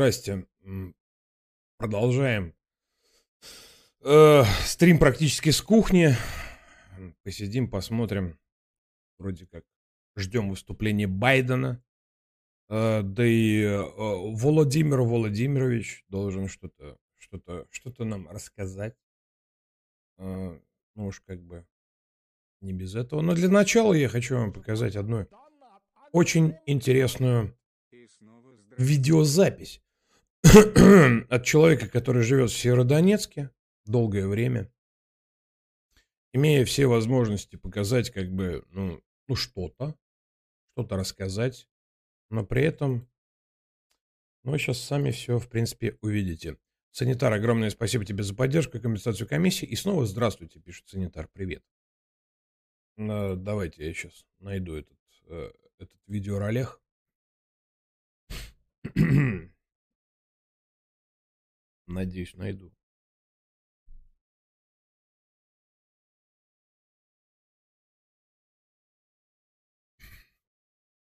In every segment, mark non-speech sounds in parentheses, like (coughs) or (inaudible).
Здрасте. Продолжаем. Э, Стрим практически с кухни. Посидим, посмотрим. Вроде как ждем выступления Байдена. Э, Да и э, Владимир Владимирович должен что-то что-то что-то нам рассказать. Э, Ну уж как бы не без этого. Но для начала я хочу вам показать одну очень интересную видеозапись (clears throat) от человека, который живет в Северодонецке долгое время, имея все возможности показать как бы, ну, ну что-то, что-то рассказать, но при этом, ну, сейчас сами все, в принципе, увидите. Санитар, огромное спасибо тебе за поддержку и компенсацию комиссии. И снова здравствуйте, пишет санитар, привет. Э, Давайте я сейчас найду этот, э, этот видеоролех. (clears throat) Надеюсь, найду.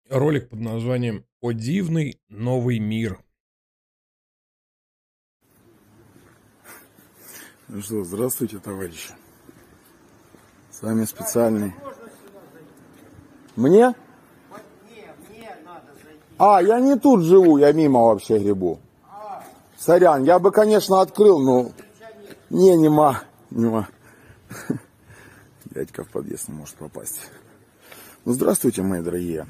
Ролик под названием «О дивный новый мир». Ну что, здравствуйте, товарищи. С вами специальный. Мне? А, я не тут живу, я мимо вообще грибу. Сорян, я бы, конечно, открыл, но... Не, нема, нема. Дядька в подъезд не может попасть. Ну, здравствуйте, мои дорогие.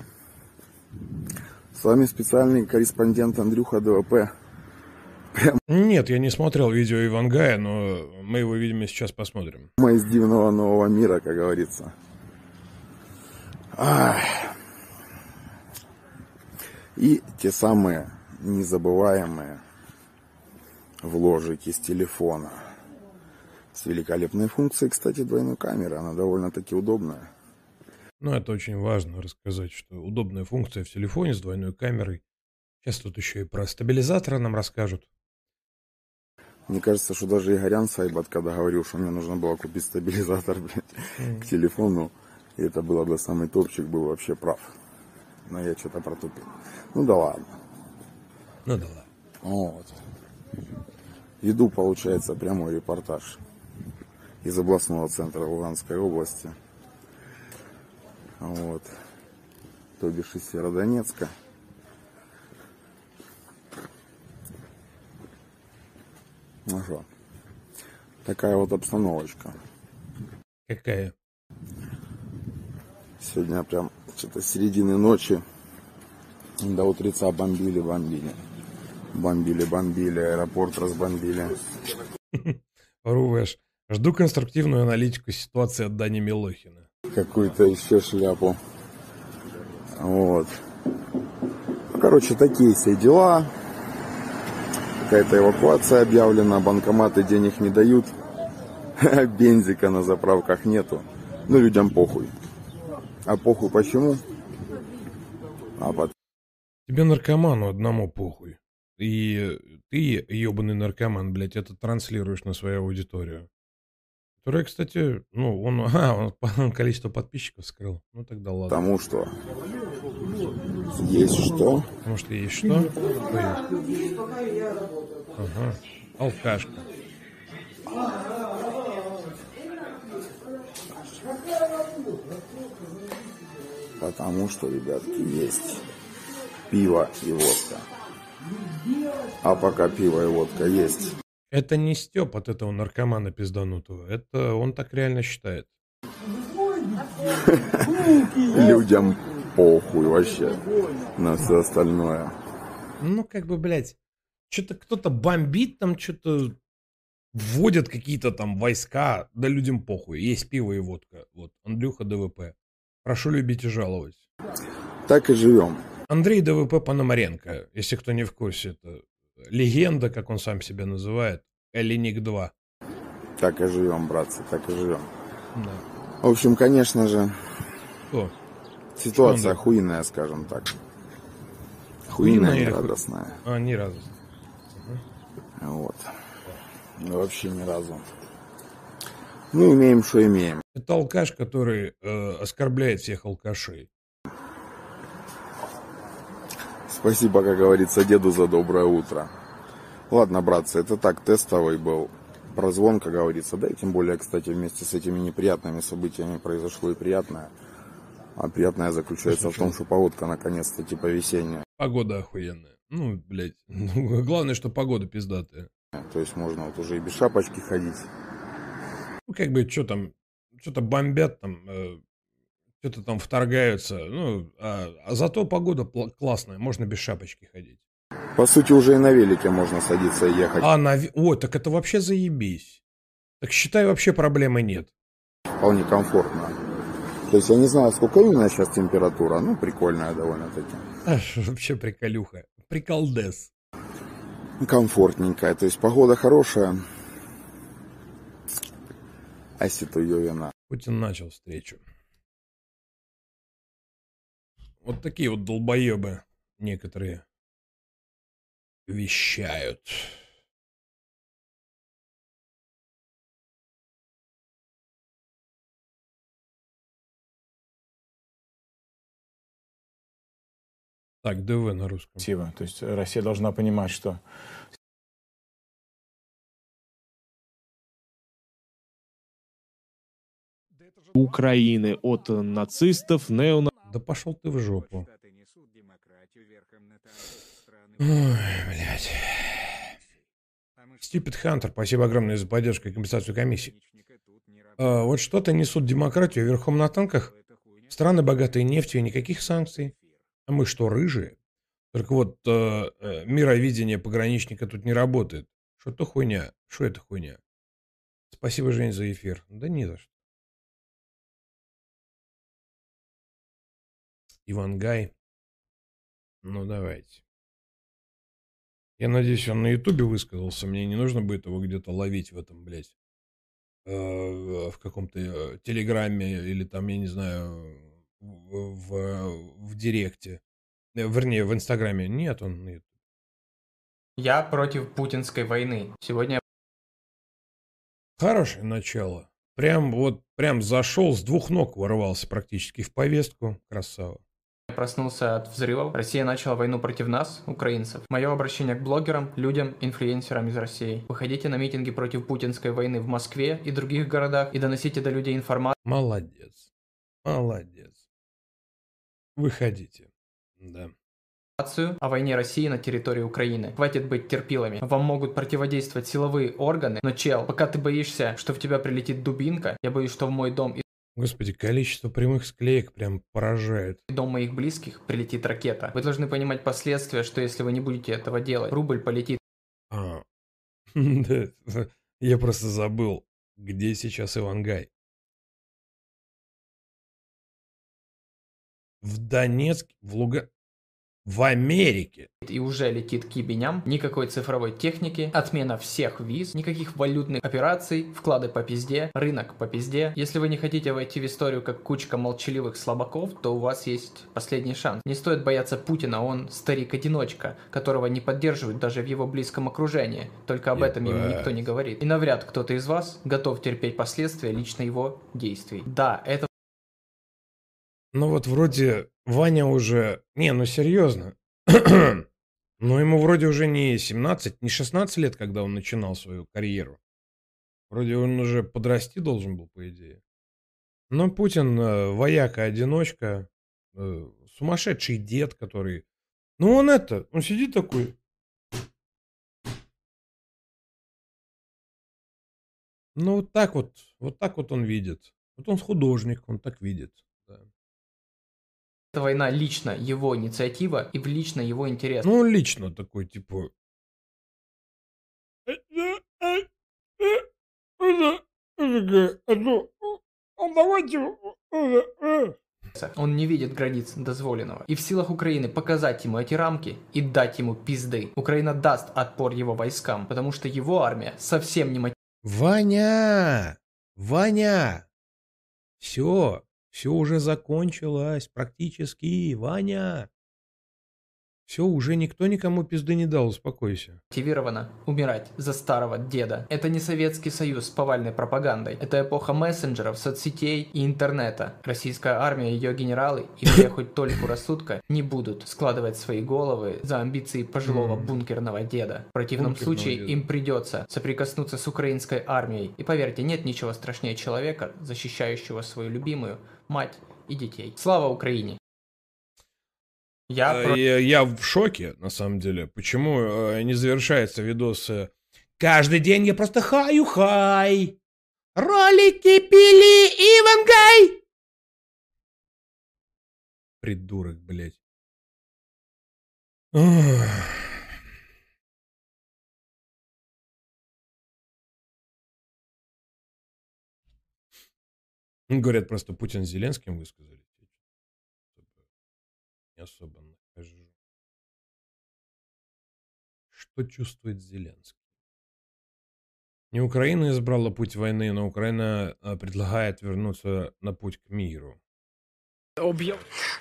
С вами специальный корреспондент Андрюха ДВП. Нет, я не смотрел видео Ивангая, но мы его, видимо, сейчас посмотрим. Мы из дивного нового мира, как говорится. Ах. И те самые незабываемые вложики с телефона. С великолепной функцией, кстати, двойной камеры. Она довольно-таки удобная. Ну, это очень важно рассказать, что удобная функция в телефоне с двойной камерой. Сейчас тут еще и про стабилизаторы нам расскажут. Мне кажется, что даже Игорян Сайбат, когда говорил, что мне нужно было купить стабилизатор (laughs) блядь, к телефону, и это было бы самый топчик, был вообще прав. Но я что-то протупил. Ну да ладно. Ну да ладно. Вот. Веду, получается, прямой репортаж из областного центра Луганской области. Вот. То бишь из Северодонецка. Ну что, такая вот обстановочка. Какая? Сегодня прям что-то середины ночи до утреца бомбили, бомбили. Бомбили, аэропорт разбомбили. (laughs) Рувеш. Жду конструктивную аналитику ситуации от Дани Милохина. какую-то еще шляпу. Вот. Короче, такие все дела. Какая-то эвакуация объявлена, банкоматы денег не дают. (laughs) Бензика на заправках нету. Ну, людям похуй. А похуй почему? А потому Тебе наркоману одному похуй. И ты, ебаный наркоман, блядь, это транслируешь на свою аудиторию. Которая, кстати, ну, он, (laughs) а, он количество подписчиков скрыл. Ну, тогда ладно. потому что есть что? Потому что есть что? Есть? Ага. Алкашка. Потому что, ребятки, есть пиво и водка. А пока пиво и водка есть, Это не Степ от этого наркомана пизданутого. Это он так реально считает. людям похуй вообще на все остальное. Ну, как бы, блядь, что-то кто-то бомбит там, что-то вводят какие-то там войска, да людям похуй. Есть пиво и водка. Вот, Андрюха ДВП. Прошу любить и жаловать. Так и живем. Андрей ДВП Пономаренко, если кто не в курсе, это легенда, как он сам себя называет, Элиник 2. Так и живем, братцы, так и живем. Да. В общем, конечно же, Что? ситуация хуйная, скажем так. Хуйная, Хуйная, нерадостная. А, ни разу. Вот. Ну, Вообще ни разу. Ну, имеем, что имеем. Это алкаш, который э, оскорбляет всех алкашей. Спасибо, как говорится, деду за доброе утро. Ладно, братцы, это так, тестовый был прозвон, как говорится. Да и тем более, кстати, вместе с этими неприятными событиями произошло и приятное. А приятное заключается в том, что погодка наконец-то типа весенняя. Погода охуенная. Ну, блядь. (laughs) Ну, главное, что погода пиздатая. То есть можно вот уже и без шапочки ходить. Ну, как бы, что там, что-то бомбят там, э, что-то там вторгаются. Ну, а, а зато погода классная, можно без шапочки ходить. По сути, уже и на велике можно садиться и ехать. А, на... О, так это вообще заебись. Так считай, вообще проблемы нет. Вполне комфортно. То есть я не знаю, сколько именно сейчас температура, ну, прикольная довольно-таки. Аж вообще приколюха. Приколдес. Комфортненькая, то есть погода хорошая. Аситу ее вина. Путин начал встречу. Вот такие вот долбоебы некоторые вещают. Так, ДВ на русском. Спасибо. То есть Россия должна понимать, что Украины от нацистов, неона... Да пошел ты в жопу. Ой, блядь. Стюпид Хантер, спасибо огромное за поддержку и компенсацию комиссии. А, вот что-то несут демократию верхом на танках. Страны богатые нефтью, никаких санкций. А мы что, рыжие? Только вот э, э, мировидение пограничника тут не работает. Что то хуйня? Что это хуйня? Спасибо, Жень, за эфир. Да не за что. Ивангай. Ну, давайте. Я надеюсь, он на Ютубе высказался. Мне не нужно будет его где-то ловить в этом, блядь. Э, в каком-то э, телеграме или там, я не знаю, в, в директе. Э, вернее, в Инстаграме. Нет, он на Я против путинской войны. Сегодня... Хорошее начало. Прям вот, прям зашел, с двух ног ворвался практически в повестку. Красава. Проснулся от взрывов. Россия начала войну против нас, украинцев. Мое обращение к блогерам, людям, инфлюенсерам из России. Выходите на митинги против путинской войны в Москве и других городах и доносите до людей информацию. Молодец. Молодец. Выходите. Да о войне России на территории Украины. Хватит быть терпилами. Вам могут противодействовать силовые органы, но чел, пока ты боишься, что в тебя прилетит дубинка, я боюсь, что в мой дом Господи, количество прямых склеек прям поражает. Дом моих близких прилетит ракета. Вы должны понимать последствия, что если вы не будете этого делать, рубль полетит. А, (laughs) я просто забыл, где сейчас Ивангай. В Донецке, в Луганске в Америке. И уже летит к ебеням, никакой цифровой техники, отмена всех виз, никаких валютных операций, вклады по пизде, рынок по пизде. Если вы не хотите войти в историю как кучка молчаливых слабаков, то у вас есть последний шанс. Не стоит бояться Путина, он старик-одиночка, которого не поддерживают даже в его близком окружении. Только об Ебать. этом ему никто не говорит. И навряд кто-то из вас готов терпеть последствия лично его действий. Да, это ну вот вроде Ваня уже... Не, ну серьезно. (clears throat) Но ему вроде уже не 17, не 16 лет, когда он начинал свою карьеру. Вроде он уже подрасти должен был, по идее. Но Путин э, вояка-одиночка, э, сумасшедший дед, который... Ну он это, он сидит такой... Ну вот так вот, вот так вот он видит. Вот он художник, он так видит. Эта война лично его инициатива и в лично его интерес. Ну, лично такой, типа... Он не видит границ дозволенного. И в силах Украины показать ему эти рамки и дать ему пизды. Украина даст отпор его войскам, потому что его армия совсем не Ваня! Ваня! Все, все уже закончилось практически, Ваня. Все, уже никто никому пизды не дал, успокойся. мотивирована умирать за старого деда. Это не Советский Союз с повальной пропагандой. Это эпоха мессенджеров, соцсетей и интернета. Российская армия и ее генералы, имея хоть только рассудка, не будут складывать свои головы за амбиции пожилого бункерного деда. В противном Бункерного случае деда. им придется соприкоснуться с украинской армией. И поверьте, нет ничего страшнее человека, защищающего свою любимую мать и детей. Слава Украине! Я Э, про- Я, я в шоке, на самом деле. Почему э, не завершается видос э, «Каждый день я просто хаю-хай! Ролики пили Ивангай!» Придурок, блядь. Ах. Ну, Говорят, просто Путин с Зеленским высказали. Не особо нахожу. Что чувствует Зеленский? Не Украина избрала путь войны, но Украина э, предлагает вернуться на путь к миру.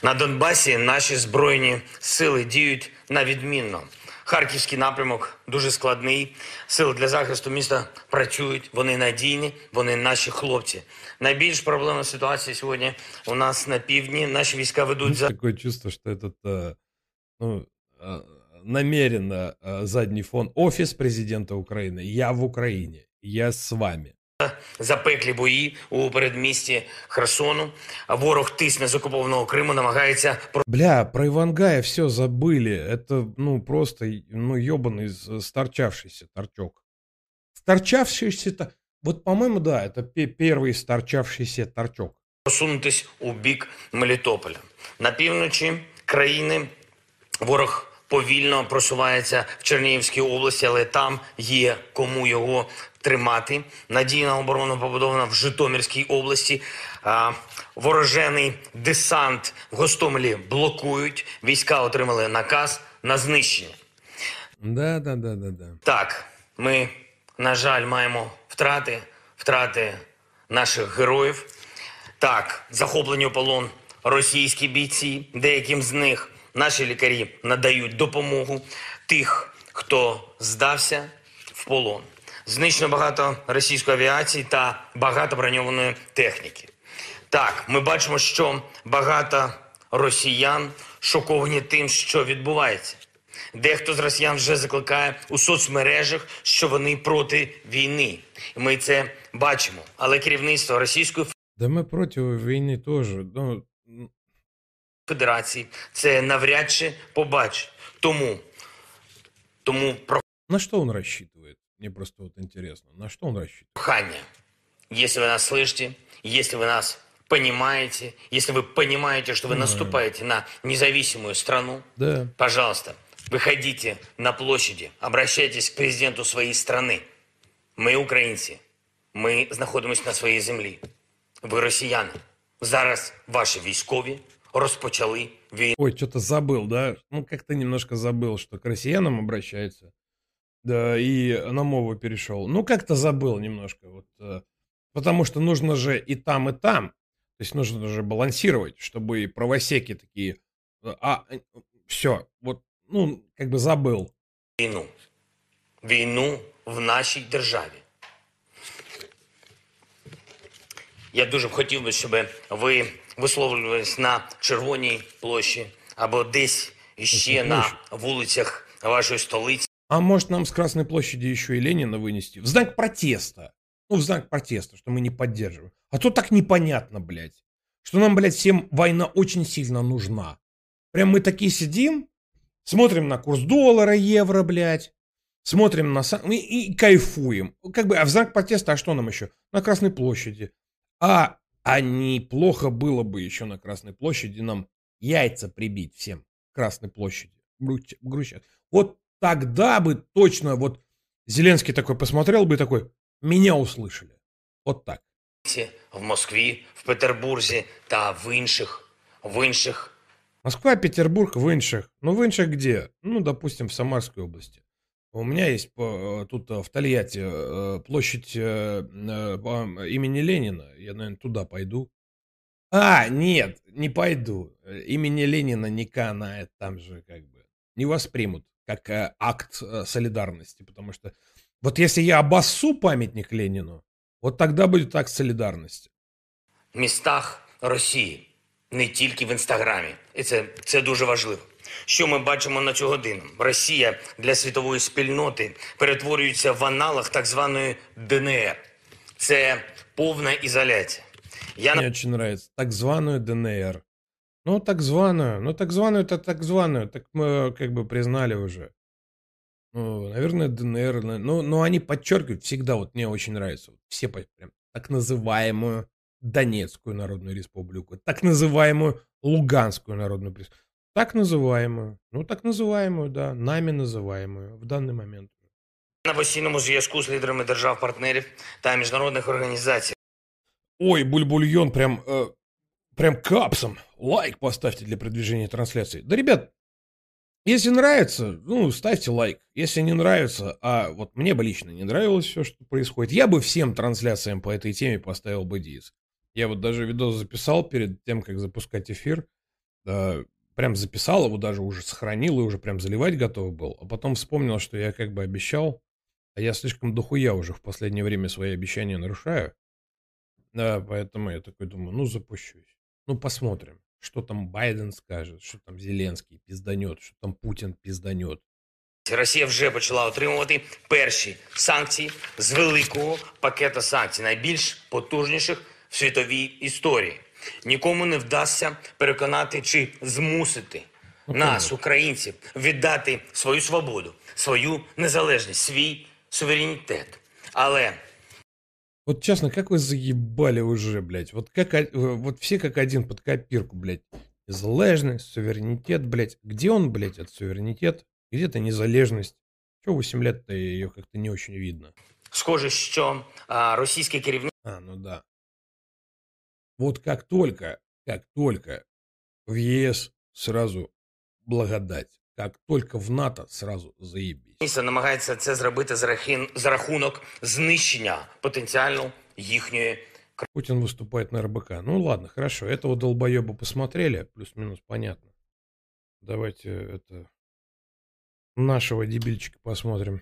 На Донбасі наші збройні сили діють на відмінно. Харківський напрямок дуже складний. Сили для захисту міста працюють, вони надійні, вони наші хлопці. Найбільш проблемна ситуація сьогодні у нас на півдні. Наші війська ведуть за Такое чувство, что этот э, ну, э, намеренно э, задний фон. Офис президента Украины. Я в Украине. Я с вами. запеклі бої у передмісті Херсону. А Ворог тисне з окупованого Криму, намагається Бля, про Ивангая все забыли. Это, ну, просто, ну, ебаный с- сторчавшийся торчок. Сторчавшийся... то- Вот, по-моему, да, это пе- первый сторчавшийся торчок. просунутись у бік Мелітополя. На півночі країни ворог повільно просувається в Чернігівській області, але там є кому його тримати. Надійна оборона побудована в Житомирській області. Ворожений десант в Гостомелі блокують. Війська отримали наказ на знищення. Да, да, да, да, да. Так, ми, на жаль, маємо втрати, втрати наших героїв. Так, захоплені у полон російські бійці, деяким з них наші лікарі надають допомогу тих, хто здався в полон. Знищено багато російської авіації та багато броньованої техніки. Так, ми бачимо, що багато росіян шоковані тим, що відбувається. Дехто з росіян вже закликає у соцмережах, що вони проти війни. Ми це бачимо. Але керівництво Російської Да мы против войны тоже. Ну, Федерації це навряд чи побачить. Тому, тому на что он рассчитывает? Мне просто вот интересно. На что он рассчитывает? прохання. Если вы нас слышите, если вы нас понимаете, если вы понимаете, что вы Понимаю. наступаете на независимую страну, Да. Пожалуйста, выходите на площади, обращайтесь к президенту своей страны. Ми українці. Ми знаходимося на своїй землі. Ви росіяни. Зараз ваші військові розпочали війну. Ой, что-то забыл, да? Ну, как-то немножко забыл, что к россиянам обращается. Да, и на мову перешел. Ну, как-то забыл немножко. Вот, э, потому что нужно же и там, и там. То есть нужно же балансировать, чтобы и правосеки такие... э, А, все, вот, ну, как бы забыл. війну. Війну в нашій державі. Я дуже б хотів би, щоб ви висловлювались на Червоній площі або десь іще Якій на площі? вулицях вашої столиці. А может нам с Красной площади еще и Ленина вынести? В знак протеста. Ну, в знак протеста, что мы не поддерживаем. А то так непонятно, блядь. Что нам, блядь, всем война очень сильно нужна. Прям мы такие сидим, смотрим на курс доллара, евро, блядь. Смотрим на... са- И, и кайфуем. Как бы, а в знак протеста, а что нам еще? На Красной площади. А, а неплохо было бы еще на Красной площади нам яйца прибить всем. Красной площади. Грусть- Грустят. Вот тогда бы точно вот Зеленский такой посмотрел бы и такой, меня услышали. Вот так. в Москві, в Петербурзі та в інших, в інших Москва, Петербург, в Инших. Ну, в Инших где? Ну, допустим, в Самарской области. У меня есть по- тут э, в Тольятти э, площадь э, э, по- имени Ленина. Я, наверное, туда пойду. А, нет, не пойду. Э, Имени Ленина не канает, там же как бы не воспримут как э, акт э, солидарности, потому что вот если я обоссу памятник Ленину, вот тогда будет акт солидарности. В містах Росії, не тільки в інстаграмі. І це, це дуже важливо. Що ми бачимо на цю годину? Росія для світової спільноти перетворюється в аналог так званої ДНР. Це повна ізоляція. Я Мне очень нравится. Так званую ДНР. Ну, так званую. Ну, так званую это так званую. Так мы как бы признали уже. Ну, наверное, ДНР. на- Ну, но они подчеркивают всегда, вот мне очень нравится. вот Все по- прям так называемую Донецкую Народную Республику, так называемую Луганскую Народную Республику. Так называемую. Ну, так называемую, да. Нами называемую в данный момент. на постійному зв'язку з лідерами держав-партнерів та міжнародних організацій. Ой, бульбульон прям, э, прям капсом. Лайк поставьте для продвижения трансляции. Да, ребят, если нравится, ну, ставьте лайк. Если не нравится, а вот мне бы лично не нравилось все, что происходит, я бы всем трансляциям по этой теме поставил бы диз. Я вот даже видос записал перед тем, как запускать эфир. Да, прям записал его, даже уже сохранил и уже прям заливать готов был. А потом вспомнил, что я как бы обещал, а я слишком дохуя уже в последнее время свои обещания нарушаю. Да, поэтому я такой думаю, ну запущусь. Ну посмотрим, что там Байден скажет, что там Зеленский пизданет, что там Путин пизданет. Росія вже почала отримувати перші санкції з великого пакета санкцій, найбільш потужніших в світовій історії. Нікому не вдасться переконати чи змусити нас, українців, віддати свою свободу, свою незалежність, свій суверенітет. Але Вот честно, как вы заебали уже, блядь. Вот как, о- э, вот все как один под копирку, блядь. Незалежность, суверенитет, блядь. Где он, блядь, этот суверенитет? Где-то незалежность. Че 8 лет-то ее как-то не очень видно. схоже, що а, російське керівництво А, ну да. Вот как только, как только в ЕС сразу благодать. Как только в НАТО сразу заебись. намагається це зробити за, рахин, за рахунок знищення потенціально їхньої Путин выступает на РБК. Ну ладно, хорошо. Этого долбоеба посмотрели. Плюс-минус понятно. Давайте это... Нашего дебильчика посмотрим.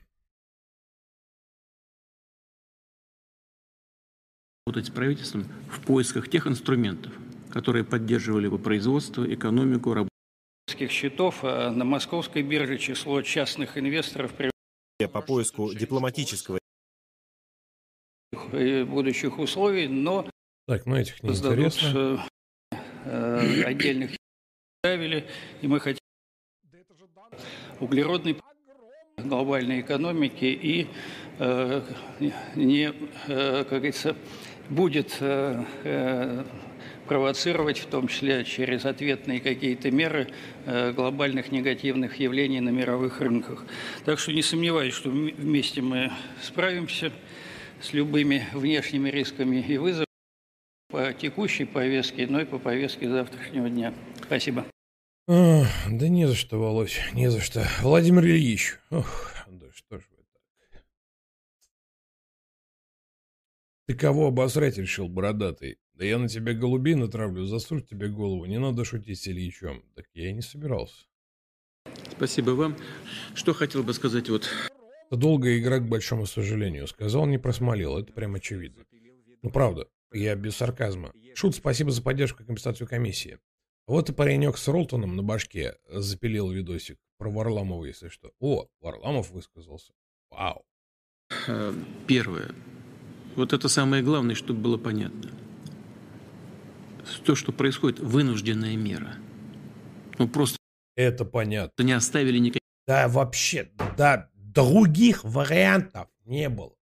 Работать с правительством в поисках тех инструментов, которые поддерживали бы производство, экономику, работу. счетов, а на московской бирже число частных инвесторов по поиску дипломатического э, будущих условий, но Так, ну этих не интересно. э, э, отдельных ставили, и мы хотим углеродной глобальной экономики и э, не, э, как говорится, будет э, э, провоцировать, в том числе через ответные какие-то меры э, глобальных негативных явлений на мировых рынках. Так что не сомневаюсь, что вм- вместе мы справимся с любыми внешними рисками и вызовами по текущей повестке, но и по повестке завтрашнего дня. Спасибо. Ах, да не за что, Володь, не за что. Владимир Ильич. Ох, Ты кого обосрать решил, бородатый? Да я на тебя голубей натравлю, засру тебе голову. Не надо шутить с Ильичом. Так я и не собирался. Спасибо вам. Что хотел бы сказать вот Это долгая игра, к большому сожалению. Сказал, не просмолил. Это прям очевидно. Ну, правда. Я без сарказма. Шут, спасибо за поддержку и компенсацию комиссии. Вот и паренек с Ролтоном на башке запилил видосик про Варламова, если что. О, Варламов высказался. Вау. э, первое. Вот это самое главное, чтобы было понятно. То, что происходит, вынужденная мера. Ну, просто Это понятно. не оставили никаких Да, вообще, да, других вариантов не было.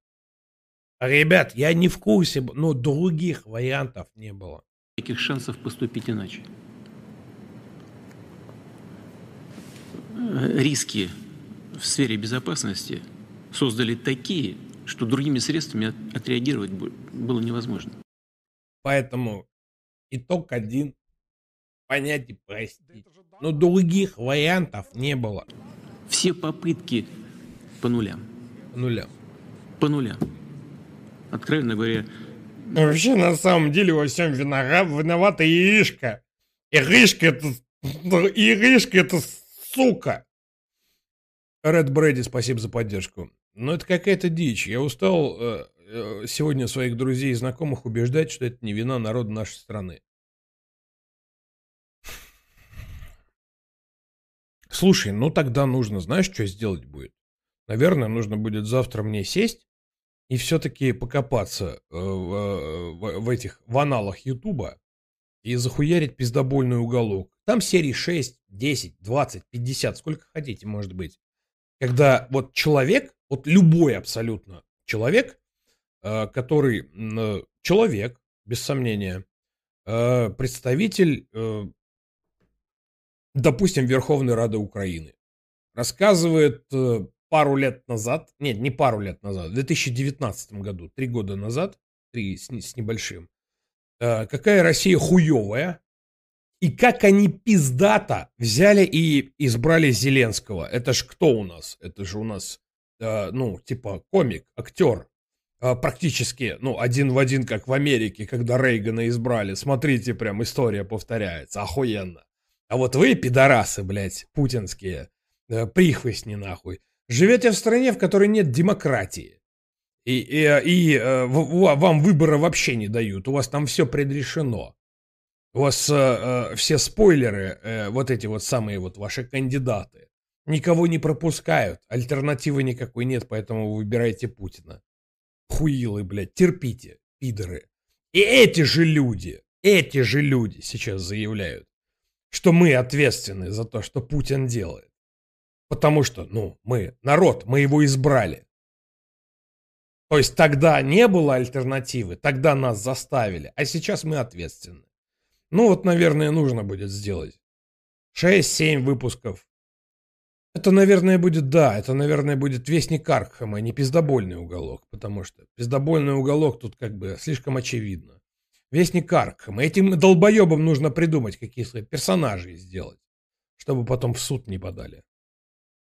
Ребят, я не в курсе, но других вариантов не было. шансов поступить иначе. Э, Риски в сфере безопасности создали такие, что другими средствами от- отреагировать было невозможно. Поэтому итог один. Понять и простить. Но других вариантов не было. Все попытки по нулям. По нулям. По нулям. Откровенно говоря, Но вообще, на самом деле, во всем винора- виновата Иришка. Иришка это... Иришка это сука. Ред Брэди, спасибо за поддержку. Но это какая-то дичь. Я устал э, э, сегодня своих друзей и знакомых убеждать, что это не вина народа нашей страны. Слушай, ну тогда нужно, знаешь, что сделать будет? Наверное, нужно будет завтра мне сесть и все-таки покопаться э, в, в, в этих в аналах Ютуба и захуярить пиздобольный уголок. Там серии 6, 10, 20, 50, сколько хотите, может быть. Когда вот человек, вот любой абсолютно человек, э, который э, человек, без сомнения, э, представитель, допустим, Верховной Рады Украины, рассказывает пару лет назад, нет, не пару лет назад, в 2019 году, три года назад, три с, с небольшим, какая Россия хуевая, и как они пиздато взяли и избрали Зеленского. Это ж кто у нас? Это же у нас, ну, типа комик, актер. Э, практически, ну, один в один, как в Америке, когда Рейгана избрали. Смотрите, прям история повторяется. Охуенно. А вот вы, пидорасы, блядь, путинские, э, прихвостни нахуй, Живете в стране, в которой нет демократии. И, и, и э, вам выбора вообще не дают. У вас там все предрешено. У вас э, э, все спойлеры, э, вот эти вот самые вот ваши кандидаты, никого не пропускают. Альтернативы никакой нет, поэтому вы выбираете Путина. Хуилы, блядь, терпите, пидоры. И эти же люди, эти же люди сейчас заявляют, что мы ответственны за то, что Путин делает. Потому что, ну, мы, народ, мы его избрали. То есть тогда не было альтернативы, тогда нас заставили, а сейчас мы ответственны. Ну вот, наверное, нужно будет сделать 6-7 выпусков. Это, наверное, будет, да, это, наверное, будет Вестник Аркхема, не пиздобольный уголок, потому что пиздобольный уголок тут как бы слишком очевидно. Вестник Аркхема. Этим долбоебам нужно придумать, какие свои персонажи сделать, чтобы потом в суд не подали.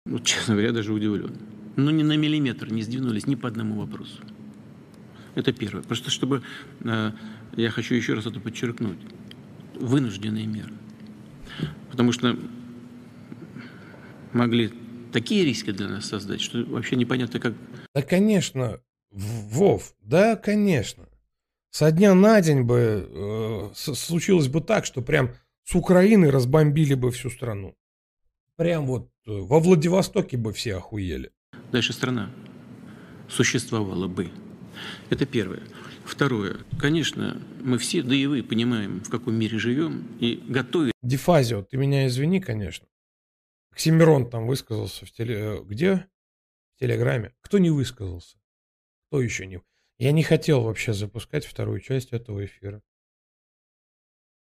Ну, честно говоря, даже удивлен. Ну, ни на миллиметр не сдвинулись ни по одному вопросу. Это первое. Просто чтобы, э, я хочу еще раз это подчеркнуть, вынужденные меры. Потому что могли такие риски для нас создать, что вообще непонятно как... Да, конечно, Вов, да, конечно. Со дня на день бы э, случилось бы так, что прям с Украины разбомбили бы всю страну. Прям вот э, во Владивостоке бы все охуели. Дальше страна существовала бы. Это первое. Второе. Конечно, мы все, да и вы, понимаем, в каком мире живем и готовы. Дифазио, ты меня извини, конечно. Оксимирон там высказался в теле... Э, где? В Телеграме. Кто не высказался? Кто еще не... Я не хотел вообще запускать вторую часть этого эфира.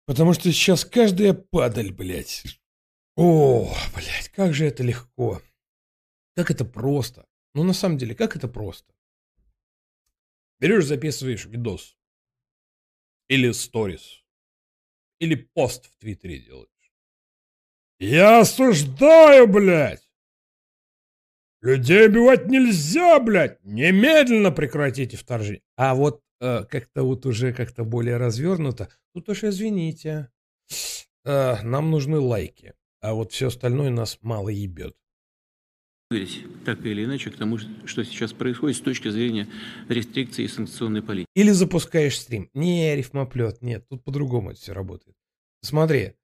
Потому что сейчас каждая падаль, блядь, о, блядь, как же это легко. Как это просто. Ну, на самом деле, как это просто. Берешь, записываешь видос. Или сторис. Или пост в Твиттере делаешь. Я осуждаю, блядь! Людей убивать нельзя, блядь! Немедленно прекратите вторжение. А вот э, как-то вот уже как-то более развернуто. Тут уж извините. Э, нам нужны лайки а вот все остальное нас мало ебет. Так или иначе к тому, что сейчас происходит с точки зрения рестрикции и санкционной политики. Или запускаешь стрим. Не, рифмоплет, нет, тут по-другому это все работает. Смотри,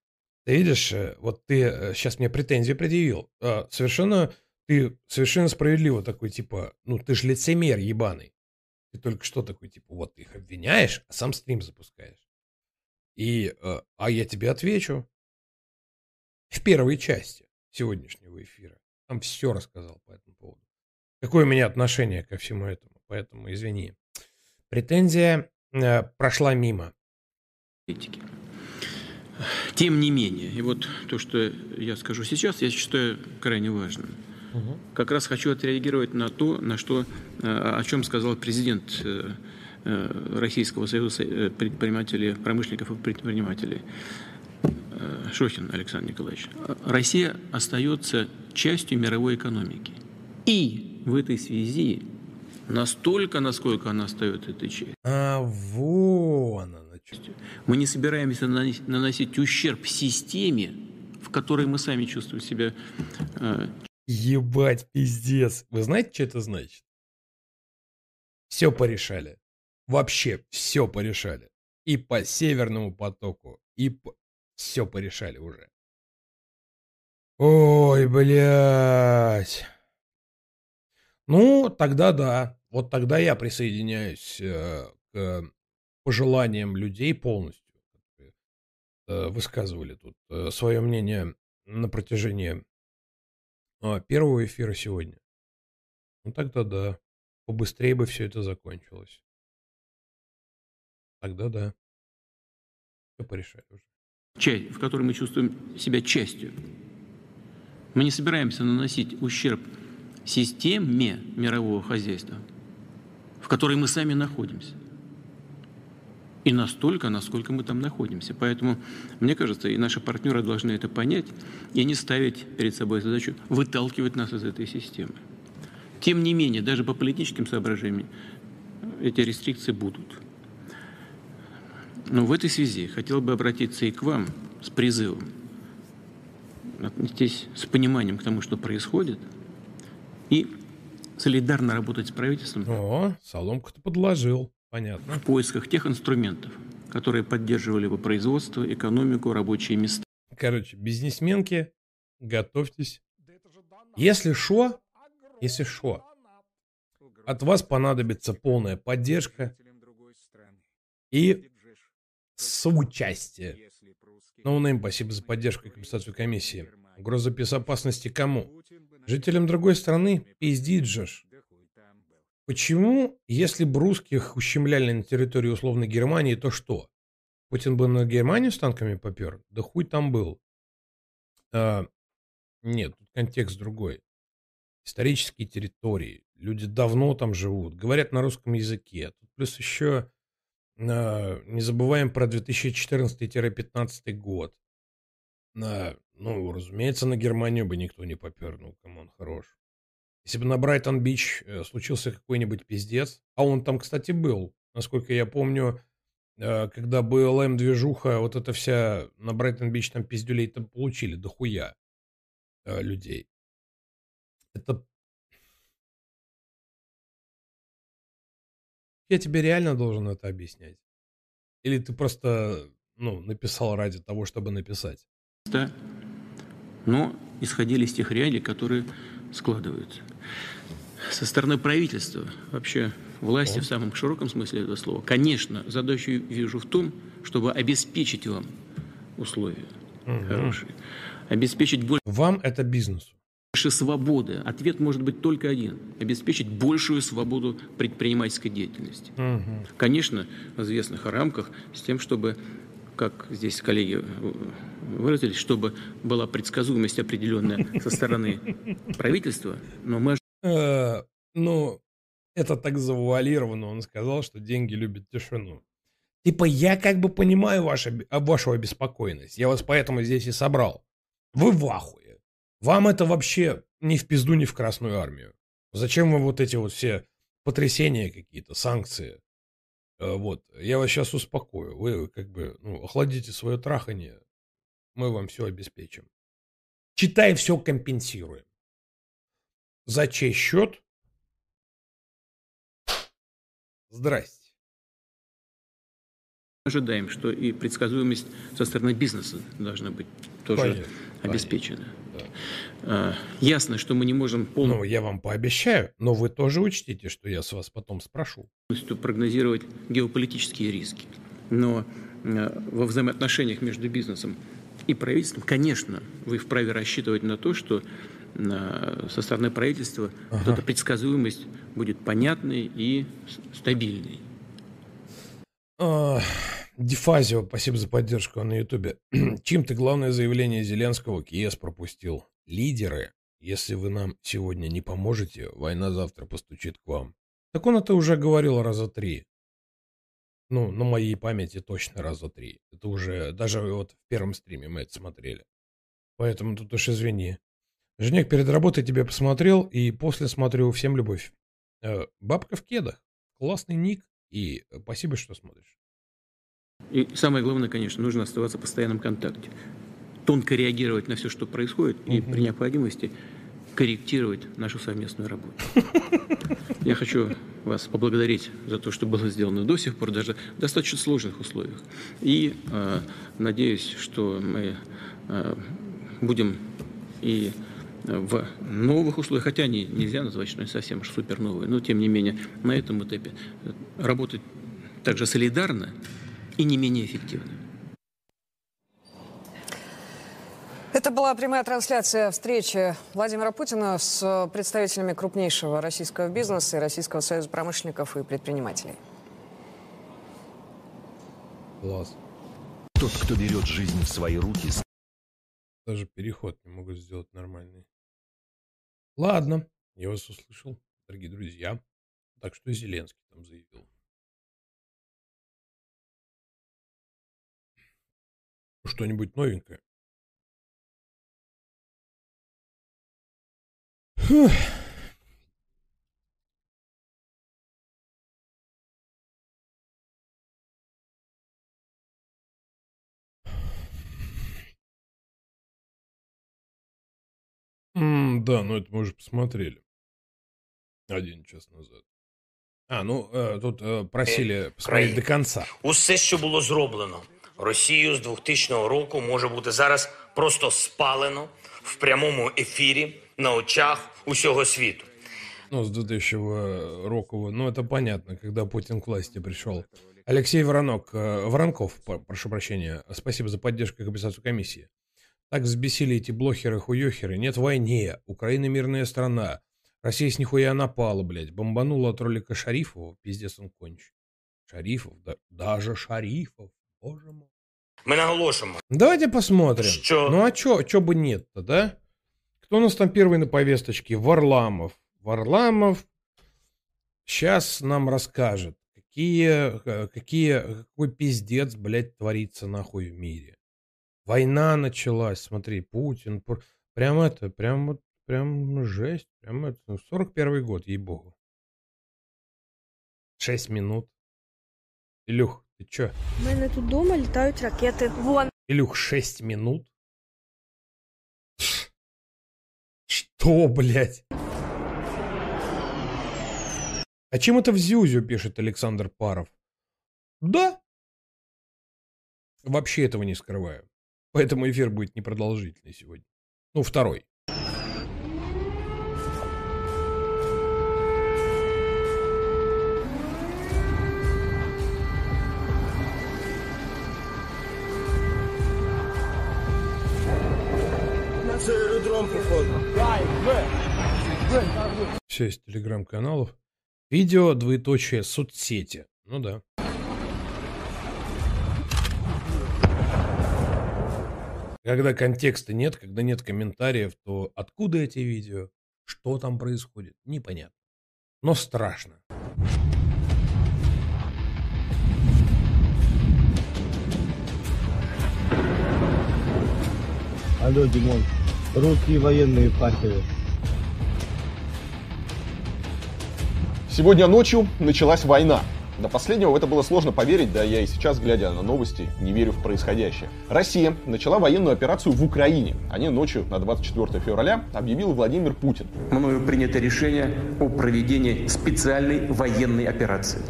ты видишь, э, вот ты сейчас э, мне претензию предъявил. А, совершенно, ты совершенно справедливо такой, типа, ну ты же лицемер ебаный. Ты только что такой, типа, вот ты их обвиняешь, а сам стрим запускаешь. И, э, а я тебе отвечу в первой части сегодняшнего эфира. Там все рассказал по этому поводу. Какое у меня отношение ко всему этому, поэтому извини. Претензия прошла мимо. Тем не менее, и вот то, что я скажу сейчас, я считаю крайне важным. Угу. Как раз хочу отреагировать на то, на что, э, о чем сказал президент э, э, Российского союза предпринимателей, промышленников и предпринимателей. Шохин Александр Николаевич, Россия остается частью мировой экономики. И в этой связи настолько, насколько она остается этой частью. А вон. Мы не собираемся наносить ущерб системе, в которой мы сами чувствуем себя э, Ебать, пиздец. Вы знаете, что это значит? Все порешали. Вообще все порешали. И по Северному потоку, и по... Все порешали уже. Ой, блядь. Ну, тогда да. Вот тогда я присоединяюсь э, к пожеланиям людей полностью. Э, высказывали тут э, свое мнение на протяжении э, первого эфира сегодня. Ну тогда да. Побыстрее бы все это закончилось. Тогда да. Все порешали уже. Часть, в которой мы чувствуем себя частью. Мы не собираемся наносить ущерб системе мирового хозяйства, в которой мы сами находимся. И настолько, насколько мы там находимся. Поэтому, мне кажется, и наши партнеры должны это понять и не ставить перед собой задачу выталкивать нас из этой системы. Тем не менее, даже по политическим соображениям эти рестрикции будут. Но в этой связи хотел бы обратиться и к вам с призывом. Отнестись с пониманием к тому, что происходит, и солидарно работать с правительством. О, соломку ты подложил. Понятно. В поисках тех инструментов, которые поддерживали бы производство, экономику, рабочие места. Короче, бизнесменки, готовьтесь. Если шо, если шо, от вас понадобится полная поддержка и соучастие. Ну, им спасибо за поддержку и компенсацию комиссии. Угроза безопасности кому? Жителям другой страны? Пиздит же ж. Почему, если бы русских ущемляли на территории условной Германии, то что? Путин бы на Германию с танками попер? Да хуй там был. А, нет, тут контекст другой. Исторические территории. Люди давно там живут. Говорят на русском языке. Тут плюс еще а, не забываем про 2014-15 год. А, ну, разумеется, на Германию бы никто не попер. Ну, кому он хорош. Если бы на Брайтон-Бич э, случился какой-нибудь пиздец, а он там, кстати, был, насколько я помню, э, когда БЛМ-движуха, вот эта вся на Брайтон-Бич там пиздюлей там получили дохуя э, людей. Это... Я тебе реально должен это объяснять? Или ты просто, ну, написал ради того, чтобы написать? Да. Но исходили из тех реалий, которые складываются. Со стороны правительства, вообще власти в самом широком смысле этого слова, конечно, задачу вижу в том, чтобы обеспечить вам условия угу. хорошие, обеспечить больше... Вам это бизнесу. Больше свободы. Ответ может быть только один. Обеспечить большую свободу предпринимательской деятельности. Угу. Конечно, в известных рамках, с тем, чтобы как здесь коллеги э, выразились, чтобы была предсказуемость определенная со стороны правительства, но мы... Э, ну, это так завуалировано, он сказал, что деньги любят тишину. Типа, я как бы понимаю ваше, вашу обеспокоенность, я вас поэтому здесь и собрал. Вы в ахуе. Вам это вообще ни в пизду, ни в Красную Армию. Зачем вам вот эти вот все потрясения какие-то, санкции? Э, вот, я вас сейчас успокою. Вы как бы, ну, охладите свое трахание. Мы вам все обеспечим. Читай, все компенсируем. За чей счет? Здрасте. Ожидаем, что и предсказуемость со стороны бизнеса должна быть тоже понятно, обеспечена. Понятно. А, ясно, что мы не можем полностью... Ну, я вам пообещаю, но вы тоже учтите, что я с вас потом спрошу. Полностью прогнозировать геополитические риски. Но а, во взаимоотношениях между бизнесом и правительством, конечно, вы вправе рассчитывать на то, что а, со стороны правительства ага. вот эта предсказуемость будет понятной и стабильной. Дефазио, спасибо за поддержку на Ютубе. (clears throat) Чем ты главное заявление Зеленского КИЕС пропустил? Лидеры, если вы нам сегодня не поможете, война завтра постучит к вам. Так он это уже говорил раза три. Ну, на моей памяти точно раза три. Это уже, даже вот в первом стриме мы это смотрели. Поэтому тут уж извини. Женек, перед работой тебя посмотрел, и после смотрю «Всем любовь». Э, бабка в кедах. Классный ник, и спасибо, что смотришь. И самое главное, конечно, нужно оставаться в постоянном контакте. Тонко реагировать на все, что происходит, угу. и при необходимости корректировать нашу совместную работу. (laughs) Я хочу вас поблагодарить за то, что было сделано до сих пор, даже в достаточно сложных условиях. И э, надеюсь, что мы э, будем и в новых условиях, хотя они нельзя назвать, что они совсем уж супер новые, но тем не менее на этом этапе работать также солидарно и не менее эффективно. Это была прямая трансляция встречи Владимира Путина с представителями крупнейшего российского бизнеса и Российского союза промышленников и предпринимателей. Класс. Тот, кто берет жизнь в свои руки, Даже переход не могут сделать нормальный. Ладно, я вас услышал, дорогие друзья. Так что Зеленский там заявил. Что-нибудь новенькое? Фух. М, да, ну это мы уже посмотрели. Один час назад. А, ну э, тут э, просили посмотреть до конца. Усе, що було зроблено Росією з 2000 року, може бути зараз просто спалено в прямому ефірі на очах усього світу. Ну, с 2000 року. Ну, это понятно, когда Путин к власти пришел. Алексей Воронок, э, Воронков, по- прошу прощения, спасибо за поддержку и компенсацию комиссии. Так взбесили эти блохеры-хуёхеры. Нет войне. Украина мирная страна. Россия с нихуя напала, блядь. Бомбанула от ролика Шарифова. Пиздец он кончит. Шарифов, да, даже Шарифов. Боже мой. Ми наголошуємо, Давайте посмотрим. Что? Ну а чё, чё бы нет-то, да? Кто у нас там первый на повесточке? Варламов. Варламов сейчас нам расскажет, какие, э, какие, какой пиздец, блядь, творится нахуй в мире. Война началась, смотри, Путин. пр- Прям это, прям вот, прям жесть. Прям это, ну, 41 год, ей-богу. Шесть минут. Илюх, ты чё? У мене тут дома літають ракети. Вон. Илюх, 6 минут? Что, блядь? А чем это в Зюзю, пишет Александр Паров? Да. Вообще этого не скрываю. Поэтому эфир будет непродолжительный сегодня. Ну, второй. Шесть телеграм-каналов. Видео, двоеточие, соцсети. Ну да. Когда контекста нет, когда нет комментариев, то откуда эти видео? Что там происходит? Непонятно. Но страшно. Алло, Димон. Русские военные Харькове. Сегодня ночью началась война. До последнего в это было сложно поверить, да я и сейчас, глядя на новости, не верю в происходящее. Россия начала военную операцию в Украине. Они ночью на 24 февраля объявил Владимир Путин. Мною принято решение о проведении специальной военной операции.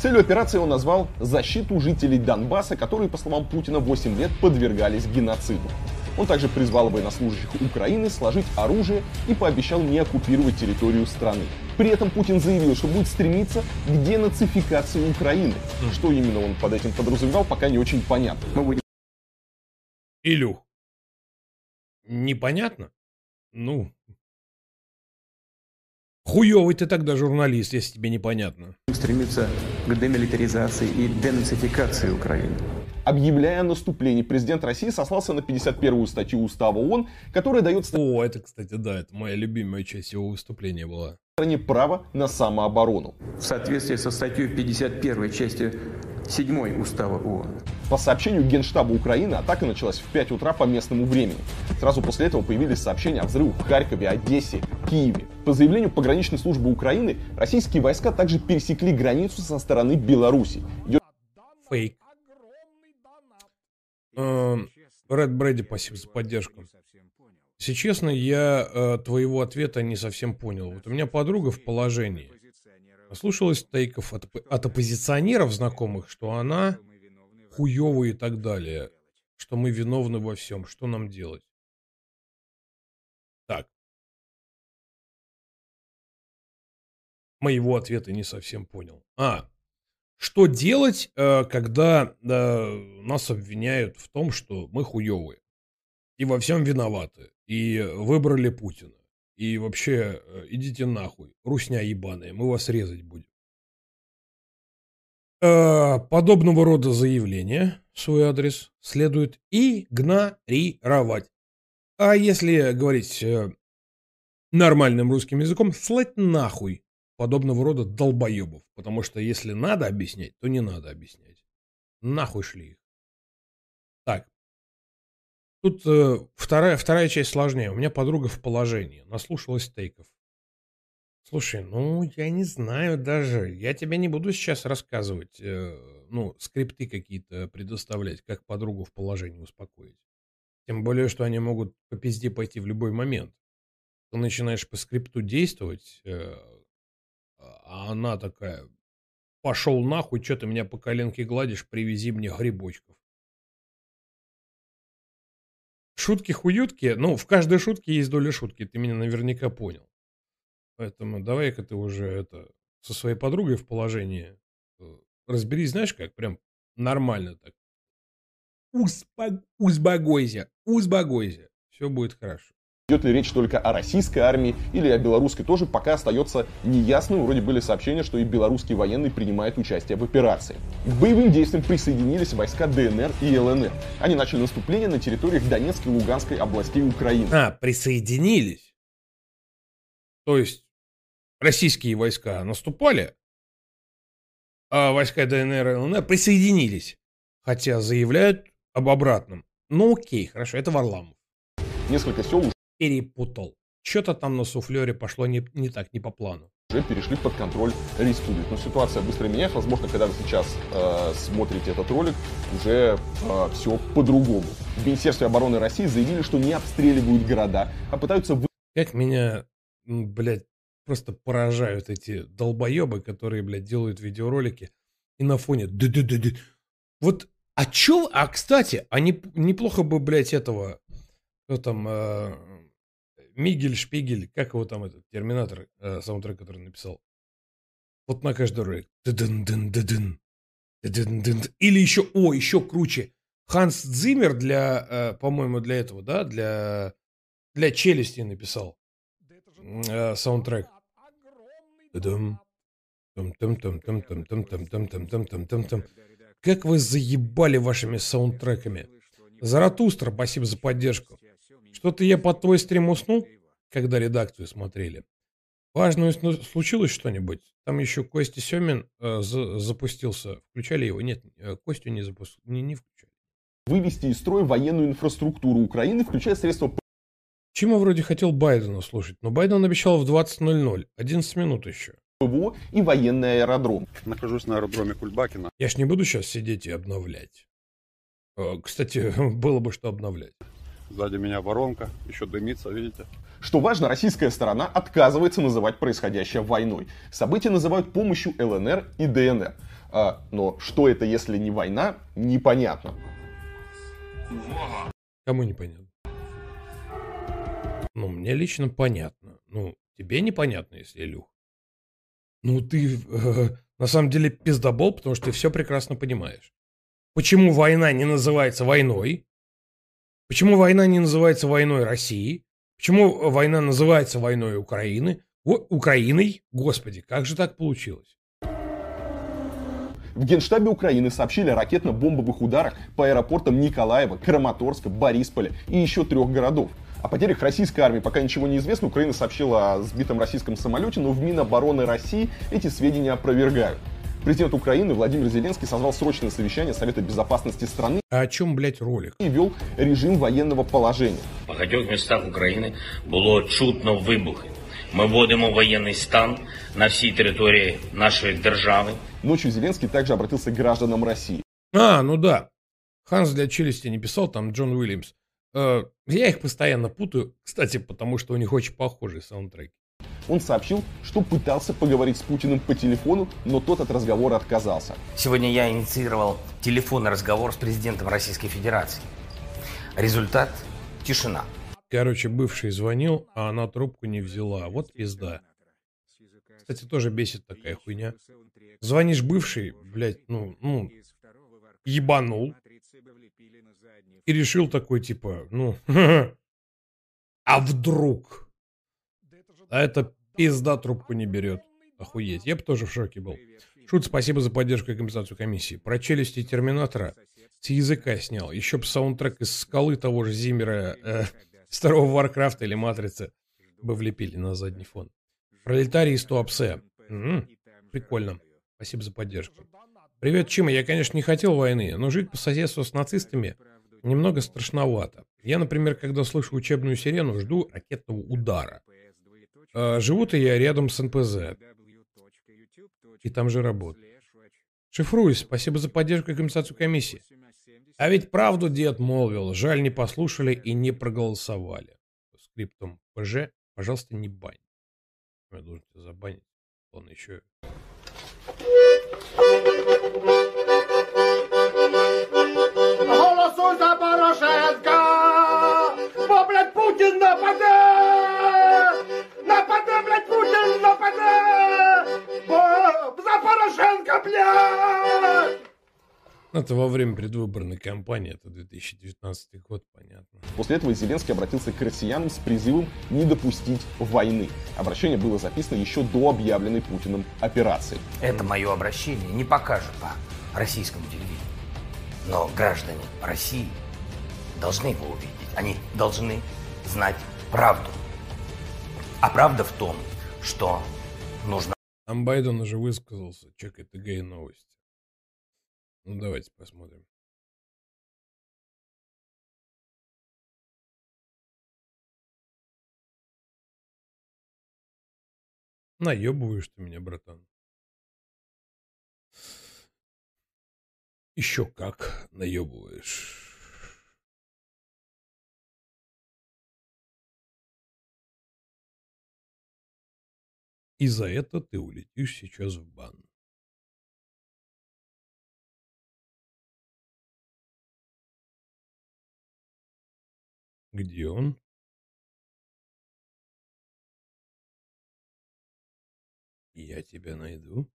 Целью операции он назвал защиту жителей Донбасса, которые, по словам Путина, 8 лет подвергались геноциду. Он также призвал военнослужащих Украины сложить оружие и пообещал не оккупировать территорию страны. При этом Путин заявил, что будет стремиться к денацификации Украины. Что именно он под этим подразумевал, пока не очень понятно. Илюх. Непонятно? Ну. Хуёвый ты тогда журналист, если тебе непонятно. стремиться к демилитаризации и денацификации Украины. Объявляя о наступлении, президент России сослался на 51-ю статью Устава ООН, которая дает О, это, кстати, да, это моя любимая часть его выступления была. Стране право на самооборону. В соответствии со статьей 51 части 7 Устава ООН. По сообщению Генштаба Украины, атака началась в 5 утра по местному времени. Сразу после этого появились сообщения о взрывах в Харькове, Одессе, Киеве. По заявлению пограничной службы Украины, российские войска также пересекли границу со стороны Беларуси. Идет Фейк. Эм, Ред Брэди, спасибо за поддержку. Если честно, я э, твоего ответа не совсем понял. Вот у меня подруга в положении. Слушалась тейков от, от оппозиционеров знакомых, что она хуёвая и так далее. Что мы виновны во всем. Что нам делать? Так. Моего ответа не совсем понял. А, что делать, э, когда э, нас обвиняют в том, что мы хуёвые? И во всем виноваты. И выбрали Путина. И вообще, э, идите нахуй, русня ебаная, мы вас резать будем. Подобного рода заявления в свой адрес следует игнорировать. А если говорить нормальным русским языком, слать нахуй подобного рода долбоебов. Потому что если надо объяснять, то не надо объяснять. Нахуй шли их. Тут э, вторая, вторая часть сложнее. У меня подруга в положении. Наслушалась тейков. Слушай, ну, я не знаю даже. Я тебе не буду сейчас рассказывать, э, ну, скрипты какие-то предоставлять, как подругу в положении успокоить. Тем более, что они могут по пизде пойти в любой момент. Ты начинаешь по скрипту действовать, э, а она такая, пошел нахуй, что ты меня по коленке гладишь, привези мне грибочков. Шутки-хуютки, ну, в каждой шутке есть доля шутки, ты меня наверняка понял. Поэтому давай-ка ты уже это со своей подругой в положении э, разберись, знаешь как, прям нормально так. Узбаг... Узбагойся, узбагойся. Все будет хорошо. Идет ли речь только о российской армии или о белорусской тоже, пока остается неясным. Вроде были сообщения, что и белорусские военные принимают участие в операции. К боевым действиям присоединились войска ДНР и ЛНР. Они начали наступление на территориях Донецкой и Луганской областей Украины. А, присоединились? То есть российские войска наступали, а войска ДНР и ЛНР присоединились. Хотя заявляют об обратном. Ну окей, хорошо, это Варламов. Несколько сел перепутал. Что-то там на суфлере пошло не, не так, не по плану. Уже перешли под контроль республик. Но ситуация быстро меняется. Возможно, когда вы сейчас э, смотрите этот ролик, уже э, все по-другому. В Министерстве обороны России заявили, что не обстреливают города, а пытаются... Вы... Как меня, блядь, просто поражают эти долбоебы, которые, блядь, делают видеоролики и на фоне... Ды -ды -ды -ды. Вот, а чё... А, кстати, а не, неплохо бы, блядь, этого... Кто там... Э, Мигель Шпигель, как его там этот терминатор, э, саундтрек, который написал. Вот на каждый ролик. Или еще, о, еще круче. Ханс Цзиммер для, э, по-моему, для этого, да, для, для челюсти написал э, саундтрек. Как вы заебали вашими саундтреками. Заратустра, спасибо за поддержку. Что-то я под твой стрим уснул, когда редакцию смотрели. Важно, случилось что-нибудь? Там еще Костя Семин э, за, запустился. Включали его? Нет, э, Костю не запустили. Не, не включали. Вывести из строя военную инфраструктуру Украины, включая средства... Чему вроде хотел Байдена слушать, но Байден обещал в 20.00. 11 минут еще. ПВО и военный аэродром. Нахожусь на аэродроме Кульбакина. Я ж не буду сейчас сидеть и обновлять. Э, кстати, (laughs) было бы что обновлять. Сзади меня воронка, еще дымится, видите? Что важно, российская сторона отказывается называть происходящее войной. События называют помощью ЛНР и ДНР. А, но что это, если не война, непонятно. Кому непонятно? Ну, мне лично понятно. Ну, тебе непонятно, если Илюх. Ну, ты э, на самом деле пиздобол, потому что ты все прекрасно понимаешь. Почему война не называется войной? Почему война не называется войной России? Почему война называется войной Украины? О, Украиной? Господи, как же так получилось? В Генштабе Украины сообщили о ракетно-бомбовых ударах по аэропортам Николаева, Краматорска, Борисполя и еще трех городов. О потерях российской армии пока ничего не известно. Украина сообщила о сбитом российском самолете, но в Минобороны России эти сведения опровергают. Президент Украины Владимир Зеленский созвал срочное совещание Совета Безопасности страны. А о чем, блядь, ролик? И ввел режим военного положения. В багатьох містах України було чутно вибухи. Ми вводимо воєнний стан на всій території нашої держави. Ночью Зеленский также обратился к гражданам России. А, ну да. Ханс для челюсти не писал, там Джон Уильямс. Э, я их постоянно путаю, кстати, потому что у них очень похожие саундтреки. Он сообщил, что пытался поговорить с Путиным по телефону, но тот от разговора отказался. Сегодня я инициировал телефонный разговор с президентом Российской Федерации. Результат – тишина. Короче, бывший звонил, а она трубку не взяла. Вот пизда. Кстати, тоже бесит такая хуйня. Звонишь бывший, блядь, ну, ну, ебанул. И решил такой, типа, ну, (laughs) а вдруг? А это пизда трубку не берет. Охуеть. Я бы тоже в шоке был. Шут, спасибо за поддержку и компенсацию комиссии. Про челюсти Терминатора с языка снял. Еще бы саундтрек из скалы того же Зиммера, э, (laughs) старого Варкрафта или Матрицы бы влепили на задний фон. Пролетарий из Туапсе. М-м, прикольно. Спасибо за поддержку. Привет, Чима. Я, конечно, не хотел войны, но жить по соседству с нацистами немного страшновато. Я, например, когда слышу учебную сирену, жду ракетного удара. А, Живу-то я рядом с НПЗ. И там же работаю. Шифруюсь. Спасибо за поддержку и компенсацию комиссии. А ведь правду дед молвил. Жаль, не послушали и не проголосовали. Скриптом ПЖ, пожалуйста, не бань. Я должен тебя забанить. Он еще... Порошенко, блядь! Это во время предвыборной кампании, это 2019 год, понятно. После этого Зеленский обратился к россиянам с призывом не допустить войны. Обращение было записано еще до объявленной Путиным операции. Это мое обращение не покажут по российскому телевидению. Но граждане России должны его увидеть. Они должны знать правду. А правда в том, что нужно... Там Байден уже высказался, чекай ТГ и новости. Ну, давайте посмотрим. Наебываешь ты меня, братан. Еще как наебываешь. И за это ты улетишь сейчас в бан. Где он? Я тебя найду.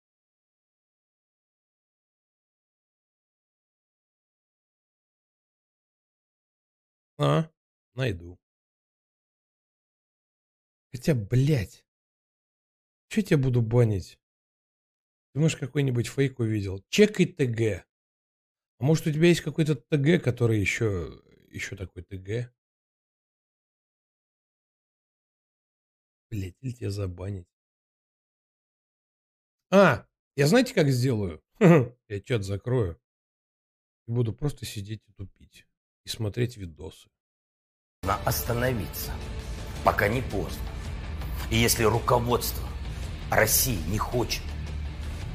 А, найду. Хотя, блядь, что я буду банить? Думаешь, какой-нибудь фейк увидел? Чекай ТГ. А может, у тебя есть какой-то ТГ, который еще, еще такой ТГ? Блять, или тебя забанить. А, я знаете, как сделаю? (laughs) Я чат закрою. И буду просто сидеть и тупить. И смотреть видосы. Нужно остановиться, пока не поздно. И если руководство России не хочет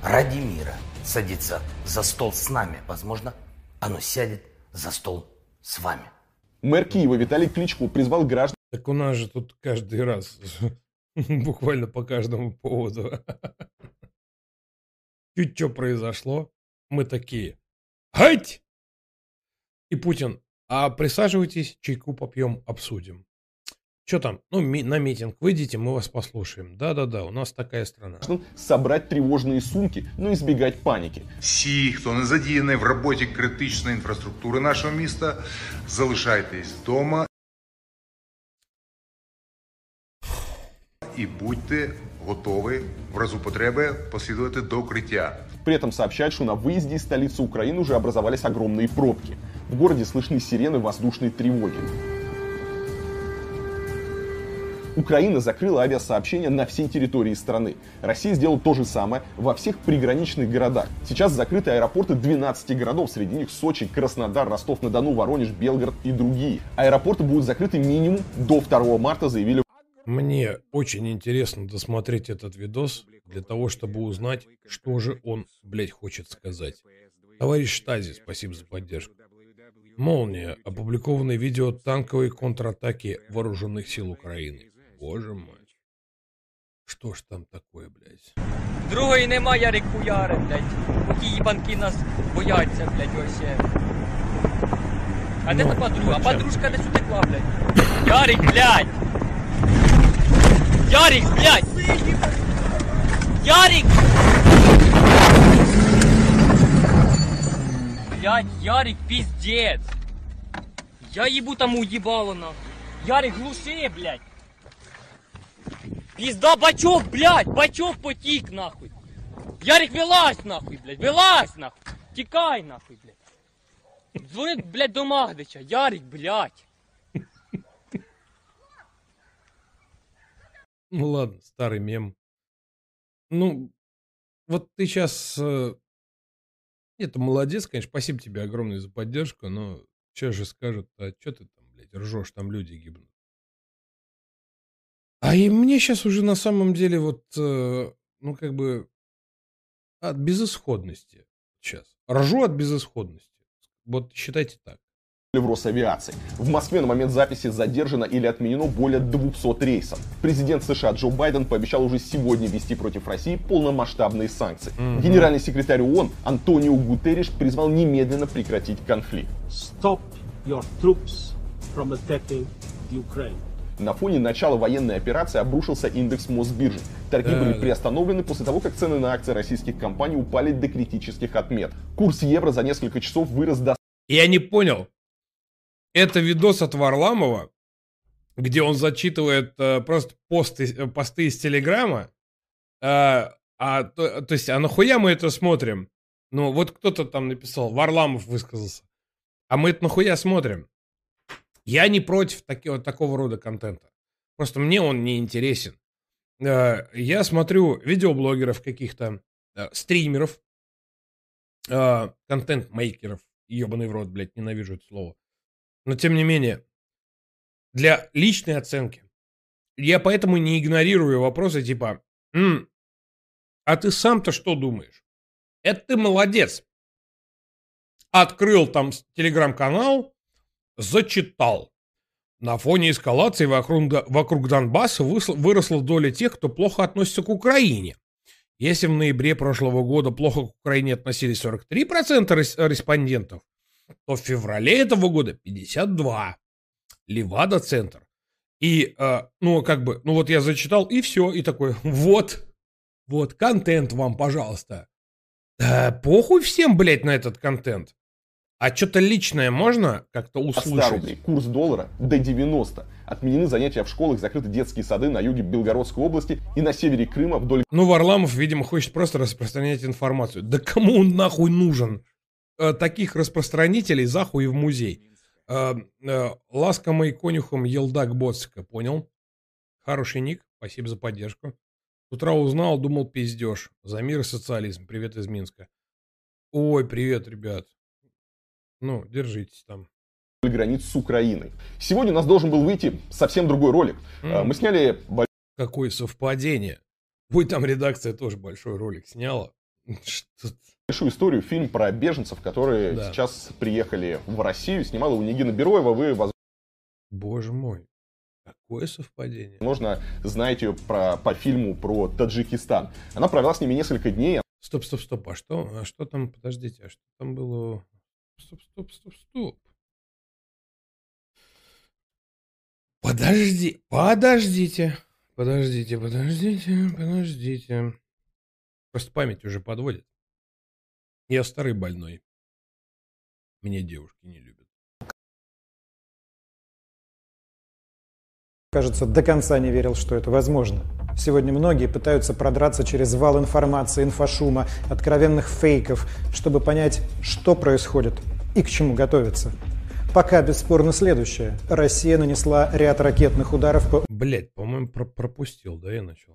ради мира садиться за стол с нами, возможно, оно сядет за стол с вами. Мэр Киева Виталий Кличко призвал граждан... Так у нас же тут каждый раз, (laughs) буквально по каждому поводу. (laughs) Чуть что произошло, мы такие, хать! И Путин, а присаживайтесь, чайку попьем, обсудим. Что там? Ну, ми- на митинг выйдите, мы вас послушаем. Да-да-да, у нас такая страна. собрать тривожні сумки, но избегать паніки. Всі, хто не задіяний в роботі критичної інфраструктури нашого міста, залишайтесь вдома і будьте готові в разу потреби послідувати до укриття. При этом сообщают, что на выезде из столицы Украины уже образовались огромные пробки. В городе слышны сирены воздушной тревоги. Украина закрыла авиасообщение на всей территории страны. Россия сделала то же самое во всех приграничных городах. Сейчас закрыты аэропорты 12 городов, среди них Сочи, Краснодар, Ростов-на-Дону, Воронеж, Белгород и другие. Аэропорты будут закрыты минимум до 2 марта, заявили Мне очень интересно досмотреть этот видос для того, чтобы узнать, что же он, блядь, хочет сказать. Товарищ Штази, спасибо за поддержку. Молния. Опубликованное видео танковой контратаки вооруженных сил Украины. Боже мой. Что ж там такое, блядь? Другої нема, Ярик хуяри, блядь. Поки їбанки нас бояться, блядь, вообще. А де Ну, та подруга? А подружка десь утекла, блядь. Ярик, блядь! Ярик, блядь! Ярик! Блядь, Ярик, пиздец! Я ебу тому ебало, нахуй. Ярик, глуши, блядь! Пизда, бачок, блядь, бачок потік, нахуй. Ярик, вилазь, нахуй, блядь, вилазь, нахуй. Тікай, нахуй, блядь. Дзвони, блядь, до Магдича. Ярик, блядь. Ну ладно, старый мем. Ну, вот ты сейчас... Это молодец, конечно, спасибо тебе огромное за поддержку, но сейчас же скажут, а что ты там, блядь, ржешь, там люди гибнут. А и мне сейчас уже на самом деле вот, э, ну как бы, от безысходности сейчас. Ржу от безысходности. Вот считайте так. в Росавиации. В Москве на момент записи задержано или отменено более 200 рейсов. Президент США Джо Байден пообещал уже сегодня ввести против России полномасштабные санкции. Мгм. Генеральный секретарь ООН Антонио Гутерриш призвал немедленно прекратить конфликт. Stop your troops from attacking Ukraine. На фоне начала военной операции обрушился индекс Мосбиржи. Торги Да, были приостановлены после того, как цены на акции российских компаний упали до критических отмет. Курс евро за несколько часов вырос до Я не понял. Это видос от Варламова, где он зачитывает э, просто посты, э, посты из Телеграма. А, а, то, то есть, а нахуя мы это смотрим? Ну, вот кто-то там написал, Варламов высказался. А мы это нахуя смотрим? Я не против таки, такого рода контента. Просто мне он не интересен. Э, Я смотрю видеоблогеров каких-то, э, стримеров, э, контент-мейкеров, ебаный в рот, блядь, ненавижу это слово. Но тем не менее, для личной оценки, я поэтому не игнорирую вопросы типа, «М, а ты сам-то что думаешь? Это ты молодец. Открыл там телеграм-канал, зачитал. На фоне эскалации вокруг, вокруг Донбасса выросла доля тех, кто плохо относится к Украине. Если в ноябре прошлого года плохо к Украине относились 43% рес- респондентов, то в феврале этого года 52. Левада-центр. И, э, ну, как бы, ну вот я зачитал, и все, и такой, вот, вот, контент вам, пожалуйста. Да похуй всем, блядь, на этот контент. А что-то личное можно как-то 100 услышать? рублей. Курс доллара до 90. Отменены занятия в школах, закрыты детские сады на юге Белгородской области и на севере Крыма вдоль Ну, Варламов, видимо, хочет просто распространять информацию. Да кому он нахуй нужен? Э, таких распространителей захуй в музей. Э, э, ласкомый конюхом Елдак Боцика, понял? Хороший ник, спасибо за поддержку. С утра узнал, думал, пиздеж. За мир и социализм. Привет из Минска. Ой, привет, ребят. Ну, держитесь там. границ с Украиной. Сегодня у нас должен был выйти совсем другой ролик. Э, Мы сняли Какое совпадение. Будь там редакция тоже большой ролик сняла. Большую историю, фильм про беженцев, которые Да. сейчас приехали в Россию. Снимала его Нигина Бероева. Вы, Боже мой. Какое совпадение. возможно, знаете ее про, по фильму про Таджикистан. Она провела с ними несколько дней. Стоп, стоп, стоп. А что, а что там, подождите, а что там было? Стоп, стоп, стоп, стоп. Подожди, подождите. Подождите, подождите, подождите. Просто память уже подводит. Я старый больной. Меня девушки не любят. Кажется, до конца не верил, что это возможно. Сегодня многие пытаются продраться через вал информации, инфошума, откровенных фейков, чтобы понять, что происходит и к чему готовиться. Пока бесспорно следующее. Россия нанесла ряд ракетных ударов по Блять, по-моему, про- пропустил, да, я начал.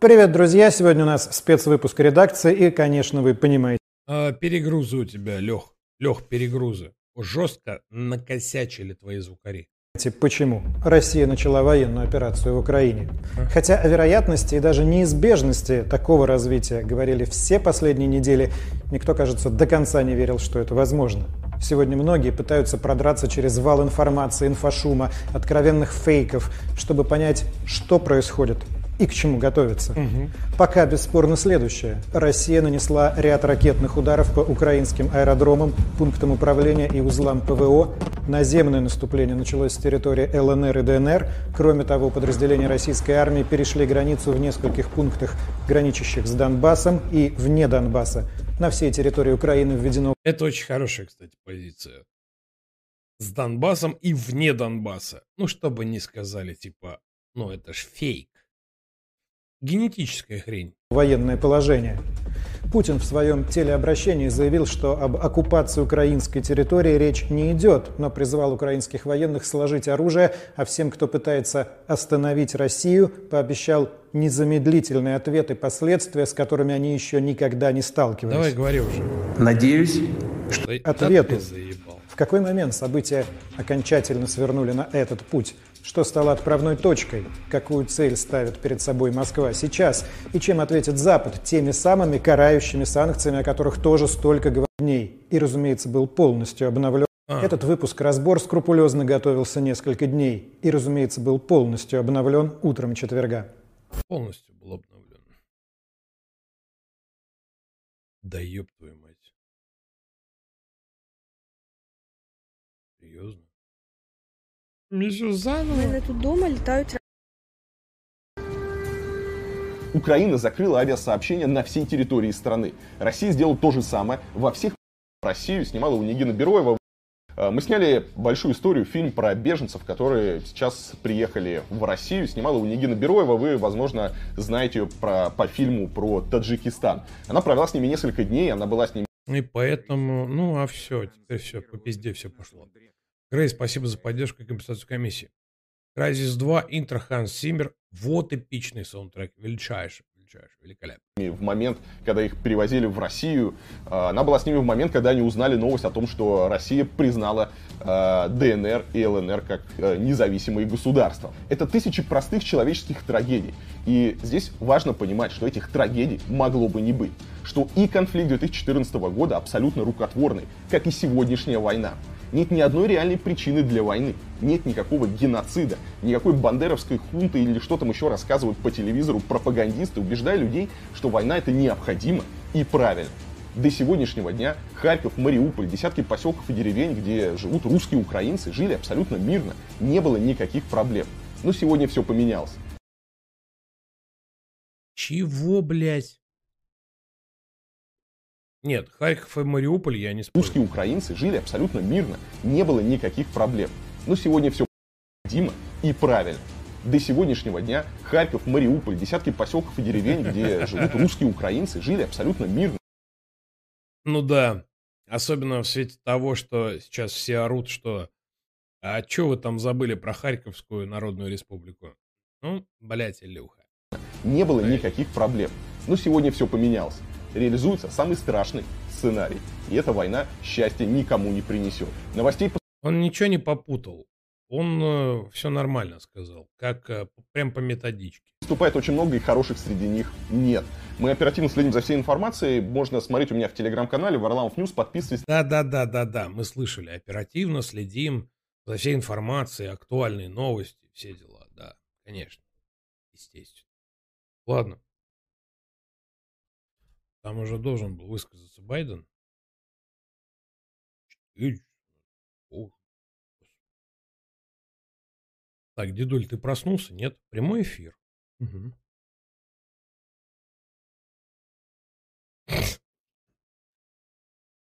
Привет, друзья! Сегодня у нас спецвыпуск редакции, и, конечно, вы понимаете, А, перегрузы у тебя, Лех. Лех, перегрузы. Жестко накосячили твои звукари. Почему Россия начала военную операцию в Украине? Хотя о вероятности и даже неизбежности такого развития говорили все последние недели, никто, кажется, до конца не верил, что это возможно. Сегодня многие пытаются продраться через вал информации, инфошума, откровенных фейков, чтобы понять, что происходит и к чему готовиться. Угу. Пока бесспорно следующее. Россия нанесла ряд ракетных ударов по украинским аэродромам, пунктам управления и узлам ПВО. Наземное наступление началось с территории ЛНР и ДНР. Кроме того, подразделения российской армии перешли границу в нескольких пунктах, граничащих с Донбассом и вне Донбасса. На всей территории Украины введено... Это очень хорошая, кстати, позиция. С Донбассом и вне Донбасса. Ну, чтобы не сказали, типа, ну это ж фейк. Генетическая хрень. Военное положение. Путин в своем телеобращении заявил, что об оккупации украинской территории речь не идет, но призвал украинских военных сложить оружие, а всем, кто пытается остановить Россию, пообещал незамедлительные ответы и последствия, с которыми они еще никогда не сталкивались. Давай говори уже. Надеюсь, что... Ответы. В какой момент события окончательно свернули на этот путь? Что стало отправной точкой? Какую цель ставит перед собой Москва сейчас? И чем ответит Запад теми самыми карающими санкциями, о которых тоже столько дней? И, разумеется, был полностью обновлен. А. Этот выпуск «Разбор» скрупулезно готовился несколько дней и, разумеется, был полностью обновлен утром четверга. Полностью был обновлен. Да ёб твою Заново. У мене тут дома летают Украина закрыла авиасообщение на всей территории страны. Россия сделала то же самое во всех Россию снимала у Нигина Бероева. Э, мы сняли большую историю, фильм про беженцев, которые сейчас приехали в Россию. Снимала у Нигина Бероева. Вы, возможно, знаете ее про, по фильму про Таджикистан. Она провела с ними несколько дней, она была с ними... И поэтому, ну а все, теперь все, по пизде все пошло. Грей, спасибо за поддержку и компенсацию комиссии. Crysis 2, Интро, Ханс Симмер. Вот эпичный саундтрек. Величайший, величайший, великолепный. В момент, когда их перевозили в Россию, а, она была с ними в момент, когда они узнали новость о том, что Россия признала а, ДНР и ЛНР как а, независимые государства. Это тысячи простых человеческих трагедий. И здесь важно понимать, что этих трагедий могло бы не быть. Что и конфликт 2014 года абсолютно рукотворный, как и сегодняшняя война. Нет ни одной реальной причины для войны. Нет никакого геноцида, никакой бандеровской хунты или что там еще рассказывают по телевизору пропагандисты, убеждая людей, что война это необходимо и правильно. До сегодняшнего дня Харьков, Мариуполь, десятки поселков и деревень, где живут русские украинцы, жили абсолютно мирно. Не было никаких проблем. Но сегодня все поменялось. Чего, блядь? Нет, Харьков и Мариуполь я не спорю. Русские украинцы жили абсолютно мирно, не было никаких проблем. Но сегодня все необходимо и правильно. До сегодняшнего дня Харьков, Мариуполь, десятки поселков и деревень, где (laughs) живут русские украинцы, жили абсолютно мирно. Ну да, особенно в свете того, что сейчас все орут, что а что вы там забыли про Харьковскую Народную Республику? Ну, блядь, Илюха. Не было никаких проблем. Но сегодня все поменялось реализуется самый страшный сценарий. И эта война счастья никому не принесет. Новостей... Он ничего не попутал. Он э, все нормально сказал, как э, прям по методичке. Вступает очень много и хороших среди них нет. Мы оперативно следим за всей информацией. Можно смотреть у меня в телеграм-канале Варламов News. Подписывайтесь. Да-да-да-да-да. Мы слышали. Оперативно следим за всей информацией, актуальные новости, все дела. Да, конечно. Естественно. Ладно. Там уже должен был высказаться Байден. Так, дедуль, ты проснулся? Нет? Прямой эфир. Угу.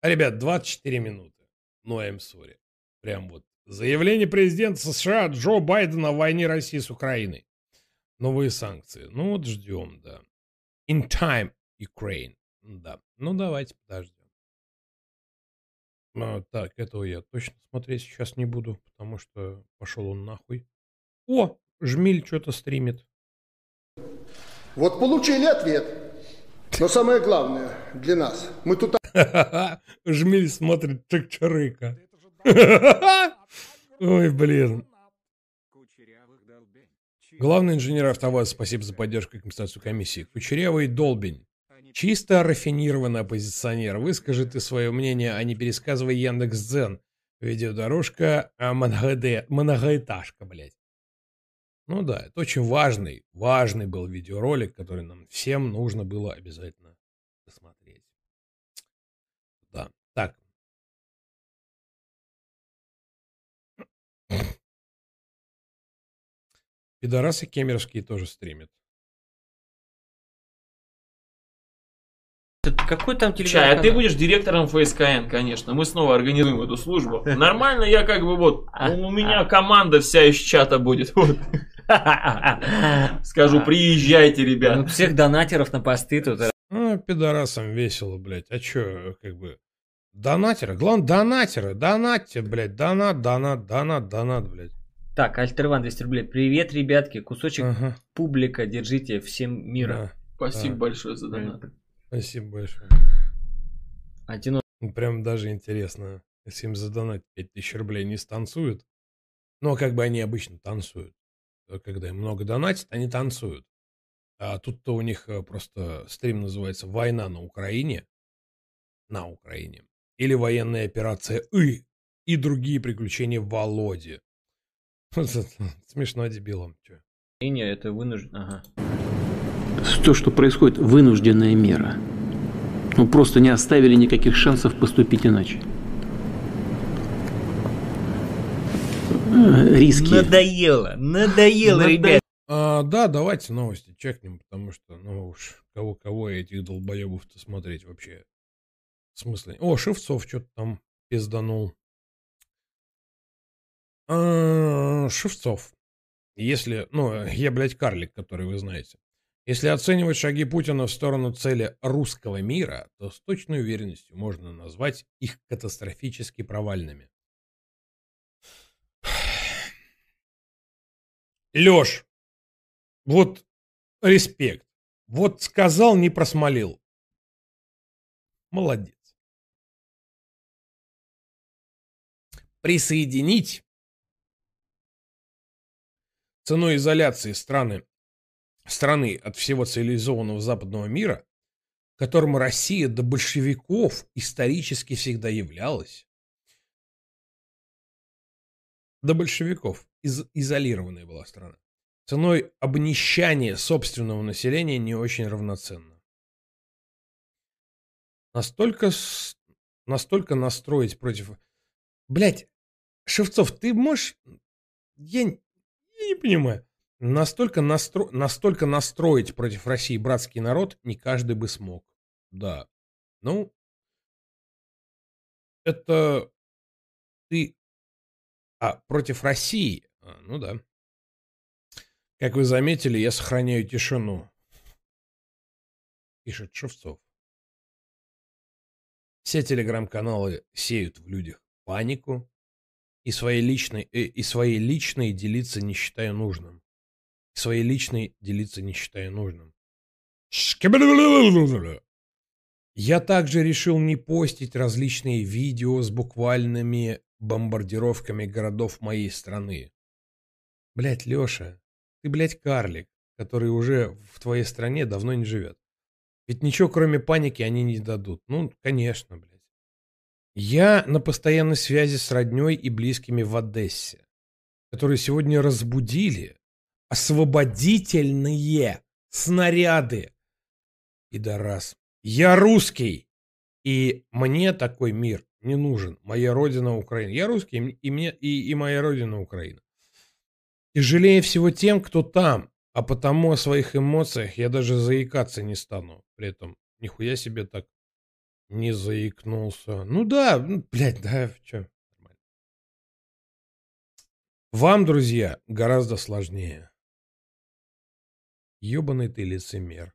Ребят, 24 минуты. Ну, I'm sorry. Прям вот. Заявление президента США Джо Байдена о войне России с Украиной. Новые санкции. Ну вот ждем, да. In time, Ukraine. Да. Ну, давайте подождем. А, так, этого я точно смотреть сейчас не буду, потому что пошел он нахуй. О, Жмиль что-то стримит. Вот получили ответ. Но самое главное для нас, мы тут... (laughs) Жмиль смотрит Чак-Чарыка. (laughs) Ой, блин. Главный инженер АвтоВАЗ, спасибо за поддержку и компенсацию комиссии. Кучерявый Долбень. Чисто рафинированный оппозиционер. Выскажи ты свое мнение, а не пересказывай Яндекс.Дзен. Видеодорожка а многоэте- многоэтажка, блядь. Ну да, это очень важный, важный был видеоролик, который нам всем нужно было обязательно посмотреть. Да, так. Пидорасы кемеровские тоже стримят. Какой там Чай, а телеграм ты будешь директором ФСКН, конечно. Мы снова организуем эту службу. Нормально, я как бы вот, у меня команда вся из чата будет. Вот. Скажу, приезжайте, Ну, ребят. всех донатеров на посты тут. Ну, пидорасам весело, блядь. А чё, как бы... Донатеры. Главное, донатеры. Донатьте, блядь. Донат, донат, донат, донат, блядь. Так, Альтерван 200 рублей. Привет, ребятки. Кусочек публика. Держите. Всем мира. Спасибо Да. большое за донат. Спасибо большое. Один... Ну, Прям даже интересно, если им задонать 5000 рублей не станцуют. Но как бы они обычно танцуют. А Когда им много донатят, они танцуют. А тут-то у них э, просто стрим называется «Война на Украине». На Украине. Или «Военная операция И». И другие приключения Володи. (laughs) Смешно дебилам. чё. Это вынуждено. Ага. То, что происходит, вынужденная мера. Ну, просто не оставили никаких шансов поступить иначе. Э, Риски. Надоело. Надоело, Надо- ребят. А, да, давайте новости чекнем, потому что, ну уж, кого-кого этих долбоебов-то смотреть вообще. Смысла. О, Шевцов что-то там пизданул. А, Шевцов. Если, ну, я, блядь, карлик, который вы знаете. Если оценивать шаги Путина в сторону цели русского мира, то с точной уверенностью можно назвать их катастрофически провальными. (sighs) Лёш, вот респект. Вот сказал, не просмолил. Молодец. Присоединить ценой изоляции страны, страны от всего цивилизованного западного мира, которым Россия до большевиков исторически всегда являлась, до большевиков из- изолированная была страна. Ценой обнищания собственного населения не очень равноценно. Настолько, настолько настроить против... Блять, Шевцов, ты можешь... Я, я не понимаю. Настолько, настро... настолько настроить против России братский народ не каждый бы смог. Да. Ну, это ты... А, против России? А, ну да. Как вы заметили, я сохраняю тишину. Пишет Шевцов. Все телеграм-каналы сеют в людях панику и своей личной, э, и своей личной делиться не считаю нужным. Своей личной делиться не считаю нужным. Я также решил не постить различные видео с буквальными бомбардировками городов моей страны. Блять, Леша, ты, блядь, карлик, который уже в твоей стране давно не живет. Ведь ничего кроме паники они не дадут. Ну, конечно, блядь. Я на постоянной связи с родней и близкими в Одессе, которые сегодня разбудили освободительные снаряды. Пидорас. Я русский, и мне такой мир не нужен. Моя родина Украина. Я русский, и, мне, и, и моя родина Украина. Тяжелее всего тем, кто там, а потому о своих эмоциях я даже заикаться не стану. При этом нихуя себе так не заикнулся. Ну да, ну, блядь, да? Нормально. Вам, друзья, гораздо сложнее. Ёбаный ты лицемер.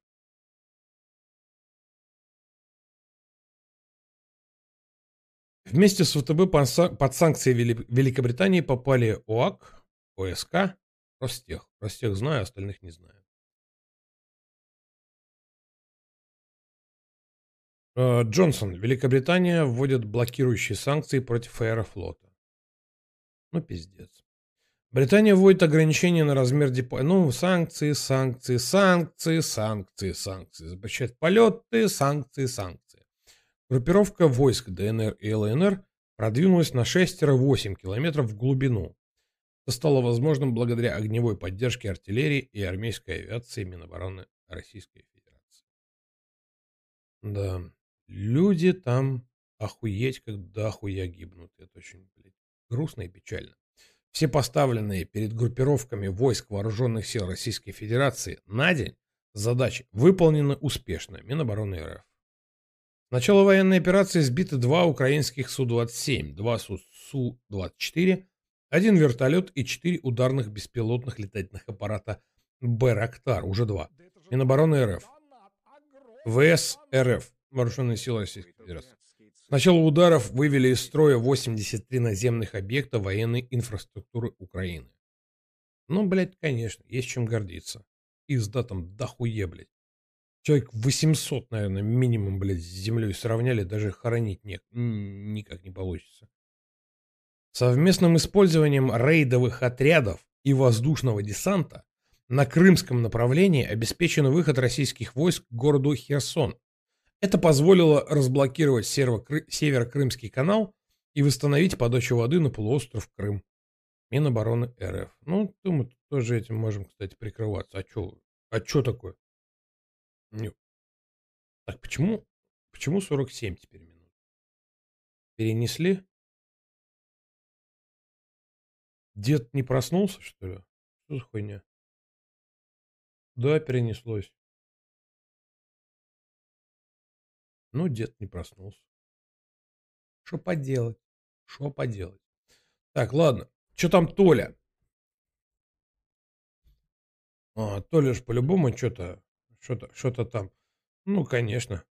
Вместе с ВТБ под сан- под санкции Вели- Великобритании попали ОАК, ОСК, Ростех. Ростех знаю, остальных не знаю. Э, Джонсон. Великобритания вводит блокирующие санкции против аэрофлота. Ну, пиздец. Британия вводит ограничения на размер депо... Ну, санкции, санкции, санкции, санкции, санкции. Запрещает полеты, санкции, санкции. Группировка войск ДНР и ЛНР продвинулась на 6-8 километров в глубину. Это стало возможным благодаря огневой поддержке артиллерии и армейской авиации Минобороны Российской Федерации. Да, люди там охуеть, когда охуя гибнут. Это очень, блядь, грустно и печально. Все поставленные перед группировками войск вооруженных сил Российской Федерации на день задачи выполнены успешно Минобороны РФ. С начала военной операции сбиты два украинских Су-27, два Су-24, один вертолет и четыре ударных беспилотных летательных аппарата «Байрактар», уже два. Минобороны РФ. ВС РФ, Вооруженные силы Российской Федерации. С начала ударов вывели из строя 83 наземных объекта военной инфраструктуры Украины. Ну, блядь, конечно, есть чем гордиться. Изда там дохуе, блядь. Человек 800, наверное, минимум, блядь, с землей сравняли, даже хоронить не, никак не получится. Совместным использованием рейдовых отрядов и воздушного десанта на крымском направлении обеспечен выход российских войск к городу Херсон это позволило разблокировать Северо-Крымский канал и восстановить подачу воды на полуостров Крым. Минобороны РФ. Ну, мы тоже этим можем, кстати, прикрываться. А что? А что такое? Не. Так, почему, почему 47 теперь минут? Перенесли? Дед не проснулся, что ли? Что за хуйня? Да, перенеслось. Ну, дед не проснулся. Что поделать? Что поделать? Так, ладно. Что там Толя? А, Толя ж по-любому что-то, что-то, что-то там. Ну, конечно.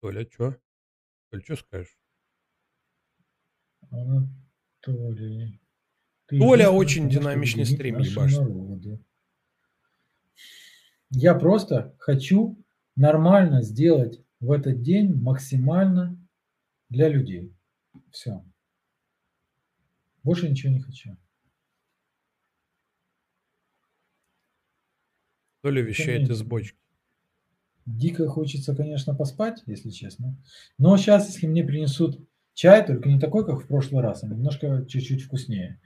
Толя, что? Толя, что скажешь? Анатолий. Ты Толя очень динамичный стрим. Я просто хочу нормально сделать в этот день максимально для людей. Все. Больше ничего не хочу. То ли вещает из бочки. Дико хочется, конечно, поспать, если честно. Но сейчас, если мне принесут чай, только не такой, как в прошлый раз, а немножко чуть-чуть вкуснее,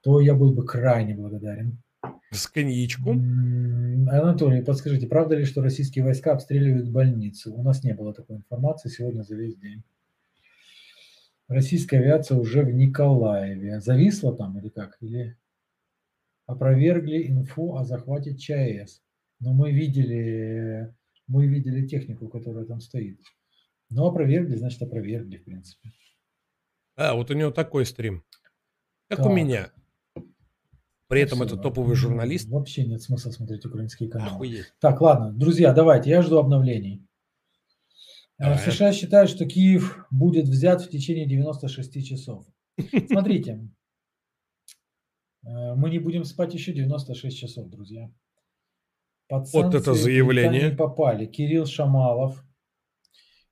то я был бы крайне благодарен. С коньячком? Анатолий, подскажите, правда ли, что российские войска обстреливают больницы? У нас не было такой информации сегодня за весь день. Российская авиация уже в Николаеве. Зависла там или как? Или опровергли инфу о захвате ЧАЭС. Но мы видели, мы видели технику, которая там стоит. Но опровергли, значит опровергли, в принципе. А, вот у него такой стрим. Как так. у меня. При этом это топовый журналист. Вообще нет смысла смотреть украинские каналы. Охуеть. Так, ладно, друзья, давайте, я жду обновлений. Давай. США считают, что Киев будет взят в течение 96 часов. (laughs) Смотрите, э, мы не будем спать еще 96 часов, друзья. Под вот это заявление. попали Кирилл Шамалов,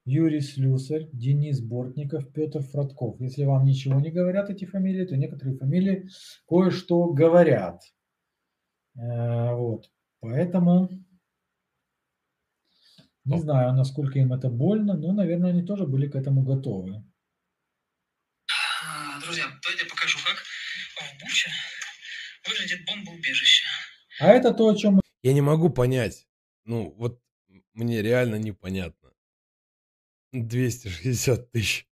Юрий Слюсарь, Денис Бортников, Петр Фродков. Если вам ничего не говорят эти фамилии, то некоторые фамилии кое-что говорят. Э, вот. Поэтому не знаю, насколько им это больно, но, наверное, они тоже были к этому готовы. Друзья, давайте я покажу, как в Буче выглядит бомбоубежище. А это то, о чем мы... Я не могу понять. Ну, вот мне реально непонятно. 260 тысяч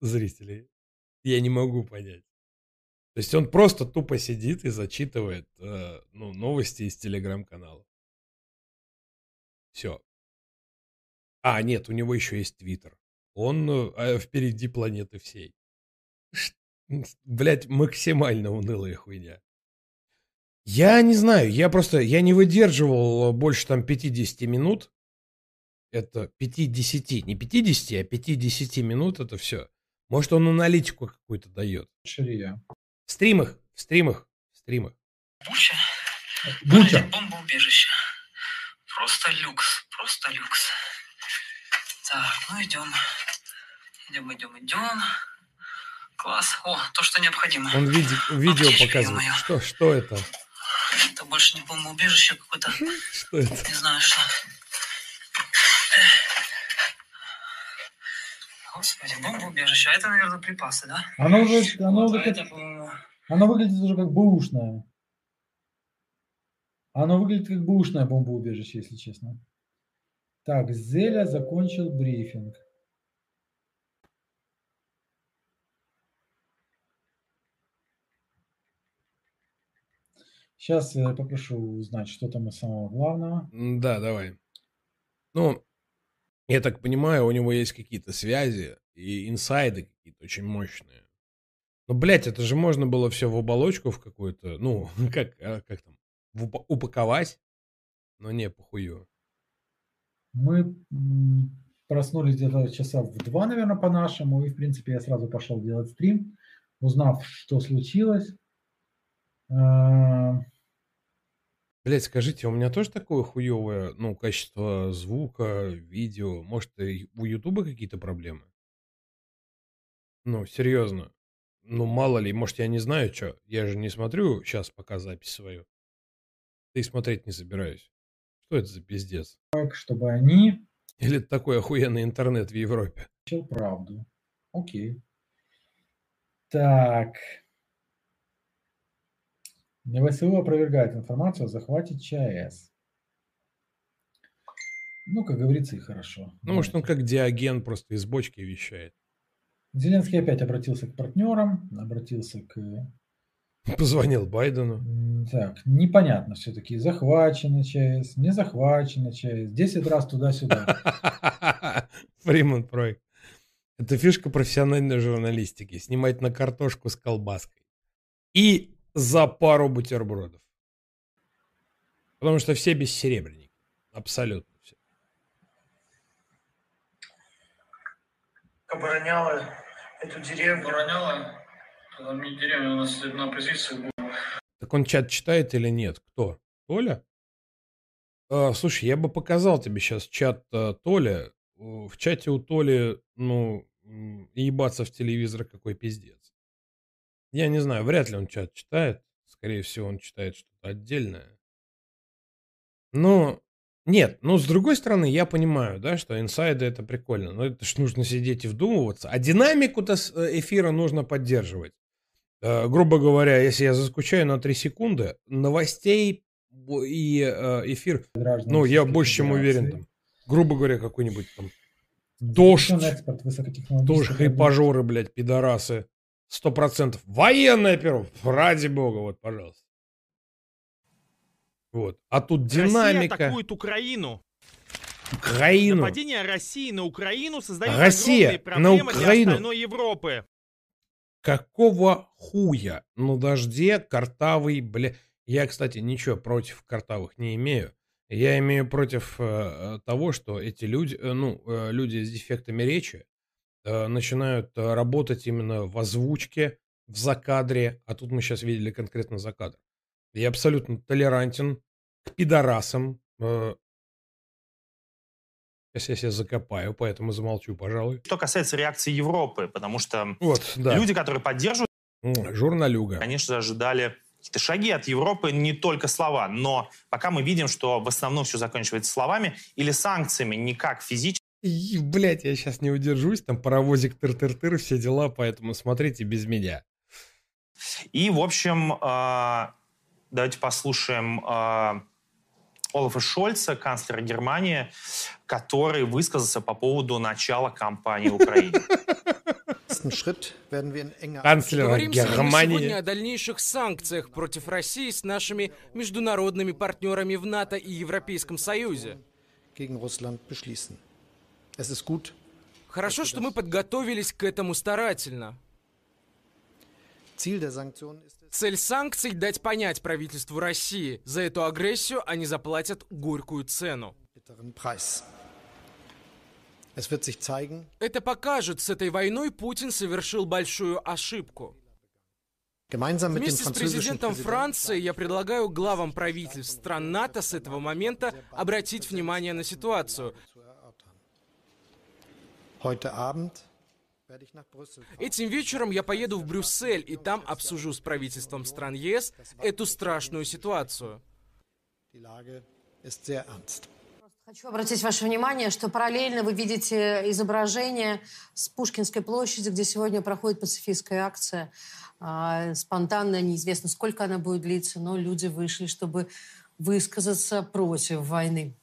зрителей. Я не могу понять. То есть он просто тупо сидит и зачитывает э, ну, новости из телеграм-канала. Все. А, нет, у него еще есть твиттер. Он э, впереди планеты всей. Блять, максимально унылая хуйня. Я не знаю, я просто, я не выдерживал больше там 50 минут это 50, не 50, а 50 минут это все. Может, он аналитику какую-то дает. Ширия. В стримах, в стримах, в стримах. Буча. Буча. Бомбоубежище. Просто люкс, просто люкс. Так, ну идем. Идем, идем, идем. Класс. О, то, что необходимо. Он види- видео Аптечка, показывает. ё-моё. Что, что это? Это больше не бомбоубежище какое-то. (laughs) Что это? Не знаю, что. Господи, бомбоубежище. А это, наверное, припасы, да? Оно, уже, оно, Вот, а уже это, как- по-моему, оно выглядит уже как бэушное. Оно выглядит как бэушное бомбоубежище, если честно. Так, Зеля закончил брифинг. Сейчас я попрошу узнать, что там из самого главного. Да, давай. Ну, я так понимаю, у него есть какие-то связи и инсайды какие-то очень мощные. Ну, блядь, это же можно было все в оболочку в какую-то, ну, (laughs) как, а, как там, в упа- упаковать, но не, похую. Мы проснулись где-то часа в два, наверное, по-нашему, и, в принципе, я сразу пошел делать стрим, узнав, что случилось. А, Блять, скажите, у меня тоже такое хуевое, ну, качество звука, видео? Может, и у Ютуба какие-то проблемы? Ну, серьезно. Ну, мало ли, может, я не знаю, что. Я же не смотрю сейчас пока запись свою. Да и смотреть не собираюсь. Что это за пиздец? так, чтобы они Или это такой охуенный интернет в Европе? Начал правду. Окей. Так. ВСУ опровергает информацию о захвате ЧАЭС. Ну, как говорится, и хорошо. Ну, может, он как диаген просто из бочки вещает. Зеленский опять обратился к партнерам, обратился к... (laughs) Позвонил Байдену. Так, непонятно все-таки, захвачена ЧАЭС, не захвачена ЧАЭС, 10 раз туда-сюда. (laughs) Фриман проект. Это фишка профессиональной журналистики. Снимать на картошку с колбаской. И за пару бутербродов. Потому что все бессеребренники. Абсолютно все. обороняла эту деревню. Обороняла? Тогда не деревня, у нас одна позиция была. Так он чат читает или нет? Кто? Толя? А, слушай, я бы показал тебе сейчас чат а, Толя. В чате у Толи, ну, ебаться в телевизор какой пиздец. Я не знаю, вряд ли он чат читает. Скорее всего, он читает что-то отдельное. Но нет, ну с другой стороны, я понимаю, да, что инсайды это прикольно, но это ж нужно сидеть и вдумываться. А динамику-то э, эфира нужно поддерживать. Э, грубо говоря, если я заскучаю на 3 секунды, новостей и э, эфир, Граждан ну, я больше чем уверен, там, грубо говоря, какой-нибудь там дождь, тоже высокотехнологических хайпажоры, блядь, пидорасы, сто процентов. Военная перо, ради бога, вот, пожалуйста. Вот. А тут динамика. Россия атакует Украину. Украину. Нападение России на Украину создает Россия огромные на проблемы для Украину. остальной Европы. Какого хуя на дожде картавый, бля... Я, кстати, ничего против картавых не имею. Я имею против э, того, что эти люди, э, ну, э, люди с дефектами речи э, начинают э, работать именно в озвучке, в закадре, а тут мы сейчас видели конкретно закадр. Я абсолютно толерантен к пидорасам. э. Сейчас я себя закопаю, поэтому замолчу, пожалуй. Что касается реакции Европы, потому что Вот, да. люди, которые поддерживают, Журналюга. конечно, ожидали какие-то шаги от Европы, не только слова. Но пока мы видим, что в основном все заканчивается словами или санкциями, не как физически. И, блядь, я сейчас не удержусь, там паровозик тыр-тыр-тыр, все дела, поэтому смотрите без меня. И, в общем, э, давайте послушаем э, Олафа Шольца, канцлера Германии, который высказался по поводу начала кампании. Канцлера с вами Германии. сегодня о дальнейших санкциях против России с нашими международными партнерами в НАТО и Европейском Союзе. gegen Russland beschließen. Es ist gut, Хорошо, что мы подготовились к этому старательно. Цель санкций – дать понять правительству России, за эту агрессию они заплатят горькую цену. Это покажет, с этой войной Путин совершил большую ошибку. Вместе с президентом Франции я предлагаю главам правительств стран НАТО с этого момента обратить внимание на ситуацию. Этим вечером я поеду в Брюссель и там обсужу с правительством стран ЕС эту страшную ситуацию. Хочу обратить ваше внимание, что параллельно вы видите изображение с Пушкинской площади, где сегодня проходит пацифистская акция. А, Спонтанно, неизвестно, сколько она будет длиться, но люди вышли, чтобы высказаться против войны.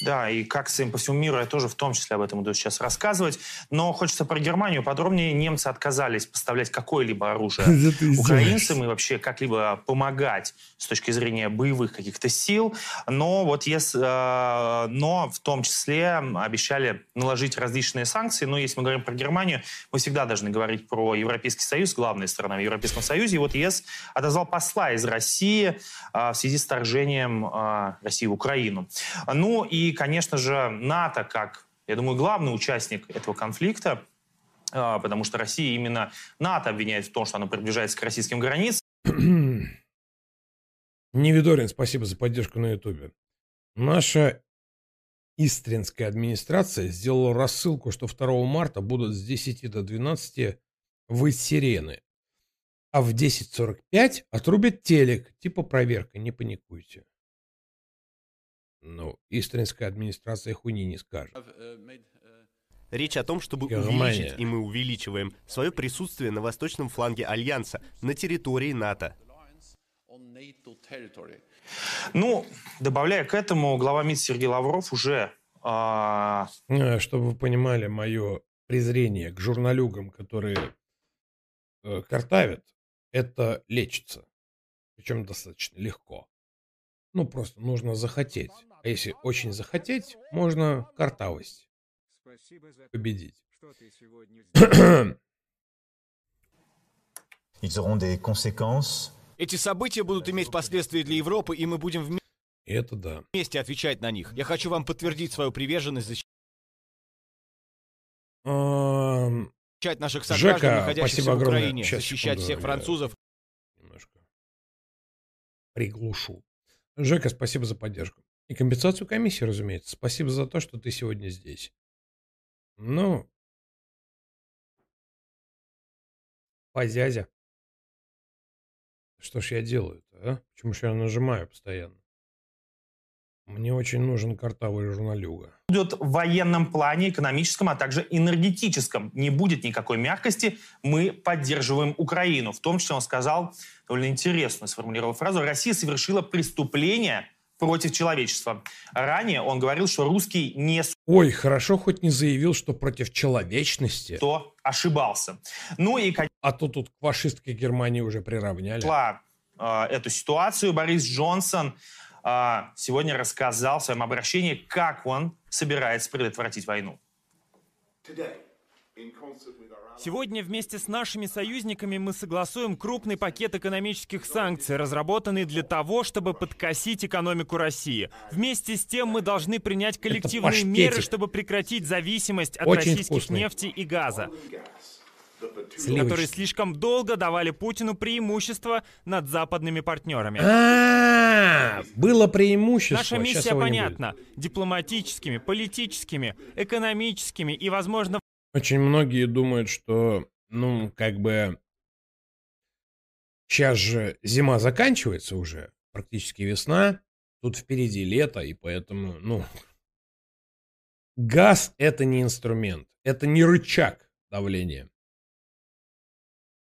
Да, и как им по всему миру, я тоже в том числе об этом буду сейчас рассказывать. Но хочется про Германию подробнее. Немцы отказались поставлять какое-либо оружие (laughs) украинцам и вообще как-либо помогать с точки зрения боевых каких-то сил. Но вот если, э, но в том числе обещали наложить различные санкции. Но если мы говорим про Германию, мы всегда должны говорить про Европейский Союз, главная сторона в Европейском Союзе. И вот ЕС отозвал посла из России э, в связи с вторжением э, России в Украину. Ну и, конечно же, НАТО, как, я думаю, главный участник этого конфликта, а, потому что Россия именно НАТО обвиняет в том, что она приближается к российским границам. (clears throat) Невидорин, спасибо за поддержку на Ютубе. Наша истринская администрация сделала рассылку, что 2 марта будут с 10 до 12 выть сирены. А в 10.45 отрубят телек, типа проверка, не паникуйте. Ну, истринская администрация хуйни не скажет. Речь о том, чтобы Германия. увеличить, и мы увеличиваем, свое присутствие на восточном фланге Альянса, на территории НАТО. Ну, добавляя к этому, глава МИД Сергей Лавров уже а, Э, Чтобы вы понимали мое презрение к журналюгам, которые э, картавят, это лечится. Причем достаточно легко. Ну, просто нужно захотеть. А если очень захотеть, можно картавость победить. (clears throat) Эти события будут иметь последствия для Европы, и мы будем вме- Это да. вместе отвечать на них. Я хочу вам подтвердить свою приверженность защищать наших сограждан, Жека, находящихся спасибо в огромное. Украине, Щас, защищать секунду, всех я французов. Немножко приглушу. Жека, спасибо за поддержку. И компенсацию комиссии, разумеется. Спасибо за то, что ты сегодня здесь. Ну, позязя. Что ж я делаю-то, а? Почему ж я нажимаю постоянно? Мне очень нужен картавый журналюга. идет в военном плане, экономическом, а также энергетическом. Не будет никакой мягкости. Мы поддерживаем Украину. В том числе он сказал довольно интересную сформулировал фразу. Россия совершила преступление против человечества. Ранее он говорил, что русский не Ой, хорошо хоть не заявил, что против человечности. то ошибался. Ну и, А то тут к фашистской Германии уже приравняли. прошла э, эту ситуацию, Борис Джонсон э, сегодня рассказал в своем обращении, как он собирается предотвратить войну. Сегодня вместе с нашими союзниками мы согласуем крупный пакет экономических санкций, разработанный для того, чтобы подкосить экономику России. Вместе с тем мы должны принять коллективные меры, чтобы прекратить зависимость от Очень российских вкусный. нефти и газа, Сливочный. которые слишком долго давали Путину преимущество над западными партнерами. А, было преимущество. Наша миссия понятна. Дипломатическими, политическими, экономическими и, возможно, Очень многие думают, что, ну, как бы... Сейчас же зима заканчивается уже, практически весна. Тут впереди лето, и поэтому, ну... Газ — это не инструмент, это не рычаг давления.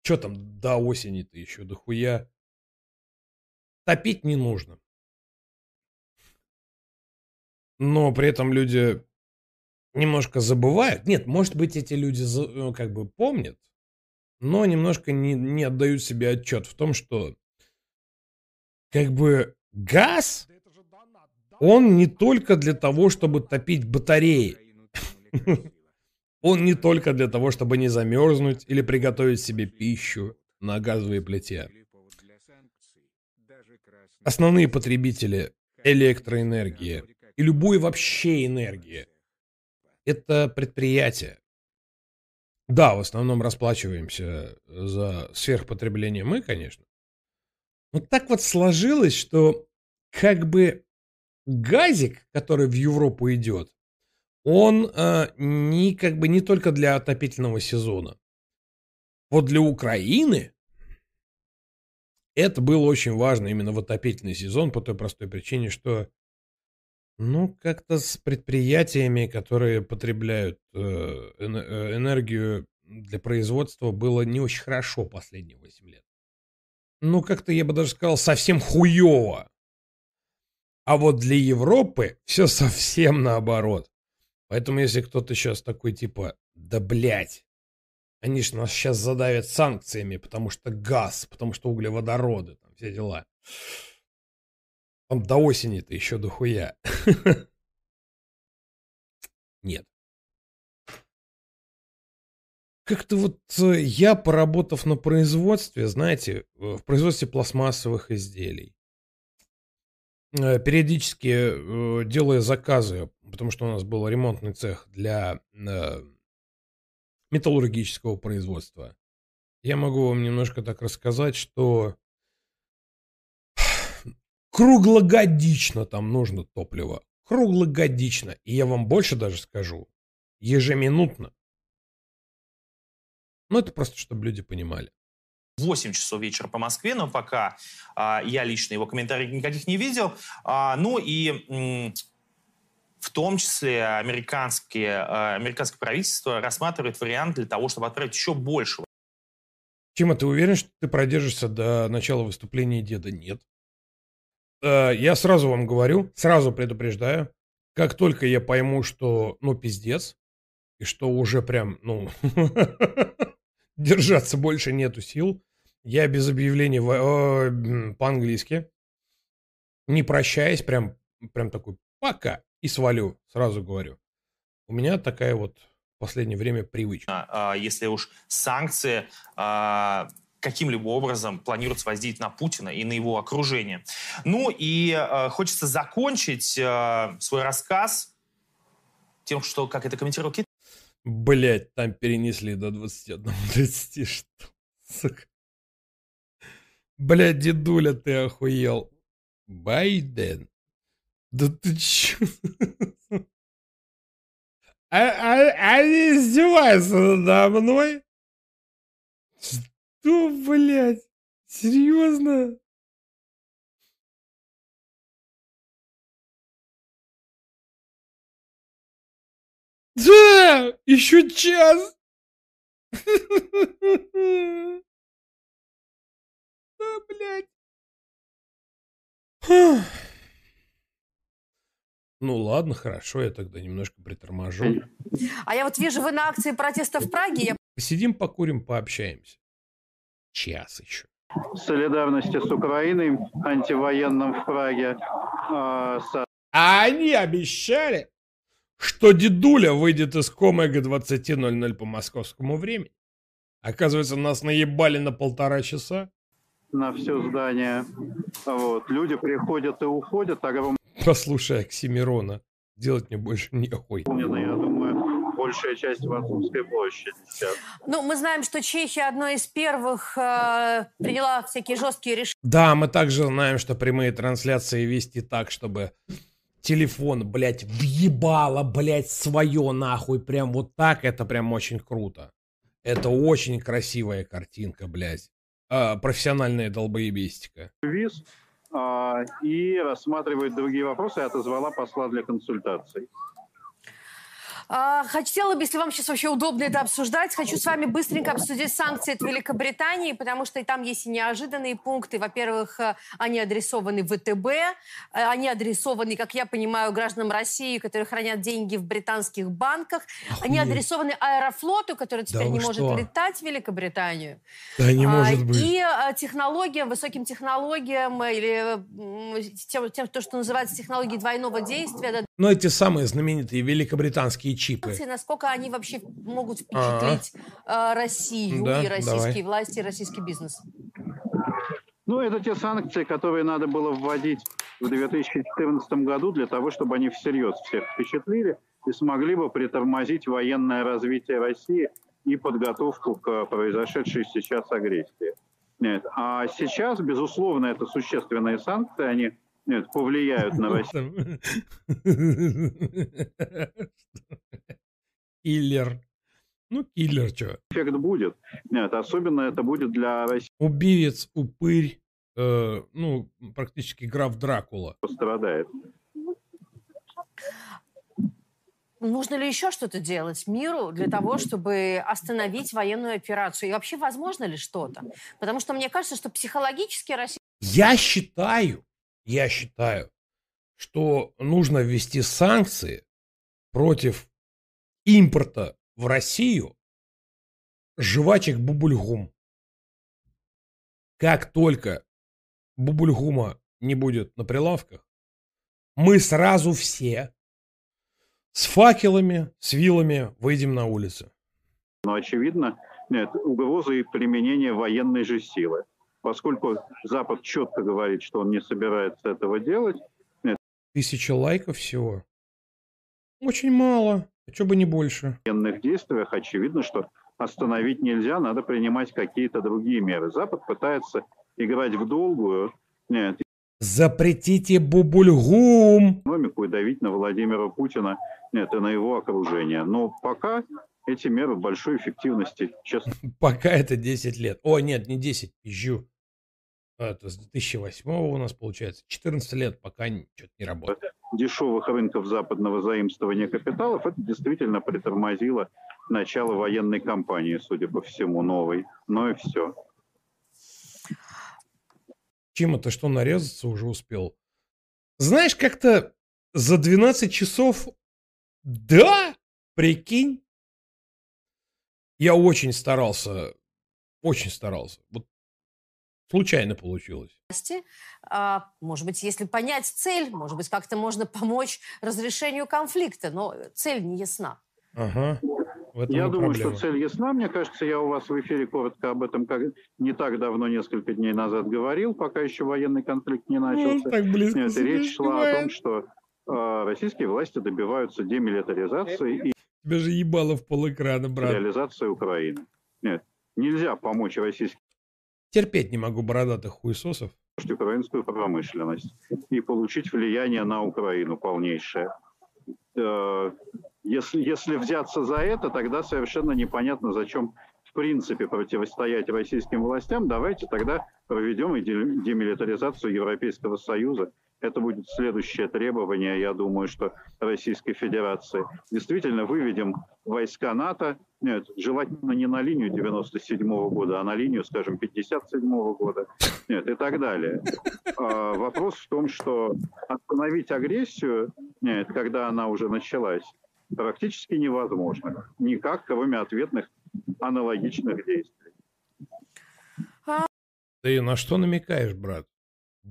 Что там до осени-то еще, до хуя? Топить не нужно. Но при этом люди немножко забывают. Нет, может быть, эти люди ну, как бы помнят, но немножко не, не отдают себе отчет в том, что как бы газ, он не только для того, чтобы топить батареи. (laughs) Он не только для того, чтобы не замерзнуть или приготовить себе пищу на газовой плите. Основные потребители электроэнергии и любой вообще энергии – это предприятия. Да, в основном расплачиваемся за сверхпотребление мы, конечно. Но так вот сложилось, что как бы газик, который в Европу идет, он э, не как бы не только для отопительного сезона. Вот для Украины это было очень важно именно в отопительный сезон по той простой причине, что ну, как-то с предприятиями, которые потребляют э, э, энергию для производства, было не очень хорошо последние 8 лет. Ну, как-то, я бы даже сказал, совсем хуево. А вот для Европы все совсем наоборот. Поэтому если кто-то сейчас такой типа, да блять, они же нас сейчас задавят санкциями, потому что газ, потому что углеводороды, там все дела. Там до осени-то еще дохуя. Нет. Как-то вот э, я, поработав на производстве, знаете, в производстве пластмассовых изделий, э, периодически э, делая заказы, потому что у нас был ремонтный цех для металлургического производства. Я могу вам немножко так рассказать, что круглогодично там нужно топливо. Круглогодично. И я вам больше даже скажу. Ежеминутно. Ну, это просто, чтобы люди понимали. 8 часов вечера по Москве, но пока а, я лично его комментариев никаких не видел. А, ну и в том числе американские, э, американское правительство рассматривает вариант для того, чтобы отправить еще больше. Тима, ты уверен, что ты продержишься до начала выступления деда? Нет. Э, я сразу вам говорю, сразу предупреждаю, как только я пойму, что, ну, пиздец, и что уже прям, ну, (laughs) держаться больше нету сил, я без объявления по-английски, не прощаясь, прям, прям такой, пока и свалю, сразу говорю. У меня такая вот в последнее время привычка. А, если уж санкции а, каким-либо образом планируется воздействовать на Путина и на его окружение. Ну и э, хочется закончить э, свой рассказ тем, что, как это комментировал Кит. Блять, там перенесли до 21.30, (laughs) что, сука. Блядь, дедуля, ты охуел. Байден. Да ты чё? А, а, они издеваются надо мной? Что, блядь? Серьезно? Да! Еще час! (laughs) Да, блядь. Ну ладно, хорошо, я тогда немножко приторможу. А я вот вижу, вы на акции протеста в Праге. Я... Посидим, покурим, пообщаемся. Час еще. Солидарности с Украиной, антивоенным в Праге. А, с... а они обещали, что дедуля выйдет из комы к 20.00 по московскому времени. Оказывается, нас наебали на полтора часа. На все здание. Вот. Люди приходят и уходят, а Послушай Оксимирона. Делать мне больше нехуй. Я думаю, большая часть Ватутской площади сейчас. Ну, мы знаем, что Чехия одной из первых э, приняла всякие жесткие решения. Да, мы также знаем, что прямые трансляции вести так, чтобы телефон, блядь, въебало, блядь, свое нахуй. Прям вот так, это прям очень круто. Это очень красивая картинка, блядь. А, профессиональная долбоебистика. Виз а, и рассматривает другие вопросы отозвала посла для консультаций. А, хотела бы, если вам сейчас вообще удобно это обсуждать, хочу с вами быстренько обсудить санкции от Великобритании, потому что и там есть и неожиданные пункты. Во-первых, э, они адресованы ВТБ, э, они адресованы, как я понимаю, гражданам России, которые хранят деньги в британских банках. Охуеть. Они адресованы Аэрофлоту, который теперь да не может что? летать в Великобританию. Да не может быть. И э, технологиям, высоким технологиям или тем, тем, то, что называется технологией двойного действия. Но эти самые знаменитые великобританские чипы. Насколько они вообще могут впечатлить А-а-а. Россию да, и российские давай. власти, и российский бизнес? Ну, это те санкции, которые надо было вводить в 2014 году для того, чтобы они всерьез всех впечатлили и смогли бы притормозить военное развитие России и подготовку к произошедшей сейчас агрессии. Нет. А сейчас, безусловно, это существенные санкции, они нет, повлияют на Россию. Киллер. Ну, киллер, что? Эффект будет. Нет, особенно это будет для России. Убивец, упырь, э, ну, практически граф Дракула. Пострадает. Нужно ли еще что-то делать миру для того, чтобы остановить военную операцию? И вообще возможно ли что-то? Потому что мне кажется, что психологически Россия... Я считаю, я считаю, что нужно ввести санкции против импорта в Россию жвачек бубульгум. Как только бубульгума не будет на прилавках, мы сразу все с факелами, с вилами выйдем на улицы. Но очевидно, нет, угрозы применения военной же силы. Поскольку Запад четко говорит, что он не собирается этого делать. Тысяча лайков всего. Очень мало. А что бы не больше? В военных действиях очевидно, что остановить нельзя, надо принимать какие-то другие меры. Запад пытается играть в долгую. Нет. Запретите бубульгум! Экономику и давить на Владимира Путина нет, и на его окружение. Но пока эти меры большой эффективности, честно. (laughs) Пока это 10 лет. О, нет, не 10, пизжу. Это с 2008 у нас получается 14 лет, пока что-то не работает. Дешевых рынков западного заимствования капиталов это действительно притормозило начало военной кампании, судя по всему, новой. Но и все. Чем-то что нарезаться уже успел. Знаешь, как-то за 12 часов да, прикинь. Я очень старался, очень старался. Вот случайно получилось. А, может быть, если понять цель, может быть, как-то можно помочь разрешению конфликта, но цель не ясна. Ага. Я думаю, проблема. что цель ясна. Мне кажется, я у вас в эфире коротко об этом как не так давно, несколько дней назад говорил, пока еще военный конфликт не начался. Ну, так близко Нет, речь шла о том, что российские власти добиваются демилитаризации и Тебя же ебало в полэкрана, брат. реализации Украины. Нет, нельзя помочь российским Терпеть не могу бородатых хуесосов. украинскую промышленность и получить влияние на Украину полнейшее. Э, Если, если взяться за это, тогда совершенно непонятно, зачем в принципе противостоять российским властям. Давайте тогда проведем и де- демилитаризацию Европейского Союза это будет следующее требование, я думаю, что Российской Федерации. Действительно, выведем войска НАТО, нет, желательно не на линию 97 -го года, а на линию, скажем, 57 -го года, нет, и так далее. А, вопрос в том, что остановить агрессию, нет, когда она уже началась, практически невозможно. Никак, кроме ответных аналогичных действий. Ты на что намекаешь, брат?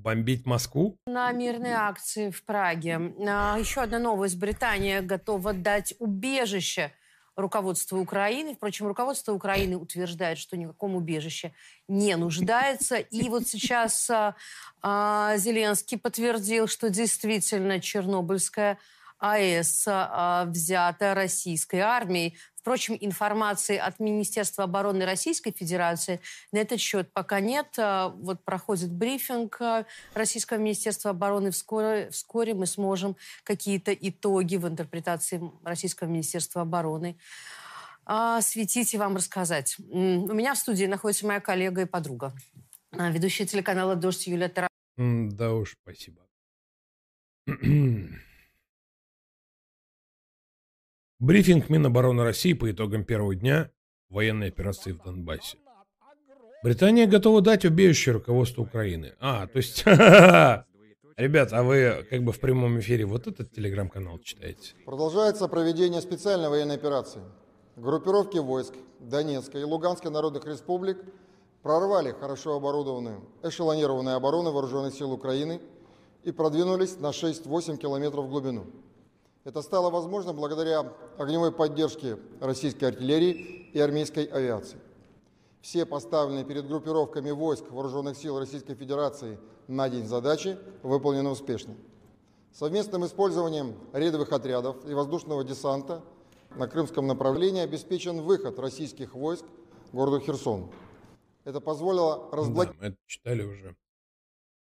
Бомбить Москву? На мирные акции в Праге. А, Еще одна новость. Британия готова дать убежище руководству Украины. Впрочем, руководство Украины утверждает, что ни убежище не нуждается. И вот сейчас а, а, Зеленский подтвердил, что действительно Чернобыльская АЭС а, взята российской армией. Впрочем, информации от Министерства обороны Российской Федерации на этот счет пока нет. А, Вот проходит брифинг а, Российского Министерства обороны. Вскоре, вскоре мы сможем какие-то итоги в интерпретации Российского Министерства обороны светить и вам рассказать. У меня в студии находится моя коллега и подруга, ведущая телеканала «Дождь» Юлия Тарасова. Да уж, спасибо. (clears throat) Брифинг Минобороны России по итогам первого дня военной операции в Донбассе. Британия готова дать убежище руководству Украины. А, то есть... (laughs) Ребят, а вы как бы в прямом эфире вот этот телеграм-канал читаете? Продолжается проведение специальной военной операции. Группировки войск Донецкой и Луганской народных республик прорвали хорошо оборудованную эшелонированную оборону вооруженных сил Украины и продвинулись на 6-8 километров в глубину. Это стало возможно благодаря огневой поддержке российской артиллерии и армейской авиации. Все поставленные перед группировками войск Вооруженных сил Российской Федерации на день задачи выполнены успешно. Совместным использованием рейдовых отрядов и воздушного десанта на крымском направлении обеспечен выход российских войск городу Херсон. Это позволило разблокировать... Да, это читали уже.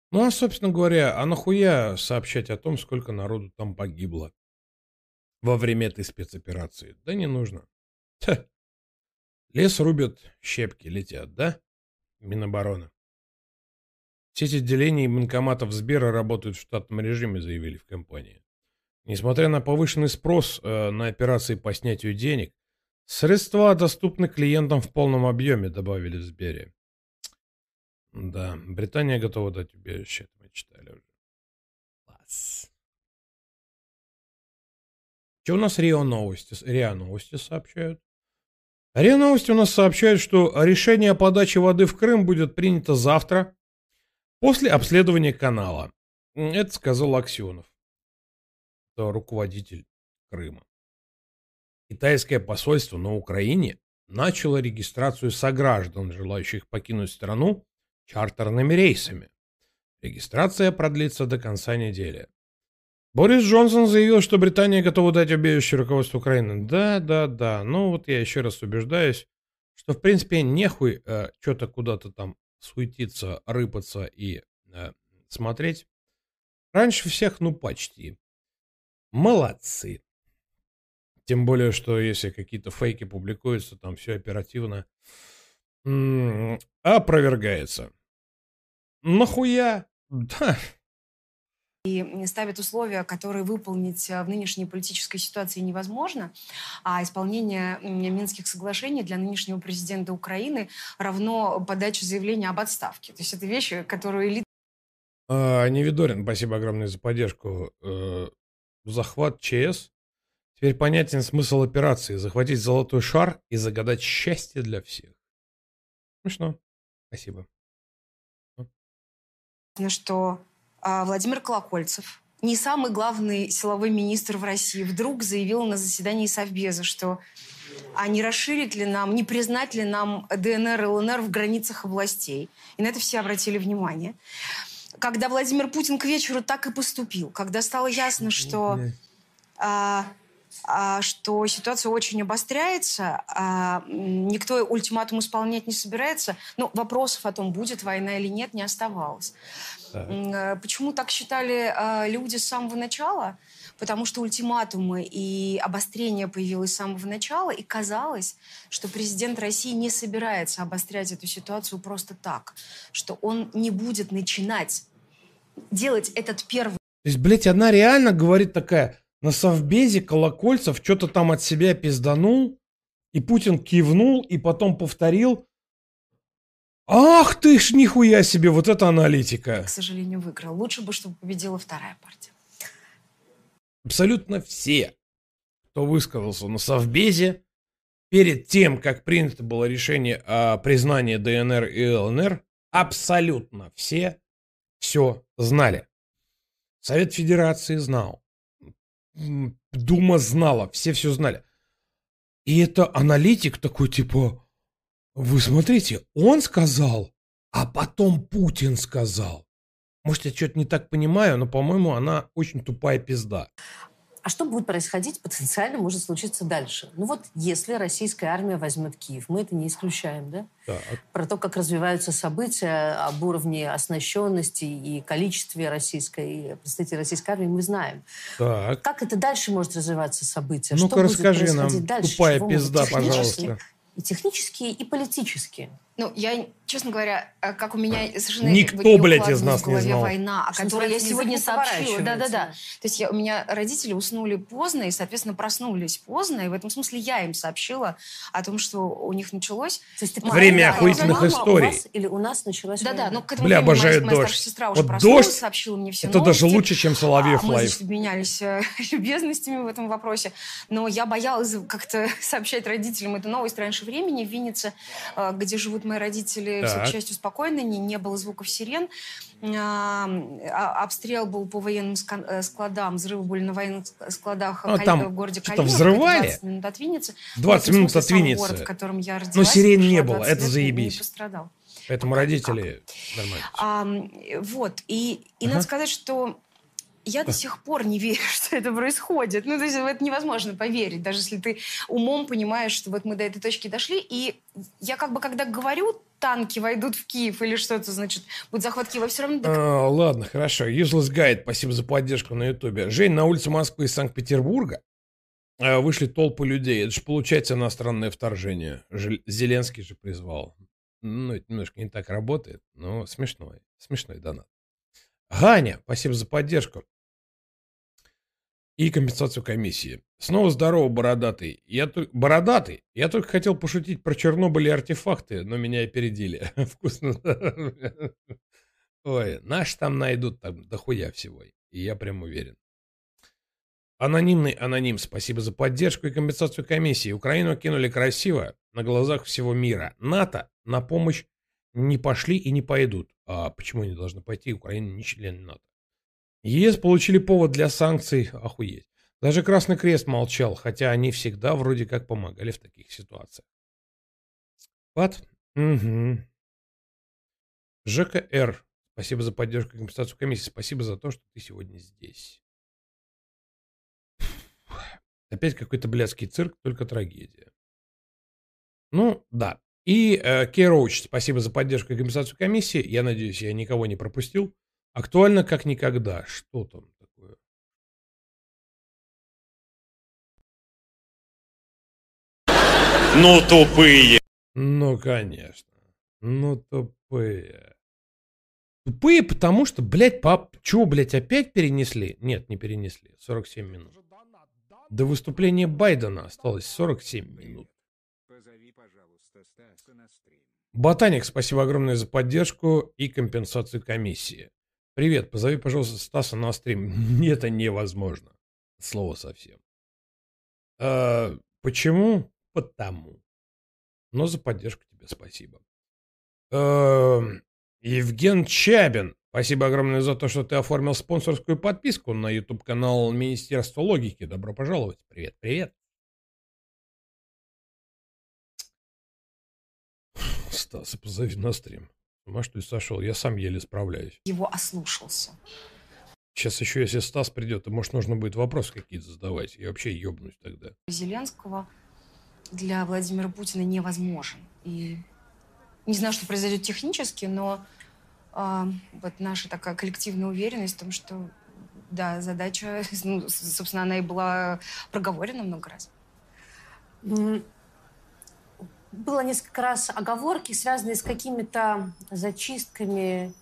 Ну, а, собственно говоря, а нахуя сообщать о том, сколько народу там погибло во время этой спецоперации? Да не нужно. Ха. Лес рубят, щепки летят, да? Минобороны. Сеть отделений и банкоматов Сбера работают в штатном режиме, заявили в компании. Несмотря на повышенный спрос э, на операции по снятию денег, средства доступны клиентам в полном объеме, добавили в Сбере. Да, Британия готова дать убежище, это мы читали уже. Класс. Что у нас РИО Новости? РИА Новости сообщают. РИА Новости у нас сообщают, что решение о подаче воды в Крым будет принято завтра, после обследования канала. Это сказал Аксенов. Это руководитель Крыма. Китайское посольство на Украине начало регистрацию сограждан, желающих покинуть страну, чартерными рейсами. Регистрация продлится до конца недели. Борис Джонсон заявил, что Британия готова дать убежище руководству Украины. Да, да, да. Ну вот я еще раз убеждаюсь, что в принципе нехуй э, что-то куда-то там суетиться, рыпаться и э, смотреть. Раньше всех, ну почти. Молодцы. Тем более, что если какие-то фейки публикуются, там все оперативно м- опровергается. Нахуя? (laughs) Да. И ставят условия, которые выполнить э, в нынешней политической ситуации невозможно, а исполнение Минских соглашений для нынешнего президента Украины равно подаче заявления об отставке. То есть это вещи, которые элита А, Невидорин, спасибо огромное за поддержку. Э, захват ЧС. Теперь понятен смысл операции. Захватить золотой шар и загадать счастье для всех. Смешно. Спасибо. что а, Владимир Колокольцев, не самый главный силовой министр в России, вдруг заявил на заседании Совбеза, что а не расширить ли нам, не признать ли нам ДНР и ЛНР в границах областей. И на это все обратили внимание. Когда Владимир Путин к вечеру так и поступил, когда стало ясно, что, а, а, что ситуация очень обостряется, а, никто ультиматум исполнять не собирается, ну, вопросов о том, будет война или нет, не оставалось. М, Почему так считали а, люди с самого начала? Потому что ультиматумы и обострение появилось с самого начала, и казалось, что президент России не собирается обострять эту ситуацию просто так, что он не будет начинать делать этот первый То есть, блядь, она реально говорит такая, на совбезе Колокольцев что-то там от себя пизданул, и Путин кивнул, и потом повторил. Ах ты ж нихуя себе, вот это аналитика. к сожалению, выиграл. Лучше бы, чтобы победила вторая партия. Абсолютно все, кто высказался на совбезе, перед тем, как принято было решение о признании ДНР и ЛНР, абсолютно все все знали. Совет Федерации знал. Дума знала, все все знали. И это аналитик такой, типа, вы смотрите, он сказал, а потом Путин сказал. Может, я что-то не так понимаю, но, по-моему, она очень тупая пизда. А что будет происходить, потенциально может случиться дальше? Ну вот, если российская армия возьмет Киев, мы это не исключаем, да? Так. Про то, как развиваются события, об уровне оснащенности и количестве российской, представителей российской армии мы знаем. Так. Как это дальше может развиваться событие? Ну-ка, расскажи нам, дальше? тупая Чего пизда, пожалуйста. И технические, и политические. Ну, я, честно говоря, э, как у меня совершенно Никто, блядь, из нас не знал. война, о Что которой я сегодня сообщила. Да-да-да. То есть я, у меня родители уснули поздно и, соответственно, проснулись поздно, и в этом смысле я им сообщила о том, что у них началось. То есть ты Время охуительных историй. У вас, или у нас началась Да-да, война? ну к этому Бля, времени моя, обожаю моя дождь. старшая сестра уже Вот проснулась, дождь сообщила мне все Это даже новости. лучше, чем Соловьев А, Мы, лайв. значит, обменялись э, (laughs) любезностями в этом вопросе. Но я боялась как-то (laughs) сообщать родителям эту новость раньше времени. В Виннице, э, где живут мои родители, все, Так. к счастью, спокойно, не, не было звуков сирен. А, а, обстрел был по военным э, складам, взрывы были на военных складах А, Каль- там в городе что-то Калиновка, взрывали? 20 минут от Винницы. 20 Ну, в минут от Винницы. город, в котором я родилась. Но сирен не было, 20 это лет, заебись. Не пострадал. Поэтому родители нормально. А, вот. И, и Ага. надо сказать, что я до сих пор не верю, (laughs) что это происходит. Ну, то есть в это невозможно поверить, даже если ты умом понимаешь, что вот мы до этой точки дошли. И я как бы, когда говорю, танки войдут в Киев или что-то, значит, будет захват Киева, все равно... А, ладно, хорошо. Useless Guide, спасибо за поддержку на Ютубе. Жень, на улице Москвы из Санкт-Петербурга э, вышли толпы людей. Это же получается иностранное вторжение. Зеленский же призвал. Ну, это немножко не так работает, но смешной. Смешной донат. Ганя, спасибо за поддержку. И компенсацию комиссии. Снова здорово, бородатый. Я бородатый. Я только хотел пошутить про Чернобыль и артефакты, но меня опередили. (laughs) Вкусно. Ой, наш там найдут там дохуя всего. И я прям уверен. Анонимный аноним, спасибо за поддержку и компенсацию комиссии. Украину кинули красиво на глазах всего мира. НАТО на помощь не пошли и не пойдут. А почему они должны пойти? Украина не член НАТО. ЕС получили повод для санкций. Охуеть. Даже Красный Крест молчал, хотя они всегда вроде как помогали в таких ситуациях. Вот. Угу. ЖКР. Спасибо за поддержку и компенсацию комиссии. Спасибо за то, что ты сегодня здесь. Опять какой-то блядский цирк, только трагедия. Ну, да. И э, Кей спасибо за поддержку и компенсацию комиссии. Я надеюсь, я никого не пропустил. Актуально как никогда. Что там такое? Ну, тупые. Ну, конечно. Ну, тупые. Тупые, потому что, блядь, пап, чего, блядь, опять перенесли? Нет, не перенесли. 47 минут. До выступления Байдена осталось 47 минут. Ботаник, спасибо огромное за поддержку и компенсацию комиссии. Привет, позови, пожалуйста, Стаса на стрим. (laughs) Это невозможно. Слово совсем. А, почему? Потому. Но за поддержку тебе спасибо. А, Евген Чабин, Спасибо огромное за то, что ты оформил спонсорскую подписку на YouTube-канал Министерства логики. Добро пожаловать. Привет, привет. Стаса, позови на стрим. Что ли сошел? Я сам еле справляюсь. Его ослушался. Сейчас еще, если Стас придет, то, может, нужно будет вопросы какие-то задавать. Я вообще ебнусь тогда. Зеленского для Владимира Путина невозможен. И не знаю, что произойдет технически, но а, вот наша такая коллективная уверенность в том, что да, задача, (laughs) ну, собственно, она и была проговорена много раз. Было несколько раз оговорки, связанные с какими-то зачистками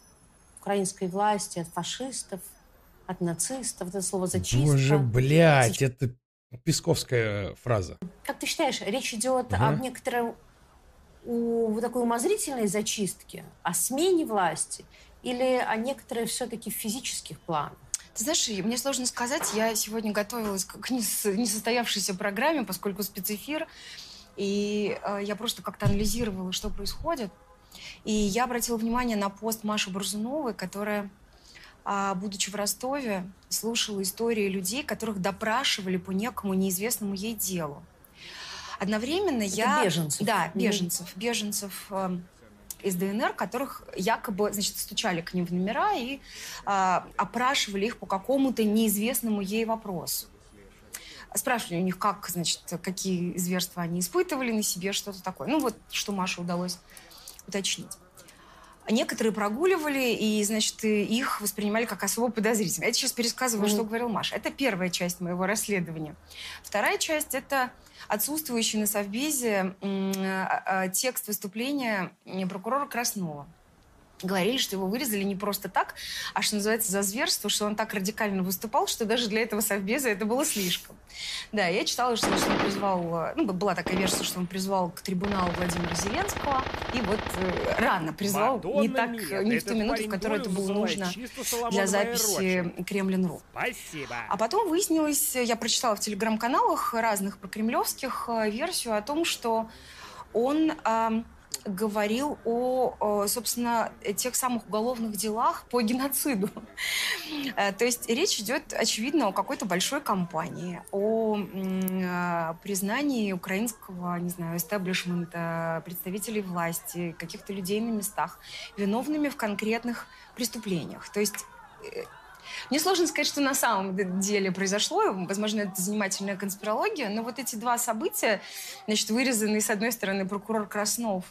украинской власти от фашистов, от нацистов. Это слово «зачистка». Боже, блядь, это песковская фраза. Как ты считаешь, речь идет угу. об некотором у такой умозрительной зачистки, о смене власти или о некоторой все-таки физических планах? Ты знаешь, мне сложно сказать. Я сегодня готовилась к несостоявшейся программе, поскольку спецэфир. И э, я просто как-то анализировала, что происходит. И я обратила внимание на пост Маши Бурзуновой, которая, э, будучи в Ростове, слушала истории людей, которых допрашивали по некому неизвестному ей делу. Одновременно Это я... беженцев. Да, беженцев. Беженцев э, из ДНР, которых якобы, значит, стучали к ним в номера и э, опрашивали их по какому-то неизвестному ей вопросу. Спрашивали у них, как, значит, какие зверства они испытывали на себе, что-то такое. Ну вот, что Маше удалось уточнить. Некоторые прогуливали, и, значит, их воспринимали как особо подозрительно. Я сейчас пересказываю, mm-hmm. что говорил Маша. Это первая часть моего расследования. Вторая часть – это отсутствующий на Совбезе а, а, текст выступления прокурора Краснова говорили, что его вырезали не просто так, а что называется за зверство, что он так радикально выступал, что даже для этого совбеза это было слишком. Да, я читала, что он призвал, ну, была такая версия, что он призвал к трибуналу Владимира Зеленского, и вот э, рано призвал, Мадонна не так, нет, не в ту минуту, в которую это было нужно для записи Кремлин.ру. Спасибо. А потом выяснилось, я прочитала в телеграм-каналах разных прокремлевских э, версию о том, что он... Э, говорил о, собственно, тех самых уголовных делах по геноциду. Э, то есть речь идет, очевидно, о какой-то большой кампании, о э, признании украинского, не знаю, эстаблишмента, представителей власти, каких-то людей на местах виновными в конкретных преступлениях. То есть э, мне сложно сказать, что на самом деле произошло. Возможно, это занимательная конспирология. Но вот эти два события, значит, вырезанные, с одной стороны, прокурор Краснов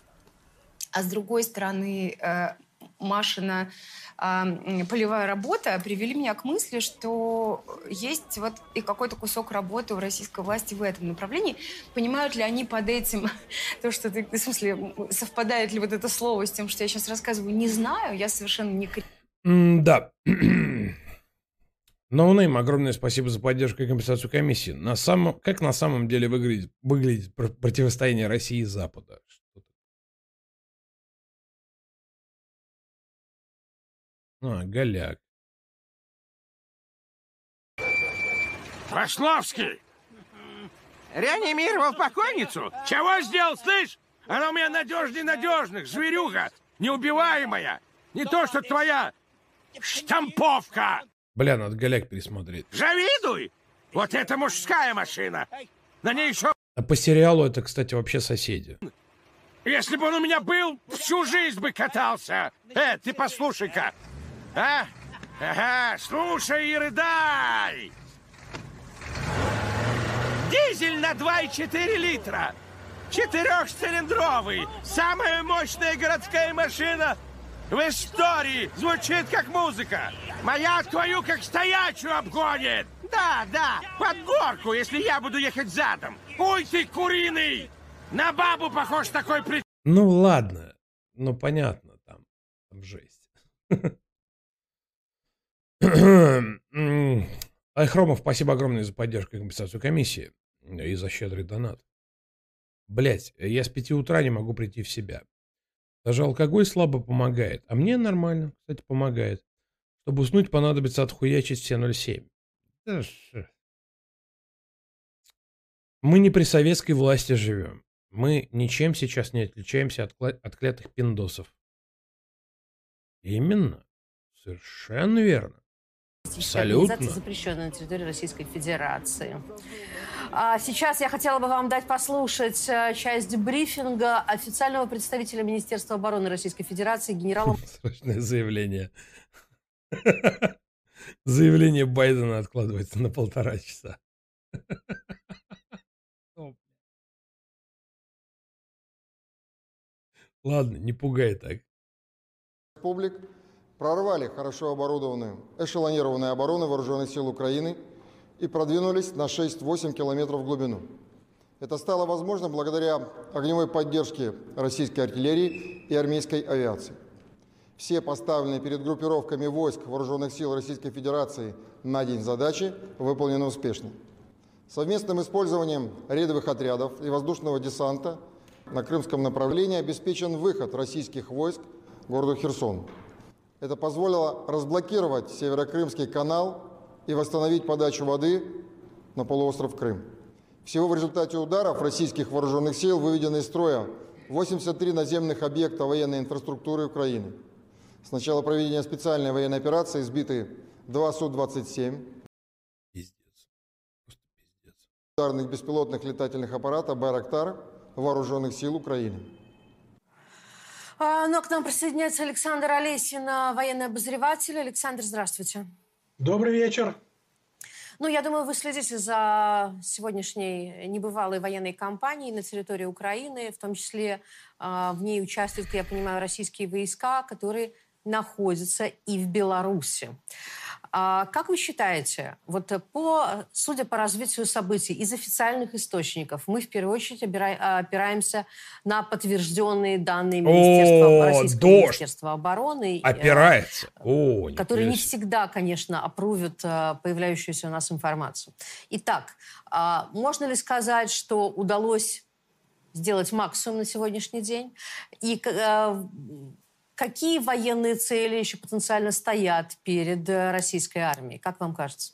а с другой стороны, э, Машина полевая работа привели меня к мысли, что есть вот и какой-то кусок работы у российской власти в этом направлении. Понимают ли они под этим (laughs) то, что ты, в смысле, совпадает ли вот это слово с тем, что я сейчас рассказываю, не знаю, я совершенно не... М, Да. (clears throat) Noname, огромное спасибо за поддержку и компенсацию комиссии. На самом, как на самом деле выглядит, выглядит пр- противостояние России и Запада? А, голяк. Пошловский! Реанимировал покойницу? Чего сделал, слышь? Она у меня надежней надежных, зверюга, неубиваемая. Не то, что твоя штамповка. Бля, надо голяк пересмотреть. Завидуй! Вот это мужская машина. На ней еще... А по сериалу это, кстати, вообще соседи. Если бы он у меня был, всю жизнь бы катался. Э, ты послушай-ка. А? Ага, слушай и рыдай. Дизель на 2,4 литра. Четырехцилиндровый. Самая мощная городская машина в истории. Звучит как музыка. Моя твою как стоячую обгонит. Да, да, под горку, если я буду ехать задом. Ой ты, куриный! На бабу похож такой при... Ну ладно. Ну понятно, там, там жесть. (laughs) Айхромов, спасибо огромное за поддержку и компенсацию комиссии. И за щедрый донат. Блять, я с пяти утра не могу прийти в себя. Даже алкоголь слабо помогает. А мне нормально, кстати, помогает. Чтобы уснуть, понадобится отхуячить все 0,7. Да Мы не при советской власти живем. Мы ничем сейчас не отличаемся от, от клятых пиндосов. Именно. Совершенно верно. Абсолютно. Организации, запрещенные на территории Российской Федерации. А сейчас я хотела бы вам дать послушать э, часть брифинга официального представителя Министерства обороны Российской Федерации генерала (laughs) Срочное заявление. (laughs) Заявление Байдена откладывается на полтора часа. Ладно, не пугай так. республик прорвали хорошо оборудованную эшелонированную оборону Вооруженных сил Украины и продвинулись на 6-8 километров в глубину. Это стало возможно благодаря огневой поддержке российской артиллерии и армейской авиации. Все поставленные перед группировками войск Вооруженных сил Российской Федерации на день задачи выполнены успешно. Совместным использованием рейдовых отрядов и воздушного десанта на крымском направлении обеспечен выход российских войск городу Херсон. Это позволило разблокировать Северокрымский канал и восстановить подачу воды на полуостров Крым. Всего в результате ударов российских вооруженных сил выведены из строя 83 наземных объекта военной инфраструктуры Украины. С начала проведения специальной военной операции сбиты два Су-27, ударных беспилотных летательных аппарата «Байрактар» вооруженных сил Украины. А, Ну, а к нам присоединяется Александр Олесин, а, военный обозреватель. Александр, здравствуйте. Добрый вечер. Ну, я думаю, вы следите за сегодняшней небывалой военной кампанией на территории Украины, в том числе в ней участвуют, я понимаю, российские войска, которые находятся и в Беларуси. А Как вы считаете, вот э, по, судя по развитию событий из официальных источников, мы в первую очередь опира- опираемся на подтвержденные данные Министерства, О, Российского дождь! Министерства обороны. э, Опирается. О, которые не всегда, конечно, опрувят э, появляющуюся у нас информацию. Итак, а, можно ли сказать, что удалось сделать максимум на сегодняшний день? И э, какие военные цели еще потенциально стоят перед э, российской армией? Как вам кажется?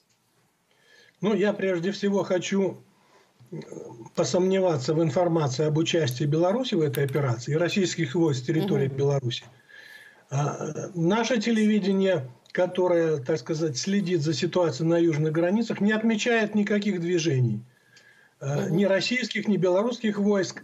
Ну, я прежде всего хочу э, посомневаться в информации об участии Беларуси в этой операции и российских войск с территории Мгм. Беларуси. А, Наше телевидение, которое, так сказать, следит за ситуацией на южных границах, не отмечает никаких движений. Э, Ни российских, ни белорусских войск.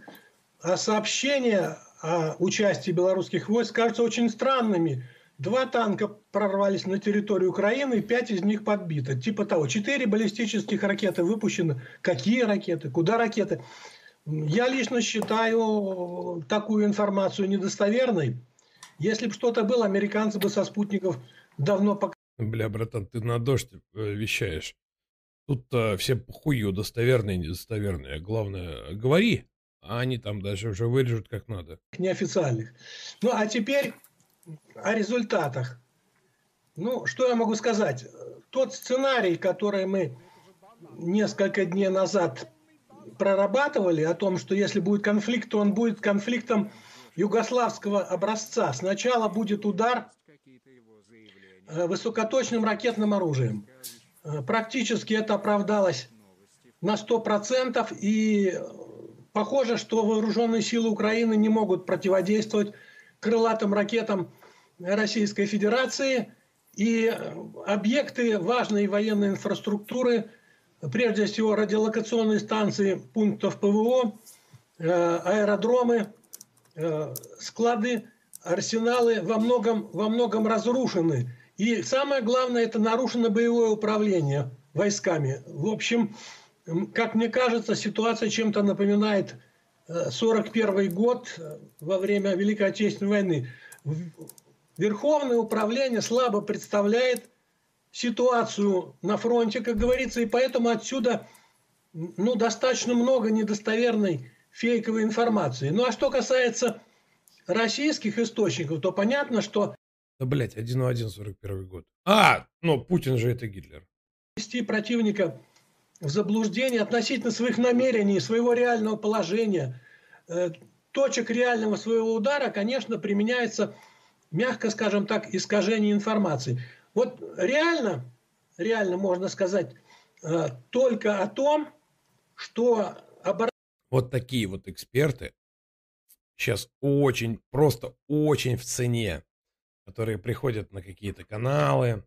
А сообщения о участии белорусских войск кажутся очень странными. Два танка прорвались на территорию Украины, пять из них подбито. Типа того, четыре баллистических ракеты выпущены. Какие ракеты? Куда ракеты? Я лично считаю такую информацию недостоверной. Если бы что-то было, американцы бы со спутников давно показали. Бля, братан, ты на дождь э, вещаешь. Тут-то все похую, достоверные, недостоверные. Главное, говори, а они там даже уже вырежут как надо. Неофициальных. Ну, а теперь о результатах. Ну, что я могу сказать? Тот сценарий, который мы несколько дней назад прорабатывали, о том, что если будет конфликт, то он будет конфликтом югославского образца. Сначала будет удар э, высокоточным ракетным оружием. Э, практически это оправдалось на 100%, и похоже, что вооруженные силы Украины не могут противодействовать крылатым ракетам Российской Федерации, и объекты важной военной инфраструктуры, прежде всего радиолокационные станции пунктов ПВО, э, аэродромы, э, склады, арсеналы во многом, во многом разрушены. И самое главное, это нарушено боевое управление войсками. В общем, как мне кажется, ситуация чем-то напоминает 41 э, год э, во время Великой Отечественной войны. Верховное управление слабо представляет ситуацию на фронте, как говорится, и поэтому отсюда ну, достаточно много недостоверной фейковой информации. Ну а что касается российских источников, то понятно, что да, блядь, 1 41 год. А, ну, Путин же это Гитлер. Противника в заблуждение относительно своих намерений, своего реального положения, э, точек реального своего удара, конечно, применяется, мягко скажем так, искажение информации. Вот реально, реально можно сказать э, только о том, что. Вот такие вот эксперты сейчас очень, просто очень в цене которые приходят на какие-то каналы,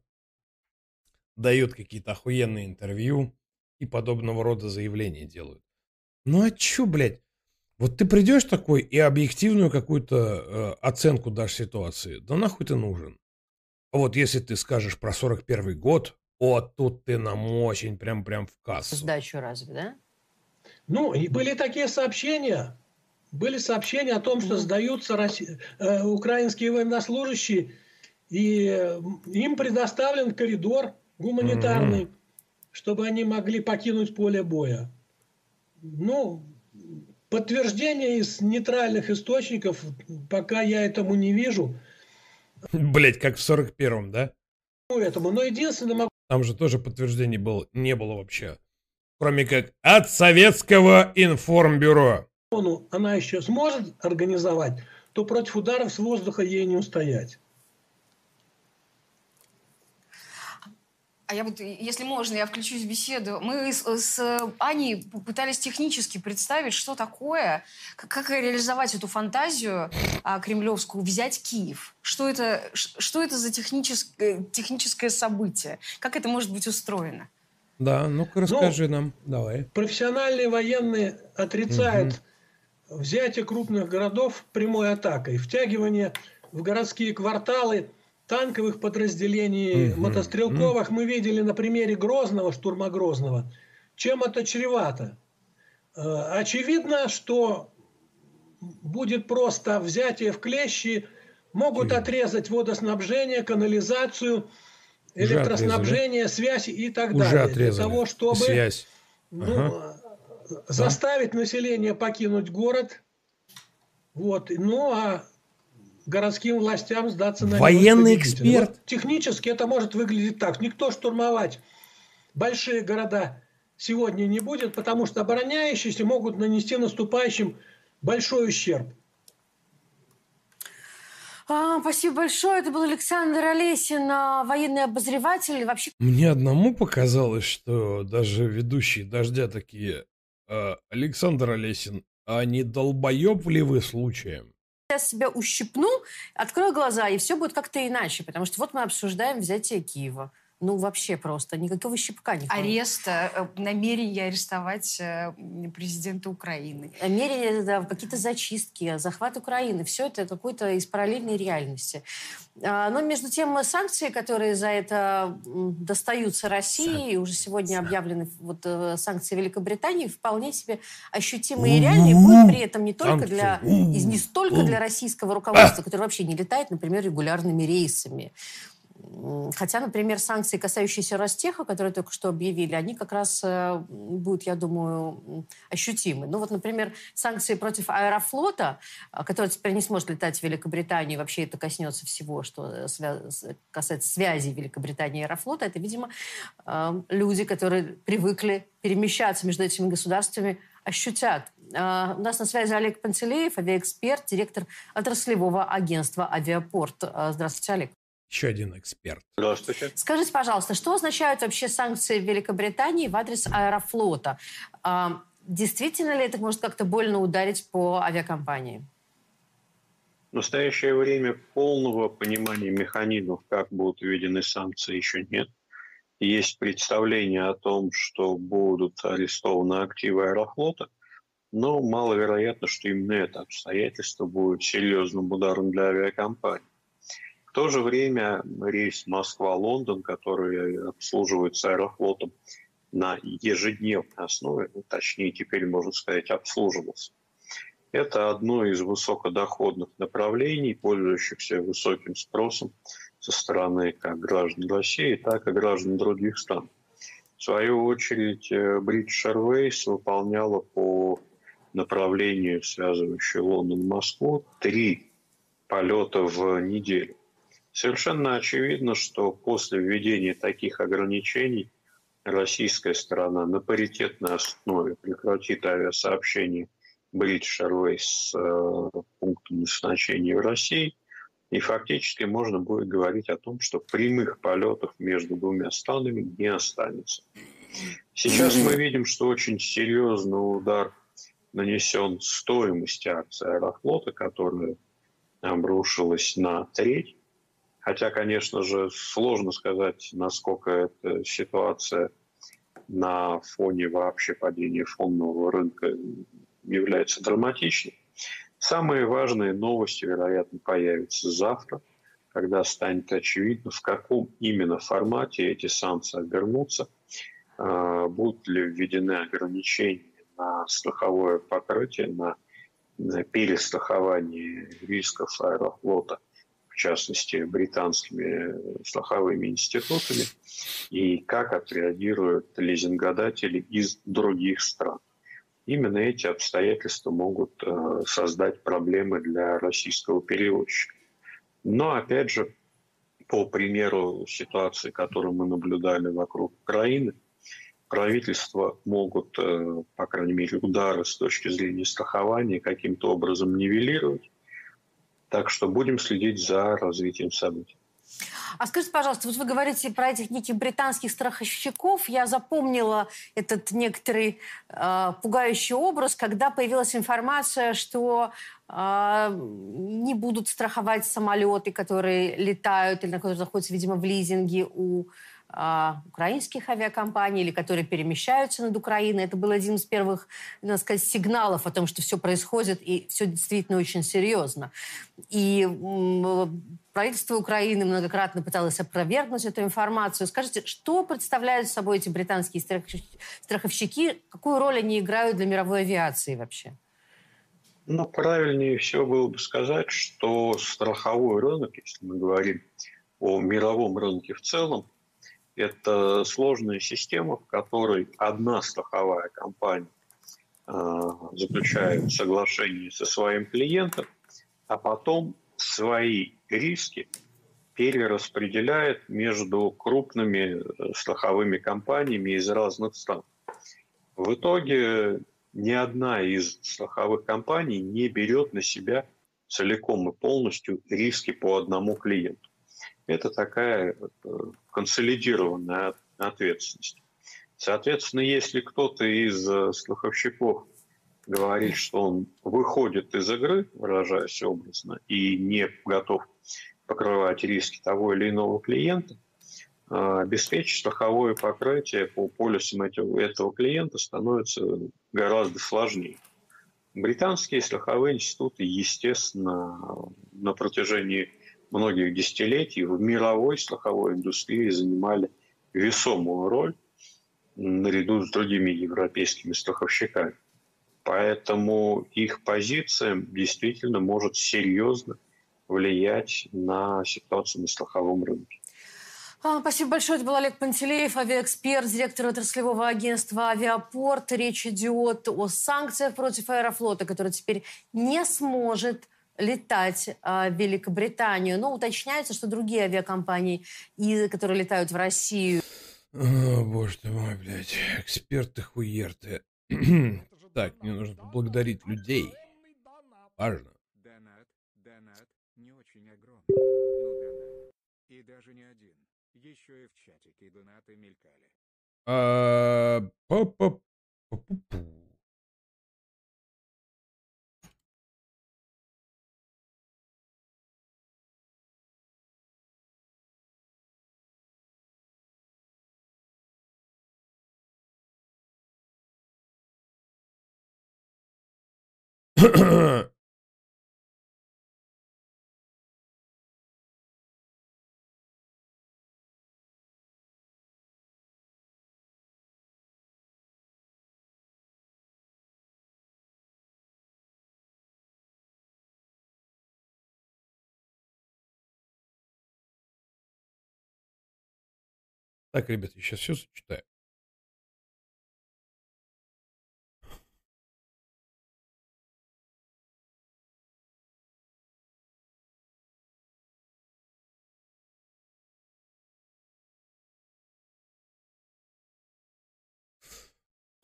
дают какие-то охуенные интервью и подобного рода заявления делают. Ну а чё, блядь? Вот ты придешь такой и объективную какую-то э, оценку дашь ситуации. Да нахуй ты нужен? А вот если ты скажешь про 41 год, о, тут ты нам очень прям-прям в кассу. Сдачу разве, да? Ну, и были такие сообщения, были сообщения о том, что сдаются Росси... э, украинские военнослужащие, и э, им предоставлен коридор гуманитарный, mm-hmm. Чтобы они могли покинуть поле боя. Ну, подтверждения из нейтральных источников, пока я этому не вижу. Блять, как в 41-м, да? Ну, этому. Но единственное могу... Там же тоже подтверждений было, не было вообще. Кроме как от советского информбюро она еще сможет организовать, то против ударов с воздуха ей не устоять. А я вот, если можно, я включусь в беседу. Мы с, с Аней пытались технически представить, что такое, как, реализовать эту фантазию а, кремлевскую, взять Киев. Что это, что это за техническое, техническое событие? Как это может быть устроено? Да, ну-ка расскажи ну, нам, давай. Профессиональные военные отрицают угу взятие крупных городов прямой атакой, втягивание в городские кварталы танковых подразделений, угу. мотострелковых. Мы видели на примере Грозного, штурма Грозного. Чем это чревато? Э, очевидно, что будет просто взятие в клещи, могут отрезать водоснабжение, канализацию, электроснабжение, связь и так Уже далее. Отрезали. Для того, чтобы связь. Ну, ага заставить да? население покинуть город. Вот. Ну, а городским властям сдаться на Военный эксперт. Вот технически это может выглядеть так. Никто штурмовать большие города сегодня не будет, потому что обороняющиеся могут нанести наступающим большой ущерб. А, спасибо большое. Это был Александр Олесин, а, военный обозреватель. Вообще... Мне одному показалось, что даже ведущие «Дождя» такие Э, Александр Олесин, а не долбоеб ли вы случаем? Я себя ущипну, открою глаза, и все будет как-то иначе. Потому что вот мы обсуждаем взятие Киева. Ну вообще просто никакого щипка не Арест, э, намерение арестовать э, президента Украины. Намерение, да, какие-то зачистки, захват Украины. Все это какой-то из параллельной реальности. А, но между тем санкции, которые за это достаются России, уже сегодня объявлены вот э, санкции Великобритании, вполне себе ощутимые и реальные, будут при этом не только для, не столько для российского руководства, которое вообще не летает, например, регулярными рейсами. Хотя, например, санкции, касающиеся Ростеха, которые только что объявили, они как раз э, будут, я думаю, ощутимы. Ну вот, например, санкции против Аэрофлота, э, который теперь не сможет летать в Великобританию, вообще это коснется всего, что э, касается связи Великобритании и Аэрофлота, это, видимо, люди, которые привыкли перемещаться между этими государствами, ощутят. У нас на связи Олег Пантелеев, авиаэксперт, директор отраслевого агентства «Авиапорт». Здравствуйте, Олег. Еще один эксперт. Здравствуйте. Скажите, пожалуйста, что означают вообще санкции Великобритании в адрес Аэрофлота? А, действительно ли это может как-то больно ударить по авиакомпании? В настоящее время полного понимания механизмов, как будут введены санкции, еще нет. Есть представление о том, что будут арестованы активы Аэрофлота, но маловероятно, что именно это обстоятельство будет серьезным ударом для авиакомпании то же время рейс Москва-Лондон, который обслуживается аэрофлотом на ежедневной основе, ну, точнее теперь можно сказать обслуживался, это одно из высокодоходных направлений, пользующихся высоким спросом со стороны как граждан России, так и граждан других стран. В свою очередь, э, British Airways выполняла по направлению, связывающему Лондон и Москву, три полета в неделю. Совершенно очевидно, что после введения таких ограничений российская сторона на паритетной основе прекратит авиасообщение British Airways с э, пунктом назначения в России, и фактически можно будет говорить о том, что прямых полетов между двумя странами не останется. Сейчас мы видим, что очень серьезный удар нанесен стоимости акций Аэрофлота, которая обрушилась на треть Хотя, конечно же, сложно сказать, насколько эта ситуация на фоне вообще падения фондового рынка является драматичной. Самые важные новости, вероятно, появятся завтра, когда станет очевидно, в каком именно формате эти санкции обернутся, а, будут ли введены ограничения на страховое покрытие, на, на перестрахование рисков аэрофлота – в частности, британскими страховыми институтами, и как отреагируют лизингодатели из других стран. Именно эти обстоятельства могут э, создать проблемы для российского перевозчика. Но, опять же, по примеру ситуации, которую мы наблюдали вокруг Украины, правительства могут, э, по крайней мере, удары с точки зрения страхования каким-то образом нивелировать, так что будем следить за развитием событий. А скажите, пожалуйста, вот вы говорите про этих неких британских страховщиков. Я запомнила этот некоторый э, пугающий образ, когда появилась информация, что э, не будут страховать самолеты, которые летают или на которые находятся, видимо, в лизинге у украинских авиакомпаний или которые перемещаются над Украиной. Это был один из первых, надо сказать, сигналов о том, что все происходит и все действительно очень серьезно. И правительство Украины многократно пыталось опровергнуть эту информацию. Скажите, что представляют собой эти британские страховщики? Какую роль они играют для мировой авиации вообще? Ну, правильнее всего было бы сказать, что страховой рынок, если мы говорим о мировом рынке в целом, это сложная система, в которой одна страховая компания э, заключает соглашение со своим клиентом, а потом свои риски перераспределяет между крупными э, страховыми компаниями из разных стран. В итоге ни одна из страховых компаний не берет на себя целиком и полностью риски по одному клиенту. Это такая э, консолидированная ответственность. Соответственно, если кто-то из э, страховщиков говорит, что он выходит из игры, выражаясь образно, и не готов покрывать риски того или иного клиента, э, обеспечить страховое покрытие по полюсам этого, этого клиента становится гораздо сложнее. Британские страховые институты, естественно, на протяжении многих десятилетий в мировой страховой индустрии занимали весомую роль наряду с другими европейскими страховщиками. Поэтому их позиция действительно может серьезно влиять на ситуацию на страховом рынке. А, спасибо большое. Это был Олег Пантелеев, авиаэксперт, директор отраслевого агентства «Авиапорт». Речь идет о санкциях против Аэрофлота, который теперь не сможет летать а, в Великобританию. Но уточняется, что другие авиакомпании, которые летают в Россию... О, боже ты мой, блядь. Эксперты хуерты. (clears throat) так, мне нужно поблагодарить людей. Важно. Донат, донат не очень огромный, но донат. И даже не один. Еще и в чатике донаты мелькали. А, по Так, ребята, я сейчас все зачитаю.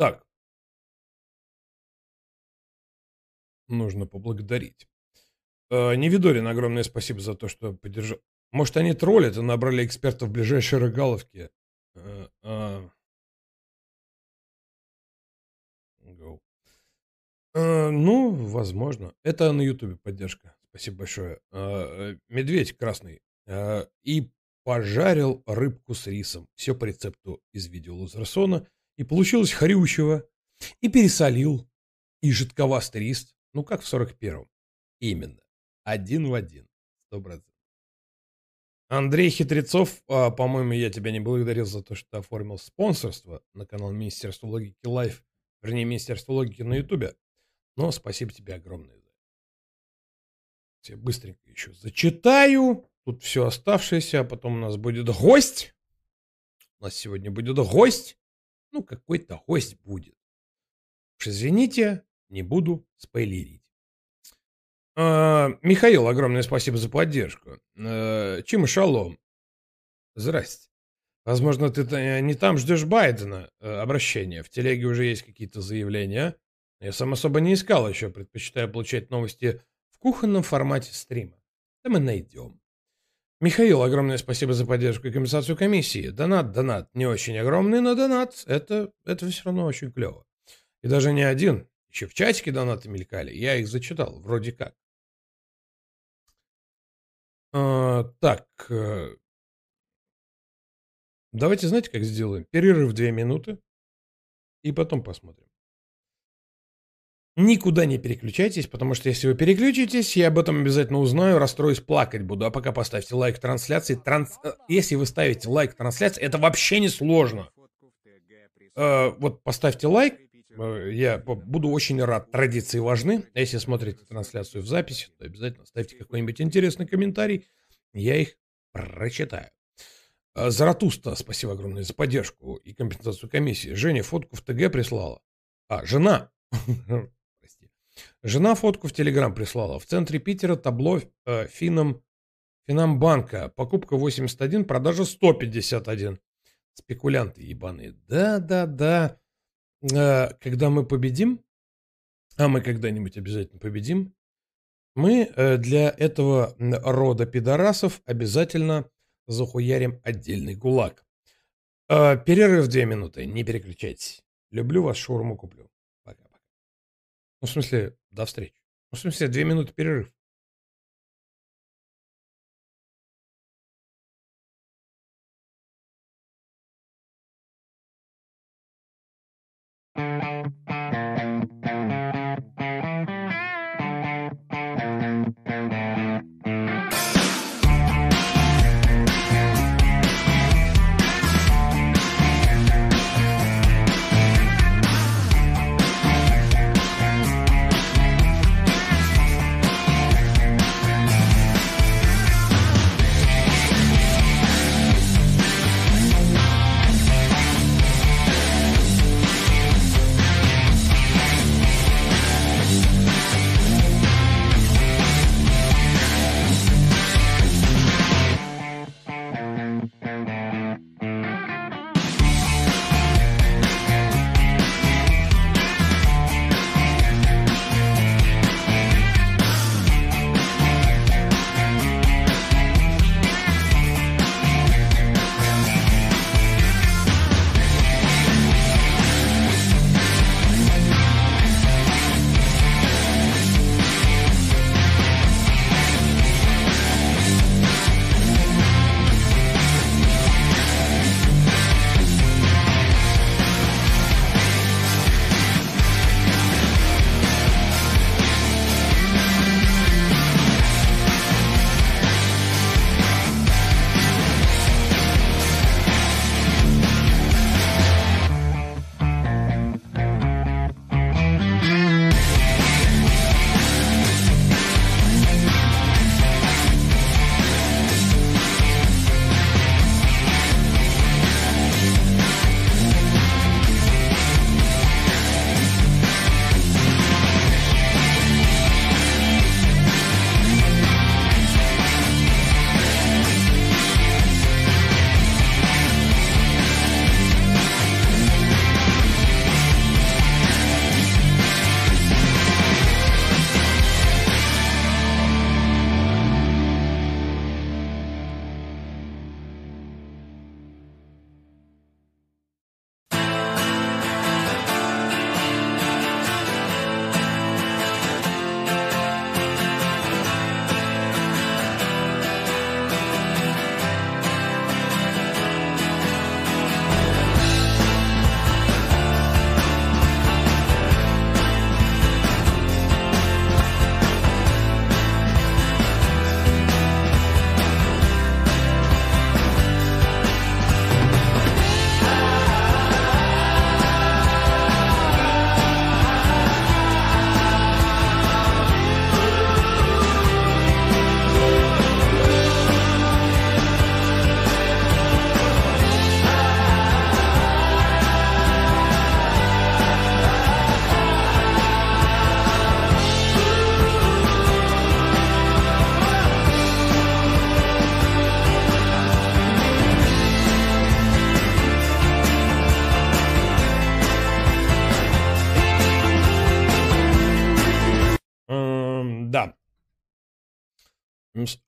Так. Нужно поблагодарить. Э, Невидорин, огромное спасибо за то, что поддержал. Может, они троллят и набрали экспертов в ближайшей рыгаловке. Э, а. Go. Э, ну, возможно. Это на Ютубе поддержка. Спасибо большое. Э, медведь красный. И пожарил рыбку с рисом. Все по рецепту из видео Лазерсона. И получилось хрючево. И пересолил. И жидковастый рис. Ну, как в 41-м. Именно. Один в один. Сто процентов. Андрей Хитрецов, а, по-моему, я тебя не благодарил за то, что ты оформил спонсорство на канал Министерства логики Live, вернее, Министерство логики на Ютубе. Но спасибо тебе огромное за это. Я быстренько еще зачитаю. Тут все оставшееся, а потом у нас будет гость. У нас сегодня будет гость. Ну, какой-то гость будет. Уж извините, не буду спойлерить. А, Михаил, огромное спасибо за поддержку. А, Чим шалом. Здрасте. Возможно, ты не там ждешь Байдена э, обращения. В телеге уже есть какие-то заявления. Я сам особо не искал еще. Предпочитаю получать новости в кухонном формате стрима. Да мы найдем. Михаил, огромное спасибо за поддержку и компенсацию комиссии. Донат, донат. Не очень огромный, но донат. Это, это все равно очень клево. И даже не один. Еще в чатике донаты мелькали. Я их зачитал, вроде как. А, так. Э, давайте, знаете, как сделаем? Перерыв две минуты. И потом посмотрим. Никуда не переключайтесь, потому что если вы переключитесь, я об этом обязательно узнаю, расстроюсь, плакать буду. А пока поставьте лайк трансляции. Транс... Э, если вы ставите лайк трансляции, это вообще не сложно. Э, вот поставьте лайк, Э, я буду очень рад. Традиции важны. Если смотрите трансляцию в записи, то обязательно ставьте какой-нибудь интересный комментарий. Я их прочитаю. Э, Заратуста, спасибо огромное за поддержку и компенсацию комиссии. Женя фотку в ТГ прислала. А, жена. (laughs) Жена фотку в Телеграм прислала. В центре Питера табло э, финам, Финамбанка. Покупка 81, продажа 151. Спекулянты ебаные. Да-да-да. Э, когда мы победим, а мы когда-нибудь обязательно победим, мы э, для этого рода пидорасов обязательно захуярим отдельный гулаг. Э, перерыв две минуты, не переключайтесь. Люблю вас, шаурму куплю. Ну, в смысле, до встречи. Ну, в смысле, две минуты перерыв.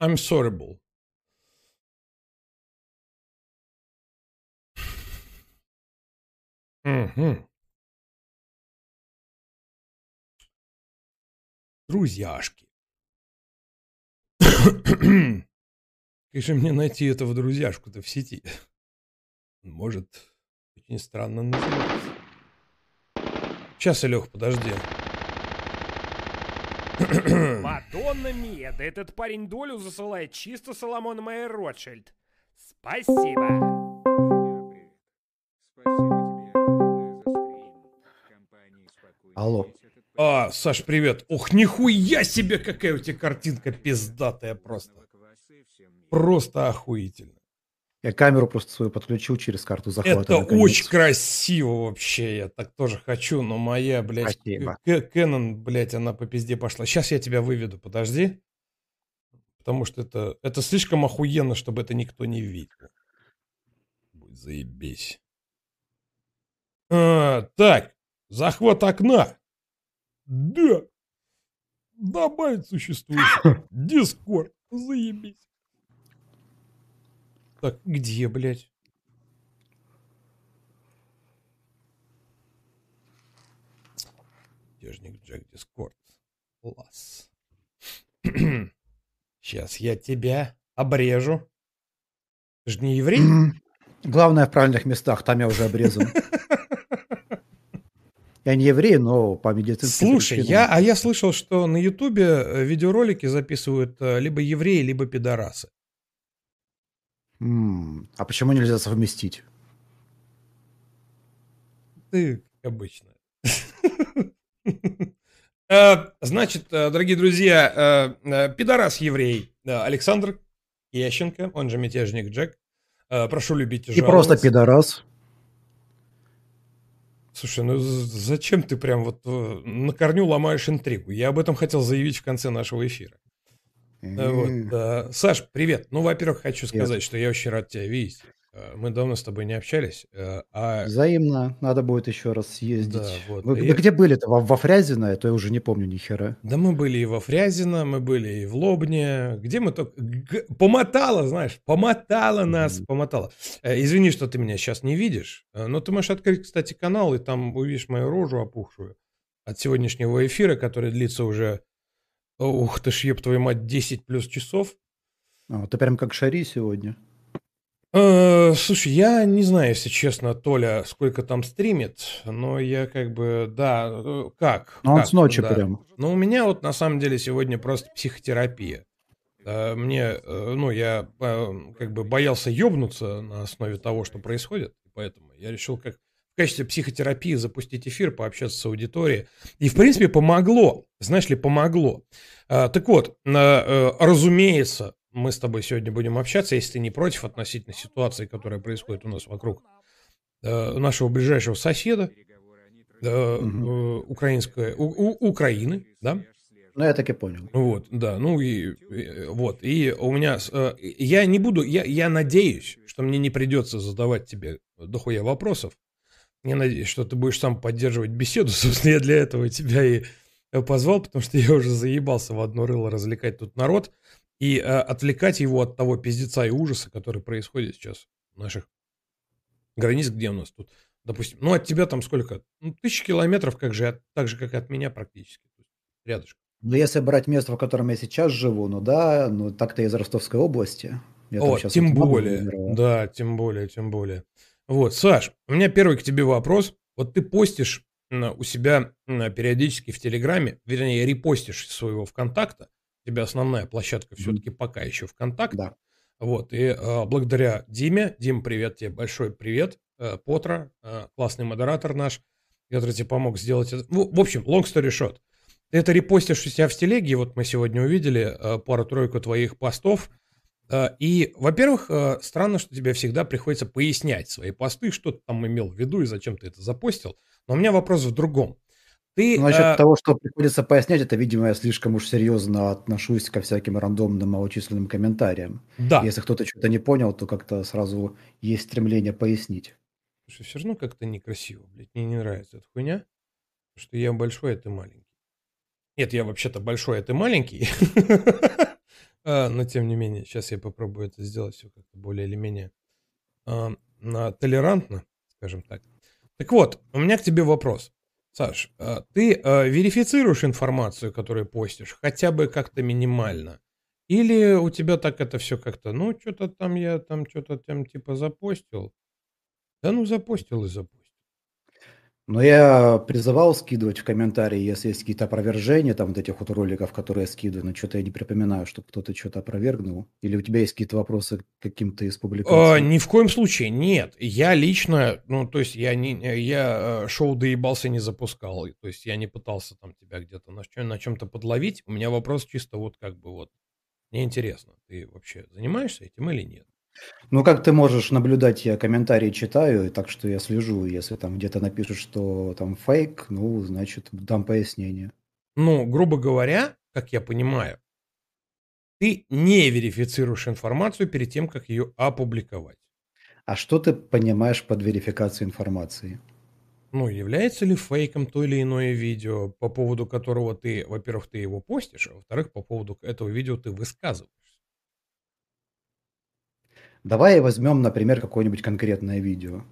I'm, sorryable. Угу. Друзьяшки. Как же мне найти этого друзьяшку-то в сети? Может, очень странно называется. Сейчас, Илех, подожди. (coughs) Мадонна Мия, да этот парень долю засылает чисто Соломон Майер Ротшильд. Спасибо. Алло. А, Саш, привет. Ох, нихуя себе, какая у тебя картинка пиздатая просто. Просто охуительно. Я камеру просто свою подключил через карту захвата. Это наконец. очень красиво вообще, я так тоже хочу, но моя, блядь, Спасибо. К- Canon, блядь, она по пизде пошла. Сейчас я тебя выведу, подожди. Потому что это, это слишком охуенно, чтобы это никто не видел. Будет заебись. А, так, захват окна. Да. Добавить существующий. (laughs) Дискорд. Заебись. Так, где, блядь? Дежник Джек Дискорд. Класс. (clears throat) Сейчас я тебя обрежу. Ты же не еврей? Главное в правильных местах, там я уже обрезан. (laughs) Я не еврей, но по медицинским Слушай, я, а я слышал, что на Ютубе э, видеоролики записывают э, либо евреи, либо пидорасы. М, А почему нельзя совместить? Ты, как обычно. (laughs) Э, Значит, э, дорогие друзья, э, пидорас-еврей Александр Ященко, он же мятежник Джек. Прошу любить и И просто пидорас. Слушай, ну зачем ты прям вот на корню ломаешь интригу? Я об этом хотел заявить в конце нашего эфира. Вот. Саш, привет. Ну, во-первых, хочу Привет. сказать, что я очень рад тебя видеть. Э, Мы давно с тобой не общались. э, А Взаимно. Надо будет еще раз съездить. Да, вот. Вы, вы где были-то? Во, во Фрязино? Это я уже не помню ни хера. Да мы были и во Фрязино, мы были и в Лобне. Где мы только... Помотало, знаешь, помотало нас, помотало. Э, Извини, что ты меня сейчас не видишь, но ты можешь открыть, кстати, канал, и там увидишь мою рожу опухшую от сегодняшнего эфира, который длится уже, ух ты ж, еб твою мать, 10 плюс часов. А, ты прям как Шари сегодня. Э, Слушай, я не знаю, если честно, Толя, сколько там стримит, но я как бы, да, э, как? Ну, он с ночи да. прям. Ну, у меня вот на самом деле сегодня просто психотерапия. Э, Мне, э, ну, я как бы боялся ёбнуться на основе того, что происходит, поэтому я решил как качестве психотерапии запустить эфир, пообщаться с аудиторией. И, в принципе, помогло. Знаешь ли, помогло. А, Так вот, э, разумеется, мы с тобой сегодня будем общаться, если ты не против относительно ситуации, которая происходит у нас вокруг э, нашего ближайшего соседа, э, э, украинской, у- у- Украины, да? Ну, я так и понял. Вот, да, ну и, и- вот, и у меня, я не буду, я, я надеюсь, что мне не придется задавать тебе дохуя вопросов. Я надеюсь, что ты будешь сам поддерживать беседу, (laughs) собственно, я для этого тебя и позвал, потому что я уже заебался в одно рыло развлекать тут народ и э, отвлекать его от того пиздеца и ужаса, который происходит сейчас в наших границ, где у нас тут, допустим, ну от тебя там сколько? Ну, тысячи километров, как же, от- так же, как и от меня практически, рядышком. Ну, если брать место, в котором я сейчас живу, ну да, ну так-то из Ростовской области. Я щас тем более. Да, тем более, тем более. Вот, Саш, у меня первый к тебе вопрос. Вот ты постишь у себя периодически в Телеграме, вернее, репостишь своего ВКонтакта. У тебя основная площадка все-таки пока еще ВКонтакт. Да. Вот, и э, благодаря Диме, Дим, привет тебе, большой привет, э, Потра, э, классный модератор наш, который тебе помог сделать это. Ну, в общем, long story short. Ты это репостишь у себя в телеге, вот мы сегодня увидели э, пару-тройку твоих постов, И, во-первых, э, странно, что тебе всегда приходится пояснять свои посты, что ты там имел в виду и зачем ты это запостил. Но у меня вопрос в другом. Ты, Ну, насчет э, того, что приходится пояснять, это, видимо, я слишком уж серьезно отношусь ко всяким рандомным малочисленным комментариям. Да. Если кто-то что-то не понял, то как-то сразу есть стремление пояснить. Слушай, все равно как-то некрасиво, блядь. Мне не нравится эта хуйня. Что я большой, а ты маленький. Нет, я вообще-то большой, а ты маленький. (laughs) А, но тем не менее, сейчас я попробую это сделать все как-то более или менее а, толерантно, скажем так. Так вот, у меня к тебе вопрос. Саш, а, ты а, верифицируешь информацию, которую постишь, хотя бы как-то минимально? Или у тебя так это все как-то, ну, что-то там я там что-то там типа запостил. Да ну запостил и запостил. Но я призывал скидывать в комментарии, если есть какие-то опровержения там вот этих вот роликов, которые я скидываю, но что-то я не припоминаю, что кто-то что-то опровергнул. Или у тебя есть какие-то вопросы каким-то из А, публикаций? ни в коем случае нет. Я лично, ну, то есть я не, я э, шоу доебался не запускал. То есть я не пытался там тебя где-то на, чё- на чем-то подловить. У меня вопрос чисто вот как бы вот. Мне интересно, ты вообще занимаешься этим или нет? Ну, как ты можешь наблюдать, я комментарии читаю, так что я слежу. Если там где-то напишут, что там фейк, ну, значит, дам пояснение. Ну, грубо говоря, как я понимаю, ты не верифицируешь информацию перед тем, как ее опубликовать. А что ты понимаешь под верификацией информации? Ну, является ли фейком то или иное видео, по поводу которого ты, во-первых, ты его постишь, а во-вторых, по поводу этого видео ты высказываешь. Давай возьмем, например, какое-нибудь конкретное видео,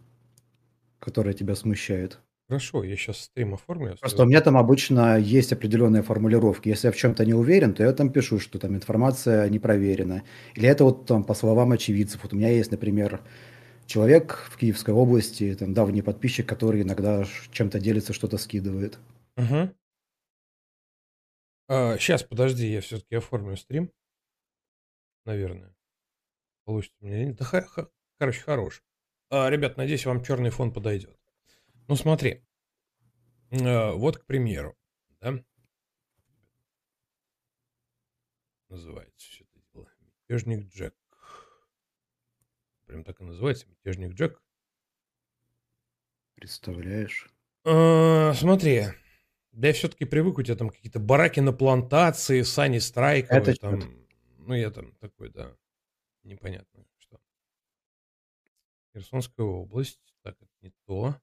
которое тебя смущает. Хорошо, я сейчас стрим оформлю. Просто у меня там обычно есть определенные формулировки. Если я в чем-то не уверен, то я там пишу, что там информация не проверена. Или это вот там по словам очевидцев. Вот у меня есть, например, человек в Киевской области, там давний подписчик, который иногда чем-то делится, что-то скидывает. Угу. сейчас, подожди, я все-таки оформлю стрим. Наверное. Получится у меня. или нет. Да, ха- ха- короче, хорош. А, ребят, надеюсь, вам черный фон подойдет. Ну, смотри. А, вот, к примеру, да? Называется все это дело. Мятежник Джек. Прям так и называется. Мятежник Джек. Представляешь? А, смотри. Да я все-таки привык, у тебя там какие-то бараки на плантации, Сани Страйковой, Это там, ну я там такой, да, непонятно что. Херсонская область, так, это не то,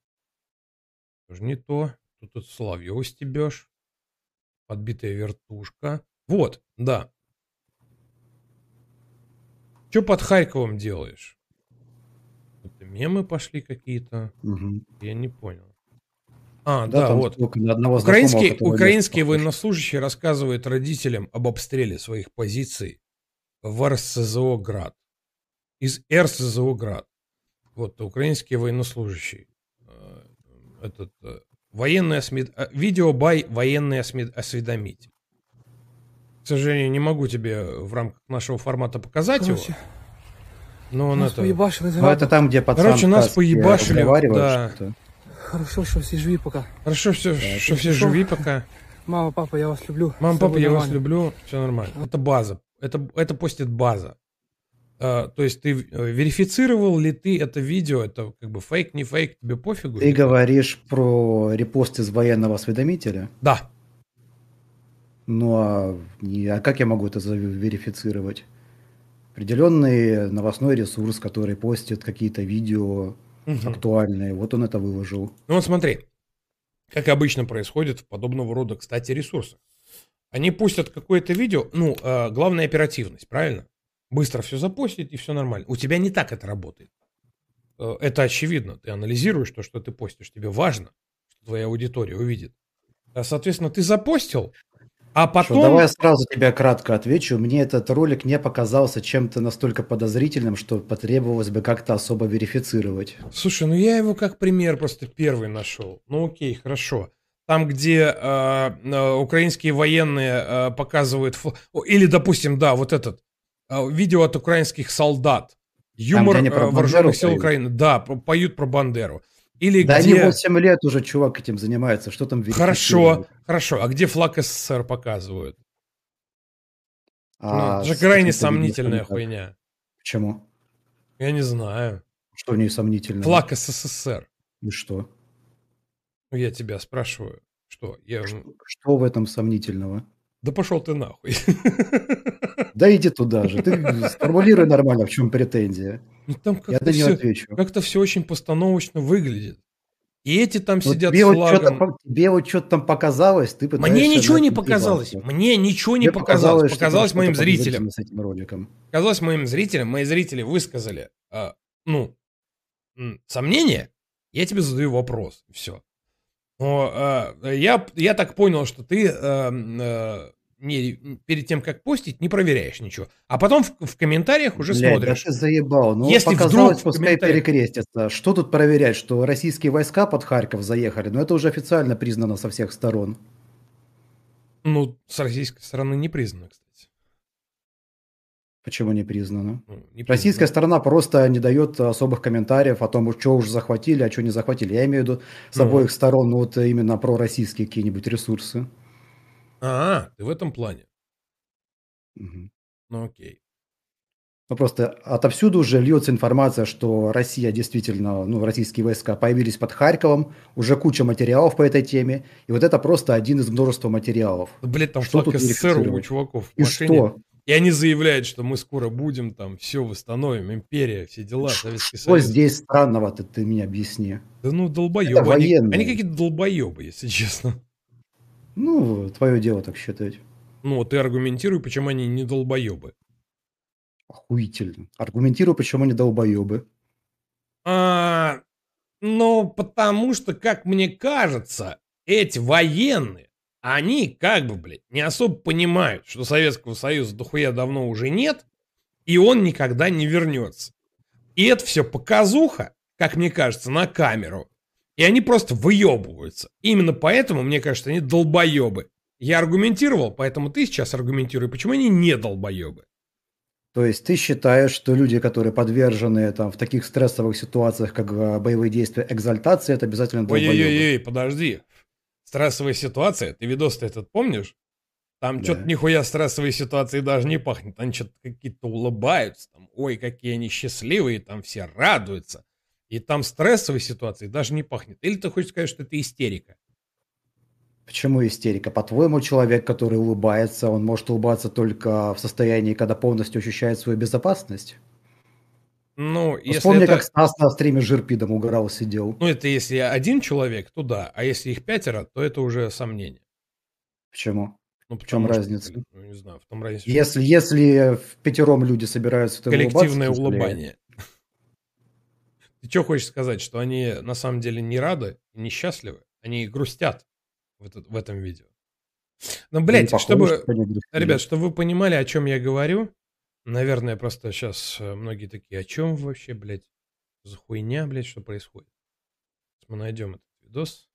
тоже не то, тут, тут Соловьева стебешь, подбитая вертушка, вот, да. Что под Харьковом делаешь? Это мемы пошли какие-то, Мгм. я не понял. А, Да, да, вот. одного знакомого, Украинский, украинский военнослужащий рассказывает родителям об обстреле своих позиций в РСЗО «Град». Из РСЗО «Град». Вот, украинский военнослужащий. Э, Этот, э, военный осмед... э, Видео бай военный осмед... осведомитель. К сожалению, не могу тебе в рамках нашего формата показать Короче, его. Но он нас это... поебашили Ну, это там, где пацан Короче, нас поебашили, да. Хорошо, что все живи пока. Хорошо, все, что все живи пока. Мама, папа, я вас люблю. Мама, Всё папа, я вас люблю, все нормально. Это база. Это, это постит база. А, то есть ты э, верифицировал ли ты это видео? Это как бы фейк, не фейк, тебе пофигу? Ты говоришь про репост из военного осведомителя? Да. Ну, а, не- а как я могу это верифицировать? Определенный новостной ресурс, который постит какие-то видео Мгм. актуальные, вот он это выложил. Ну вот смотри, как обычно происходит в подобного рода, кстати, ресурсах. Они пустят какое-то видео, ну, э, главное оперативность, правильно? Быстро все запостить и все нормально. У тебя не так это работает. Э, Это очевидно. Ты анализируешь то, что ты постишь. Тебе важно, что твоя аудитория увидит. А, Соответственно, ты запостил, а Что, потом... давай я сразу тебе кратко отвечу. Мне этот ролик не показался чем-то настолько подозрительным, что потребовалось бы как-то особо верифицировать. Слушай, ну я его как пример просто первый нашел. Ну окей, хорошо. Там, где э, э, украинские военные э, показывают... фл- Или, допустим, да, вот этот. э, видео от украинских солдат. Юмор они э, вооруженных сил поют? Украины. Да, поют про Бандеру. Или да где... они 8 лет уже, чувак, этим занимается. Что там Хорошо, хорошо. А где флаг СССР показывают? А ну, это же крайне сомнительная хуйня. Почему? Я не знаю. Что в ней сомнительно? Флаг СССР. И что? Ну, я тебя спрашиваю. Что? Я... Что в этом сомнительного? Да пошел ты нахуй. (laughs) Да иди туда же. Ты сформулируй нормально, в чем претензия. Ну, там Я как-то на нее все, отвечу. как-то все очень постановочно выглядит. И эти там Вот сидят тебе, с вот флагом. что-то, тебе вот что-то там показалось, ты. Мне ничего не показалось. въебаться. Мне ничего не Тебе показалось. что Показалось там моим зрителям. с этим роликом. Показалось моим зрителям. Мои зрители высказали, а, ну, сомнения. Я тебе задаю вопрос. Все. Но а, я, я так понял, что ты а, а, не, перед тем, как постить, не проверяешь ничего. А потом в, в комментариях уже Блядь, смотришь. да ты заебал. Ну, Если показалось, вдруг пускай комментариях- перекрестятся. Что тут проверять, что российские войска под Харьков заехали? Ну, это уже официально признано со всех сторон. Ну, с российской стороны не признано, кстати. Почему не признано? Ну, не Российская сторона просто не дает особых комментариев о том, что уже захватили, а что не захватили. Я имею в виду с Ну. обоих сторон, ну, вот именно про российские какие-нибудь ресурсы. А, ты в этом плане. Мгм. Ну, окей. Ну, просто отовсюду уже льется информация, что Россия действительно, ну, российские войска появились под Харьковом, уже куча материалов по этой теме, и вот это просто один из множества материалов. Да, блядь, там Что флаг тут СССР у чуваков И машине. что? И они заявляют, что мы скоро будем там, все восстановим, империя, все дела, Советский Что Союз. здесь странного-то, ты мне объясни. Да ну, долбоебы. Это Они, военные. они какие-то долбоебы, если честно. Ну, твое дело так считать. Ну, ты аргументируй, почему они не долбоебы. Охуительно. Аргументирую, почему они долбоебы. А, ну, потому что, как мне кажется, эти военные, они как бы, блядь, не особо понимают, что Советского Союза дохуя давно уже нет, и он никогда не вернется. И это все показуха, как мне кажется, на камеру. И они просто выебываются. Именно поэтому, мне кажется, они долбоебы. Я аргументировал, поэтому ты сейчас аргументируй, почему они не долбоебы. То есть ты считаешь, что люди, которые подвержены там, в таких стрессовых ситуациях, как э, боевые действия, экзальтации, это обязательно долбоебы? Ой-ой-ой, подожди. Стрессовая ситуация, ты видос-то этот помнишь? Там Да. что-то нихуя стрессовой ситуации даже не пахнет. Они что-то какие-то улыбаются. Там, Ой, какие они счастливые, там все радуются. И там стрессовой ситуации даже не пахнет. Или ты хочешь сказать, что это истерика? Почему истерика? По-твоему, человек, который улыбается, он может улыбаться только в состоянии, когда полностью ощущает свою безопасность? Ну, Ну, если Вспомни, это... как Стас на стриме Жирпидом угорал, сидел. Ну, это если один человек, то да. А если их пятеро, то это уже сомнение. Почему? Ну, В чем что, разница? ну, не знаю, в том разница. Если, если в пятером люди собираются, Коллективное улыбание. (laughs) Ты что хочешь сказать, что они на самом деле не рады, и несчастливы? Они грустят в, этот- в этом видео. Ну, блядь, похоже, чтобы... Ребят, чтобы вы понимали, о чем я говорю, наверное, просто сейчас многие такие, о чем вы вообще, блядь? За хуйня, блядь, что происходит? Сейчас мы найдем этот видос.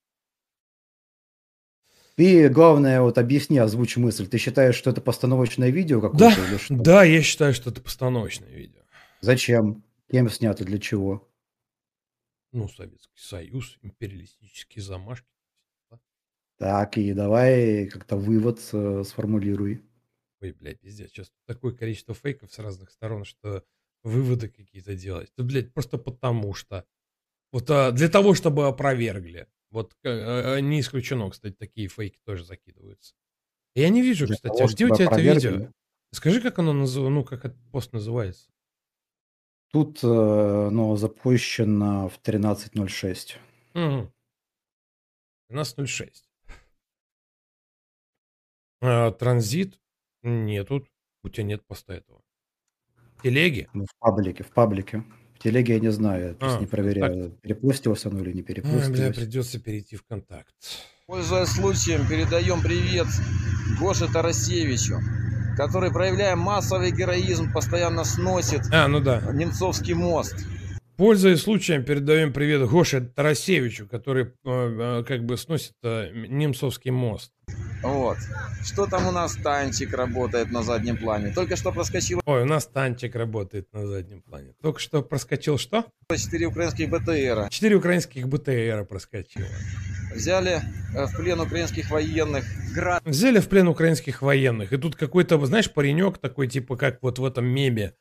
Ты, главное, вот объясни, озвучь мысль. Ты считаешь, что это постановочное видео какое-то Да, да, я считаю, что это постановочное видео. Зачем? Кем снято, для чего? Ну, Советский Союз, империалистические замашки. Так, и давай как-то вывод э, сформулируй. Ой, блядь, пиздец, сейчас такое количество фейков с разных сторон, что выводы какие-то делать. Да, блядь, просто потому что. Вот а, для того, чтобы опровергли. Вот э, э, не исключено, кстати, такие фейки тоже закидываются. Я не вижу, Для кстати, того, а где у тебя это видео? Скажи, как оно называется, ну, как этот пост называется. Тут э, ну, запущено в 13.06. Угу. 13.06. А, транзит нету. У тебя нет поста этого. Телеги? Ну, в паблике, в паблике. В телеге я не знаю, я просто А, не проверяю, перепостилось оно или не бля, перепостилось. придется перейти в контакт. Пользуясь случаем, передаем привет Гоше Тарасевичу, который, проявляя массовый героизм, постоянно сносит А, ну да. Немцовский мост. Пользуясь случаем, передаем привет Гоше Тарасевичу, который э, э, как бы сносит э, Немцовский мост. Вот. Что там у нас танчик работает на заднем плане? Только что проскочило Ой, у нас танчик работает на заднем плане. Только что проскочил что? 4 украинских БТРа. Четыре украинских БТРа проскочило. Взяли э, в плен украинских военных. Град. Взяли в плен украинских военных. И тут какой-то, знаешь, паренек такой, типа как вот в этом меме,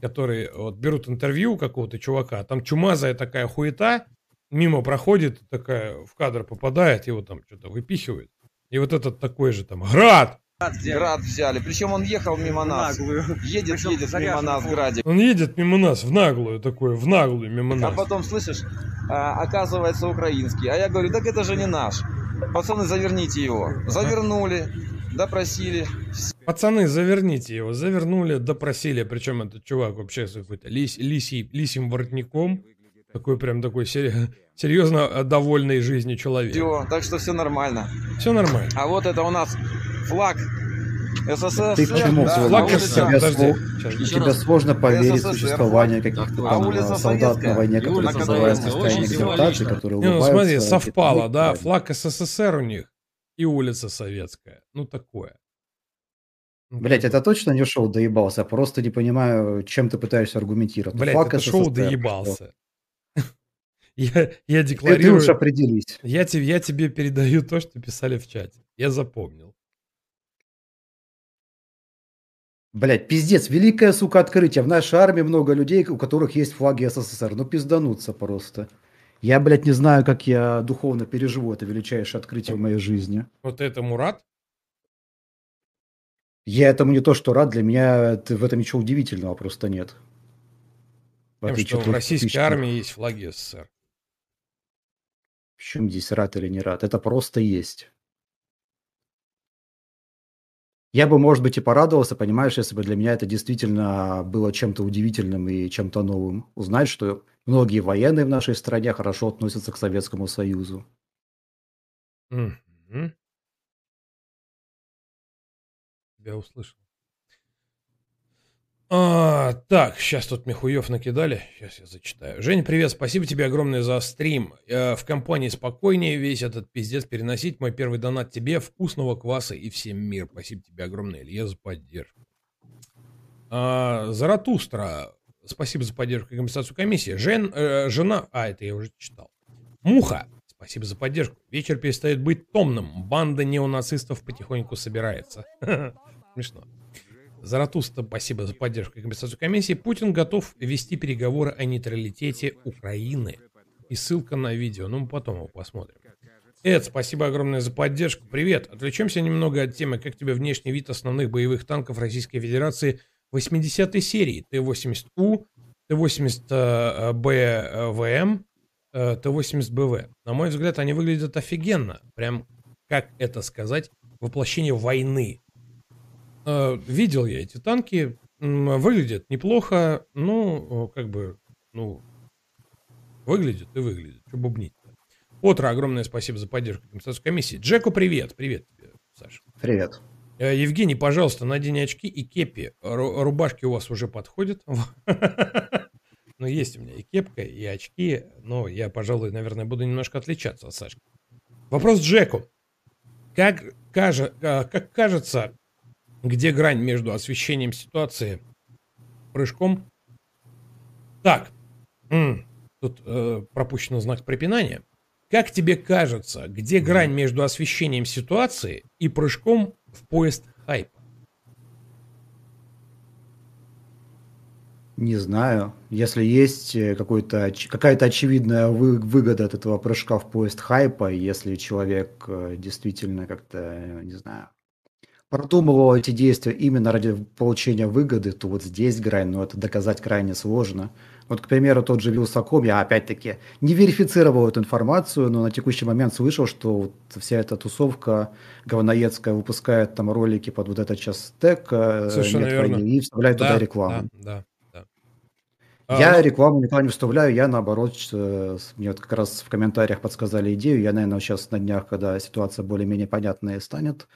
который вот берут интервью какого-то чувака, а там чумазая такая хуета, мимо проходит, такая в кадр попадает, его там что-то выпихивает. И вот этот такой же там, град, Град взяли. Причем он ехал мимо нас. Едет, едет мимо нас, Градик. Он едет мимо нас в наглую такое, в наглую мимо А нас. потом, слышишь, а, оказывается украинский. А я говорю, так это же не наш. Пацаны, заверните его. Завернули, допросили. Пацаны, заверните его. Завернули, допросили. Причем этот чувак вообще с какой-то лис, лисий, лисим воротником. Такой прям такой сери- серьезно довольный жизнью человек. Все, так что все нормально. Все нормально. А вот это у нас флаг СССР. Ты к чему? Да, Флаг СССР. Подожди, тебе тебе сложно поверить в существование каких-то А там улица солдат на войне, которые называют состояние экзальтации, которые Не, ну улыбаются. смотри, совпало, да, флаг СССР у них и улица Советская. Ну, такое. Блять, это точно не шоу доебался, просто не понимаю, чем ты пытаешься аргументировать. Блять, это шоу доебался. (laughs) Я, я Ты, ты декларирую... уж определись. Я, тебе, я тебе передаю то, что писали в чате. Я запомнил. Блять, пиздец, великое, сука, открытие. В нашей армии много людей, у которых есть флаги СССР. Ну, пиздануться просто. Я, блядь, не знаю, как я духовно переживу это величайшее открытие в моей жизни. Вот этому рад? Я этому не то, что рад, для меня это- в этом ничего удивительного просто нет. В Тем, что в российской тысяч- армии есть флаги СССР. В чем здесь рад или не рад? Это просто есть. Я бы, может быть, и порадовался, понимаешь, если бы для меня это действительно было чем-то удивительным и чем-то новым. Узнать, что многие военные в нашей стране хорошо относятся к Советскому Союзу. Мгм. Тебя услышал. А, так, сейчас тут Михуев накидали. Сейчас я зачитаю. Жень, привет, спасибо тебе огромное за стрим. Э, в компании спокойнее весь этот пиздец переносить. Мой первый донат тебе. Вкусного кваса и всем мир. Спасибо тебе огромное, Илья, за поддержку. А, Заратустра. Спасибо за поддержку и компенсацию комиссии. Жен, э, жена... А, это я уже читал. Муха. Спасибо за поддержку. Вечер перестает быть томным. Банда неонацистов потихоньку собирается. (laughs) Смешно. Заратуста, спасибо за поддержку и компенсацию комиссии. Путин готов вести переговоры о нейтралитете Украины. И ссылка на видео. Ну, мы потом его посмотрим. Эд, спасибо огромное за поддержку. Привет. Отвлечемся немного от темы. Как тебе внешний вид основных боевых танков Российской Федерации 80-й серии? Т-80У, Т-80БВМ, э, Т-80БВ. На мой взгляд, они выглядят офигенно. Прям, как это сказать, воплощение войны. Э, Видел я эти танки. Выглядят неплохо. Ну, как бы, ну, выглядит и выглядит. Что бубнить Отра, огромное спасибо за поддержку компенсацию комиссии. Джеку, привет. Привет тебе, Саша. Привет. Э, Евгений, пожалуйста, надень очки и кепи. Ру- Рубашки у вас уже подходят. (laughs) Ну, есть у меня и кепка, и очки, но я, пожалуй, наверное, буду немножко отличаться от Сашки. Вопрос Джеку. Как, каже- а, как кажется, где грань между освещением ситуации, прыжком? Так, тут э, пропущен знак препинания. Как тебе кажется, где грань между освещением ситуации и прыжком в поезд хайпа? Не знаю. Если есть э, какой-то, какая-то очевидная вы- выгода от этого прыжка в поезд хайпа, если человек э, действительно как-то, э, не знаю, продумывал эти действия именно ради получения выгоды, то вот здесь грань, но это доказать крайне сложно. Вот, к примеру, тот же Вилсаком, я опять-таки не верифицировал эту информацию, но на текущий момент слышал, что вот вся эта тусовка говноедская выпускает там ролики под вот этот час стек, э, Совершенно верно. и вставляет Да, туда рекламу. Да, да, да. Я А, ну- рекламу никуда не вставляю, я наоборот, э, мне вот как раз в комментариях подсказали идею, я, наверное, сейчас на днях, когда ситуация более-менее понятная станет,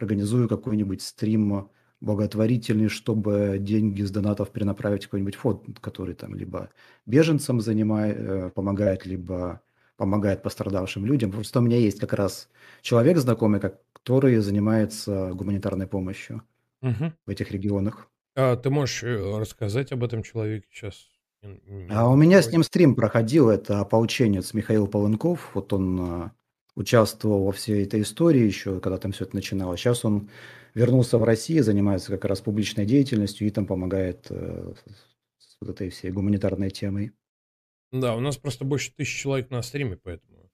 организую какой-нибудь стрим благотворительный, чтобы деньги с донатов перенаправить в какой-нибудь фонд, который там либо беженцам занимает, э, помогает, либо помогает пострадавшим людям. Просто у меня есть как раз человек знакомый, который занимается гуманитарной помощью Мгм. в этих регионах. а ты можешь э, рассказать об этом человеке сейчас? А у меня с ним стрим проходил, это ополченец Михаил Полынков, вот он а, участвовал во всей этой истории еще, когда там все это начиналось. Сейчас он вернулся в Россию, занимается как раз публичной деятельностью и там помогает э, с вот этой всей гуманитарной темой. Да, у нас просто больше тысячи человек на стриме, поэтому.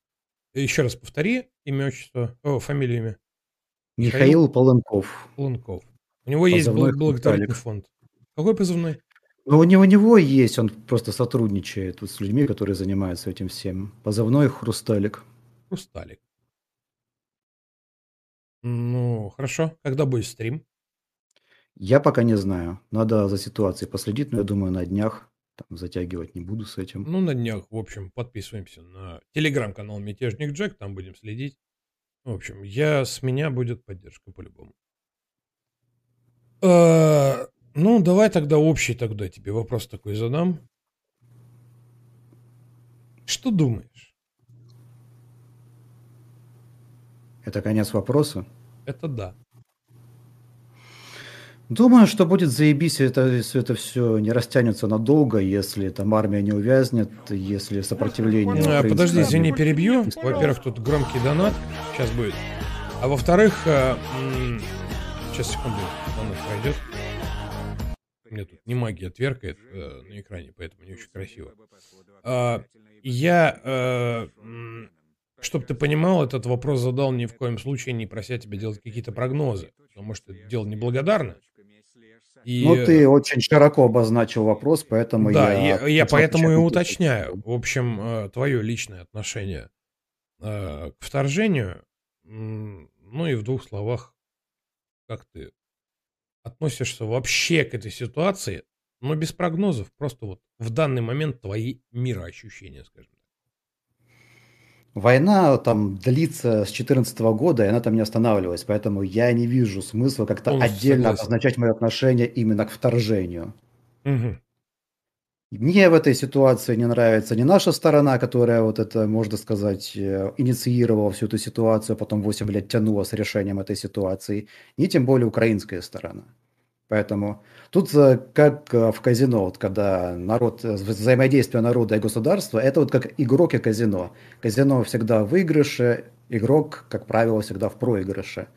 Еще раз повтори имя, отчество, о, фамилию, имя. Михаил Полынков. Полынков. У него есть Позывной бл- благотворительный фонд. Какой позывной? Ну, у него, у него есть, он просто сотрудничает вот с людьми, которые занимаются этим всем. Позывной «Хрусталик». Хрусталик. Ну, хорошо. Когда будет стрим? Я пока не знаю. Надо за ситуацией последить, но я думаю, на днях. Там затягивать не буду с этим. Ну, на днях, в общем, подписываемся на телеграм-канал Мятежник Джек, там будем следить. В общем, я, с меня будет поддержка по-любому. Э, Ну, давай тогда общий тогда тебе вопрос такой задам. Что думаешь? Это конец вопроса? Это да. Думаю, что будет заебись, это, если это все не растянется надолго, если там армия не увязнет, если сопротивление... А, Подожди, извини, перебью. Во-первых, тут громкий донат. Сейчас будет. А во-вторых, э, сейчас секунду, донат пройдет. У меня тут не магия тверкает э, на экране, поэтому не очень красиво. А, я, чтобы ты понимал, этот вопрос задал ни в коем случае не прося тебя делать какие-то прогнозы, потому что это дело неблагодарное. И, Ну, ты очень широко обозначил вопрос, поэтому да, я... я, я поэтому и уточняю. В общем, твое личное отношение э, к вторжению, ну и в двух словах, как ты относишься вообще к этой ситуации, но без прогнозов, просто вот в данный момент твои мироощущения, скажем. Война там длится с 2014 года, и она там не останавливалась, поэтому я не вижу смысла как-то Полностью отдельно согласен. обозначать мое отношение именно к вторжению. Мгм. Мне в этой ситуации не нравится ни наша сторона, которая вот это, можно сказать, э, инициировала всю эту ситуацию, а потом 8 лет тянула с решением этой ситуации, ни тем более украинская сторона. Поэтому тут э, как э, в казино, вот когда народ, э, вза- взаимодействие народа и государства, это вот как игрок и казино. Казино всегда в выигрыше, игрок, как правило, всегда в проигрыше.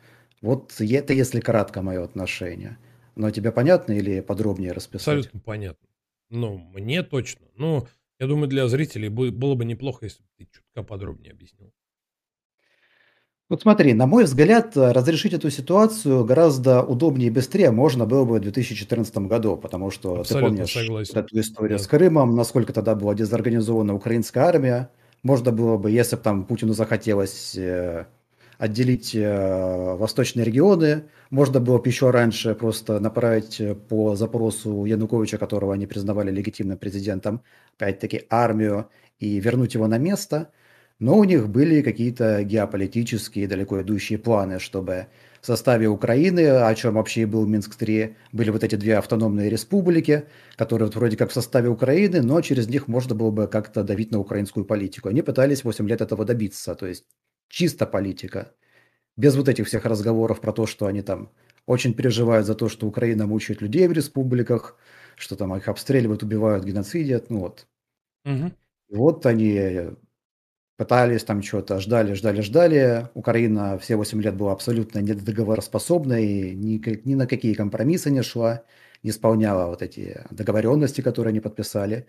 Вот это если кратко мое отношение. Но тебе понятно или подробнее расписать? Абсолютно понятно. Ну, мне точно. Ну, я думаю, для зрителей бы- было бы неплохо, если бы ты чутка подробнее объяснил. Вот смотри, на мой взгляд, разрешить эту ситуацию гораздо удобнее и быстрее можно было бы в 2014 году, потому что ты Абсолютно помнишь согласен. вот эту историю Да. с Крымом, насколько тогда была дезорганизована украинская армия. Можно было бы, если бы там Путину захотелось э, отделить э, восточные регионы, можно было бы еще раньше просто направить э, по запросу Януковича, которого они признавали легитимным президентом, опять-таки армию и вернуть его на место. Но у них были какие-то геополитические далеко идущие планы, чтобы в составе Украины, о чем вообще и был Минск-3, были вот эти две автономные республики, которые вот вроде как в составе Украины, но через них можно было бы как-то давить на украинскую политику. Они пытались 8 лет этого добиться, то есть чисто политика. Без вот этих всех разговоров про то, что они там очень переживают за то, что Украина мучает людей в республиках, что там их обстреливают, убивают, геноцидят, ну вот. И вот они пытались там что-то, ждали, ждали, ждали. Украина все 8 лет была абсолютно недоговороспособной, ни, ни на какие компромиссы не шла, не исполняла вот эти договоренности, которые они подписали.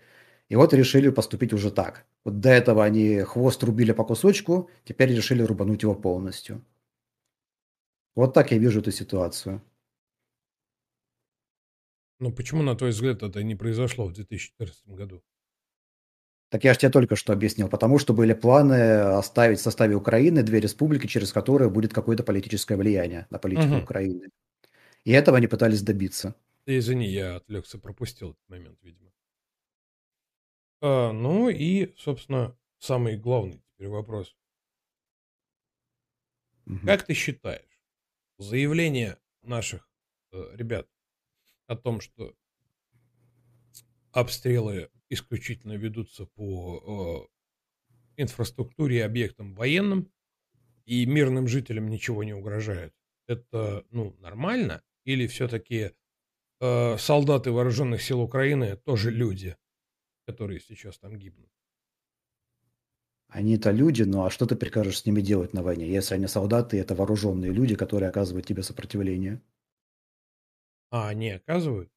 И вот решили поступить уже так. Вот до этого они хвост рубили по кусочку, теперь решили рубануть его полностью. Вот так я вижу эту ситуацию. Ну, почему, на твой взгляд, это не произошло в 2014 году? Так я же тебе только что объяснил, потому что были планы оставить в составе Украины две республики, через которые будет какое-то политическое влияние на политику Мгм. Украины. И этого они пытались добиться. Ты извини, я отвлекся, пропустил этот момент, видимо. А, ну и, собственно, самый главный теперь вопрос. Как ты считаешь, заявление наших э, ребят о том, что обстрелы исключительно ведутся по э, инфраструктуре и объектам военным, и мирным жителям ничего не угрожает, это, ну, нормально? Или все-таки э, солдаты вооруженных сил Украины тоже люди, которые сейчас там гибнут? Они-то люди, ну а что ты прикажешь с ними делать на войне, если они солдаты, это вооруженные люди, которые оказывают тебе сопротивление? А они оказывают?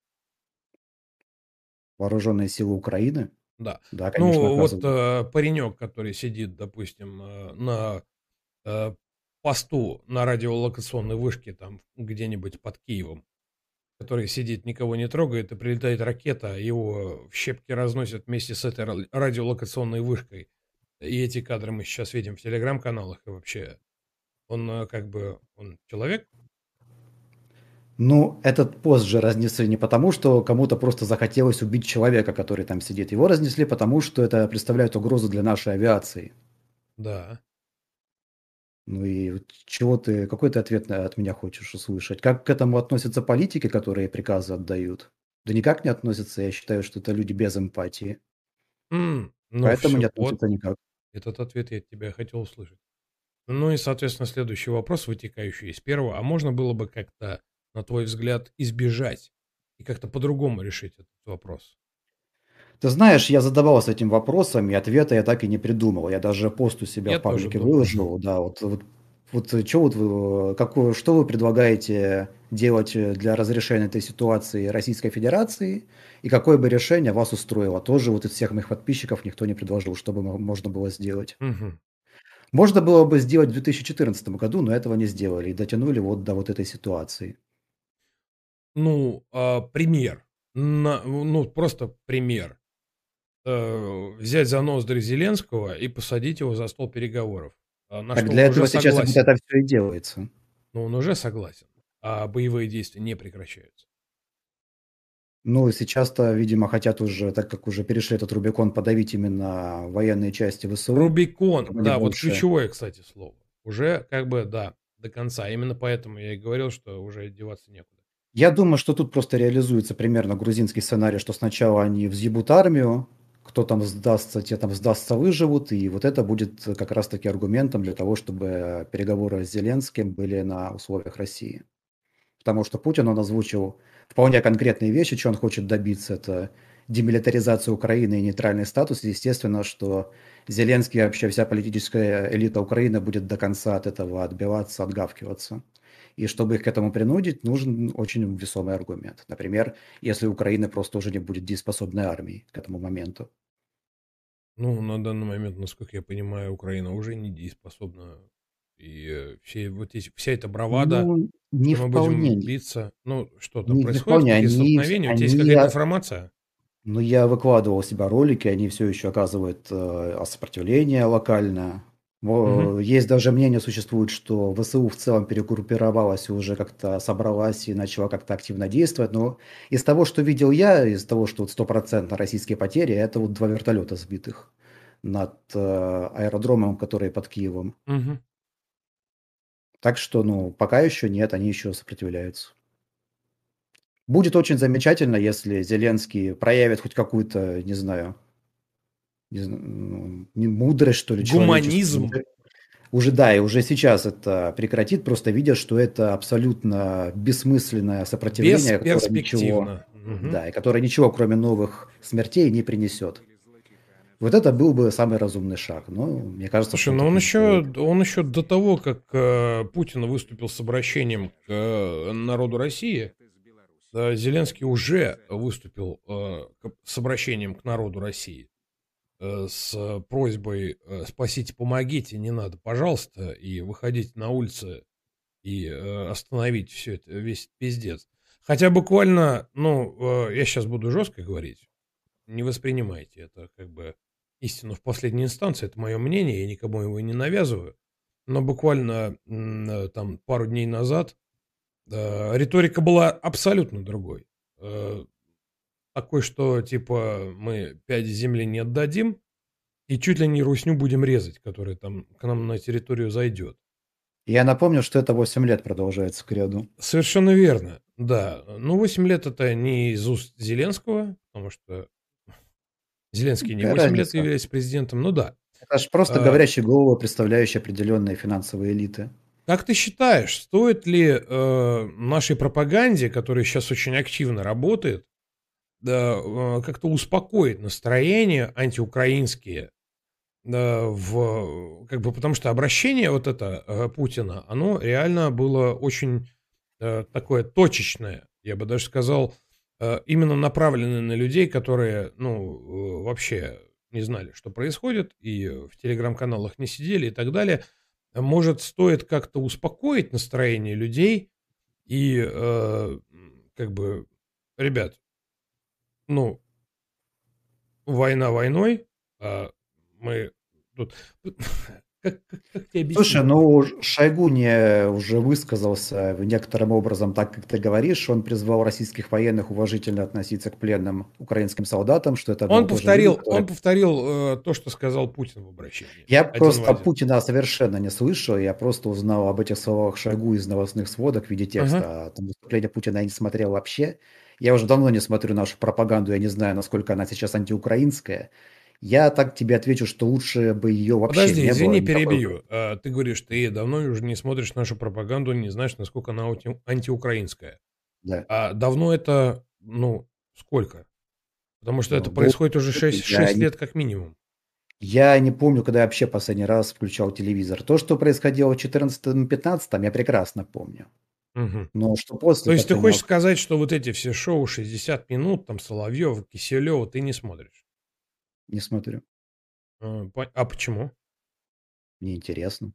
Вооруженные силы Украины? Да. Да, конечно, ну, вот оказывают. э, паренек, который сидит, допустим, э, на э, посту на радиолокационной вышке там где-нибудь под Киевом, который сидит, никого не трогает, и прилетает ракета, его в щепки разносят вместе с этой радиолокационной вышкой. И эти кадры мы сейчас видим в телеграм-каналах и вообще. Он э, как бы, он человек? Ну, этот пост же разнесли не потому, что кому-то просто захотелось убить человека, который там сидит. Его разнесли потому, что это представляет угрозу для нашей авиации. Да. Ну и чего ты, какой ты ответ от меня хочешь услышать? Как к этому относятся политики, которые приказы отдают? Да никак не относятся. Я считаю, что это люди без эмпатии. М, ну Поэтому все, не вот относятся никак. этот ответ я от тебя хотел услышать. Ну и, соответственно, следующий вопрос, вытекающий из первого. А можно было бы как-то, на твой взгляд, избежать и как-то по-другому решить этот вопрос? Ты знаешь, я задавался этим вопросом, и ответа я так и не придумал. Я даже пост у себя Я в паблике выложил. Да, вот, вот, вот что вот вы, какое, что вы предлагаете делать э, для разрешения этой ситуации Российской Федерации, и какое бы решение вас устроило? Тоже вот из всех моих подписчиков никто не предложил, что бы мо- можно было сделать. Мгм. Можно было бы сделать в 2014 году, но этого не сделали и дотянули вот до вот этой ситуации. Ну, а, пример. На- ну, просто пример. Э, взять за ноздри Зеленского и посадить его за стол переговоров. А На Так для этого сейчас вот согласен. это все и делается. Ну, он уже согласен. А боевые действия не прекращаются. Ну, сейчас-то, видимо, хотят уже, так как уже перешли этот Рубикон, подавить именно военные части ВСУ. Рубикон, да, вот больше- ключевое, кстати, слово. Уже как бы, да, до конца. Именно поэтому я и говорил, что уже деваться некуда. Я думаю, что тут просто реализуется примерно грузинский сценарий, что сначала они взъебут армию, кто там сдастся, те там сдастся, выживут, и вот это будет как раз-таки аргументом для того, чтобы переговоры с Зеленским были на условиях России. Потому что Путин, он озвучил вполне конкретные вещи, что он хочет добиться, это демилитаризация Украины и нейтральный статус. Естественно, что Зеленский и вообще вся политическая элита Украины будет до конца от этого отбиваться, отгавкиваться. И чтобы их к этому принудить, нужен очень весомый аргумент. Например, если Украина просто уже не будет дееспособной армией к этому моменту. Ну, на данный момент, насколько я понимаю, Украина уже не дееспособна. И э, все вот эти, вся эта бравада, Ну, не что мы вполне. будем биться. Ну, что там Не, не происходит? вполне. Какие Они, столкновения? У тебя есть они, какая-то информация? ну, я выкладывал у себя ролики, они все еще оказывают э, сопротивление локально. Мгм. Есть даже мнение существует, что ВСУ в целом перегруппировалась и уже как-то собралась и начала как-то активно действовать. Но из того, что видел я, из того, что вот стопроцентно российские потери, это вот два вертолета сбитых над э, аэродромом, который под Киевом. Мгм. Так что, ну, пока еще нет, они еще сопротивляются. Будет очень замечательно, если Зеленский проявит хоть какую-то, не знаю, не знаю, ну, не мудрость, что ли. Гуманизм. Уже- да, и уже сейчас это прекратит, просто видя, что это абсолютно бессмысленное сопротивление, которое ничего. Мгм. да, и которое ничего, кроме новых смертей, не принесет. Вот это был бы самый разумный шаг. Но мне кажется, Слушай, но он еще, сделает. он еще до того, как э, Путин выступил с обращением к э, народу России, э, Зеленский уже выступил э, с обращением к народу России с просьбой э, спасите, помогите, не надо, пожалуйста, и выходите на улицы и э, остановить все это, весь пиздец. Хотя буквально, ну, э, я сейчас буду жестко говорить, не воспринимайте это как бы истину в последней инстанции, это мое мнение, я никому его не навязываю. Но буквально э, там пару дней назад э, риторика была абсолютно другой. Э, такой, что типа мы пять земли не отдадим, и чуть ли не русню будем резать, которая там к нам на территорию зайдет. Я напомню, что это 8 лет продолжается к ряду. Совершенно верно, да. Ну, 8 лет это не из уст Зеленского, потому что Зеленский не Какая 8 лет разница? является президентом, ну да. Это же просто А, говорящие головы, представляющие определенные финансовые элиты. Как ты считаешь, стоит ли э, нашей пропаганде, которая сейчас очень активно работает, как-то успокоить настроения антиукраинские, в, как бы, потому что обращение вот это э, Путина, оно реально было очень э, такое точечное, я бы даже сказал, э, именно направленное на людей, которые, ну, вообще не знали, что происходит, и в телеграм-каналах не сидели и так далее. может, стоит как-то успокоить настроение людей и как бы, ребят, ну, война войной, а мы тут... (laughs) Как, как, как тебе объяснить? Слушай, ну Шойгу не уже высказался некоторым образом так, как ты говоришь. Он призвал российских военных уважительно относиться к пленным украинским солдатам, что это он повторил, который... он повторил э, то, что сказал Путин в обращении. Я один просто Путина совершенно не слышал, я просто узнал об этих словах Шойгу из новостных сводок в виде текста. Ага. А там выступление Путина я не смотрел вообще. Я уже давно не смотрю нашу пропаганду, я не знаю, насколько она сейчас антиукраинская. Я так тебе отвечу, что лучше бы ее вообще Подожди, не извини, было. перебью. А, ты говоришь, ты давно уже не смотришь нашу пропаганду, не знаешь, насколько она анти- антиукраинская. Да. А давно это, ну, сколько? Потому что ну, это происходит уже 6, 6 лет как минимум. Я не помню, когда я вообще последний раз включал телевизор. То, что происходило в 14-15, я прекрасно помню. Угу. Но что после... То есть ты хочешь сказать, что вот эти все шоу 60 минут, там Соловьев, Киселева, ты не смотришь? Не смотрю. А, а почему? Неинтересно.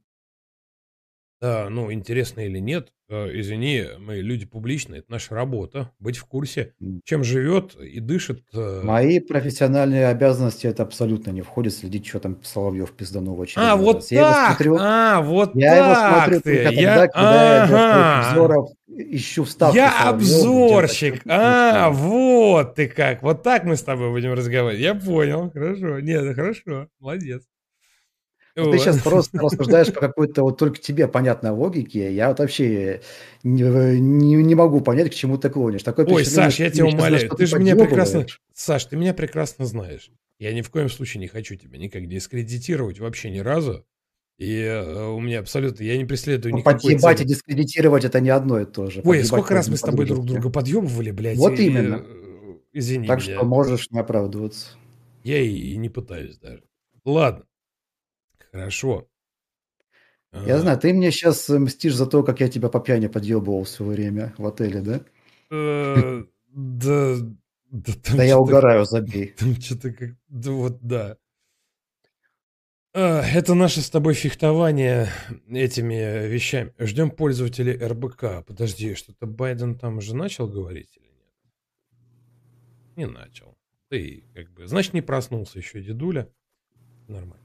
Да, ну, интересно или нет, э, извини, мы люди публичные, это наша работа, быть в курсе, чем живет и дышит. Э. Мои профессиональные обязанности это абсолютно не входит, следить, что там Соловьев пизданул в А, вот раз. Я так, смотрю, а, вот я так его смотрю ты. только я... тогда, когда ага. я для обзоров ищу вставки Я Соловьева, обзорщик, а, вот ты как, вот так мы с тобой будем разговаривать, я понял, хорошо, нет, хорошо, молодец. Вот Ты сейчас просто (laughs) рассуждаешь по какой-то вот только тебе понятной логике. Я вот вообще не, не, не могу понять, к чему ты клонишь. Такое Ой, Саш, я тебя умоляю, ты же меня прекрасно... Саш, ты меня прекрасно знаешь. Я ни в коем случае не хочу тебя никак дискредитировать, вообще ни разу. И э, у меня абсолютно... Я не преследую Ну, никакой подъебать и цели. дискредитировать это не одно и то же. Ой, Подъебать сколько раз мы с тобой друг друга подъебывали, блядь. Вот и, именно. э, Извини Так меня. что можешь не оправдываться. Я и, и не пытаюсь даже. Ладно. Хорошо. Я А, знаю, ты мне сейчас мстишь за то, как я тебя по пьяни подъебывал все время в отеле, да? э, Да, да Да я угораю, забей. Там что-то как... Да вот, да. А, Это наше с тобой фехтование этими вещами. Ждем пользователей РБК. Подожди, что-то Байден там уже начал говорить или нет? Не начал. Ты как бы... Значит, не проснулся еще дедуля. Нормально.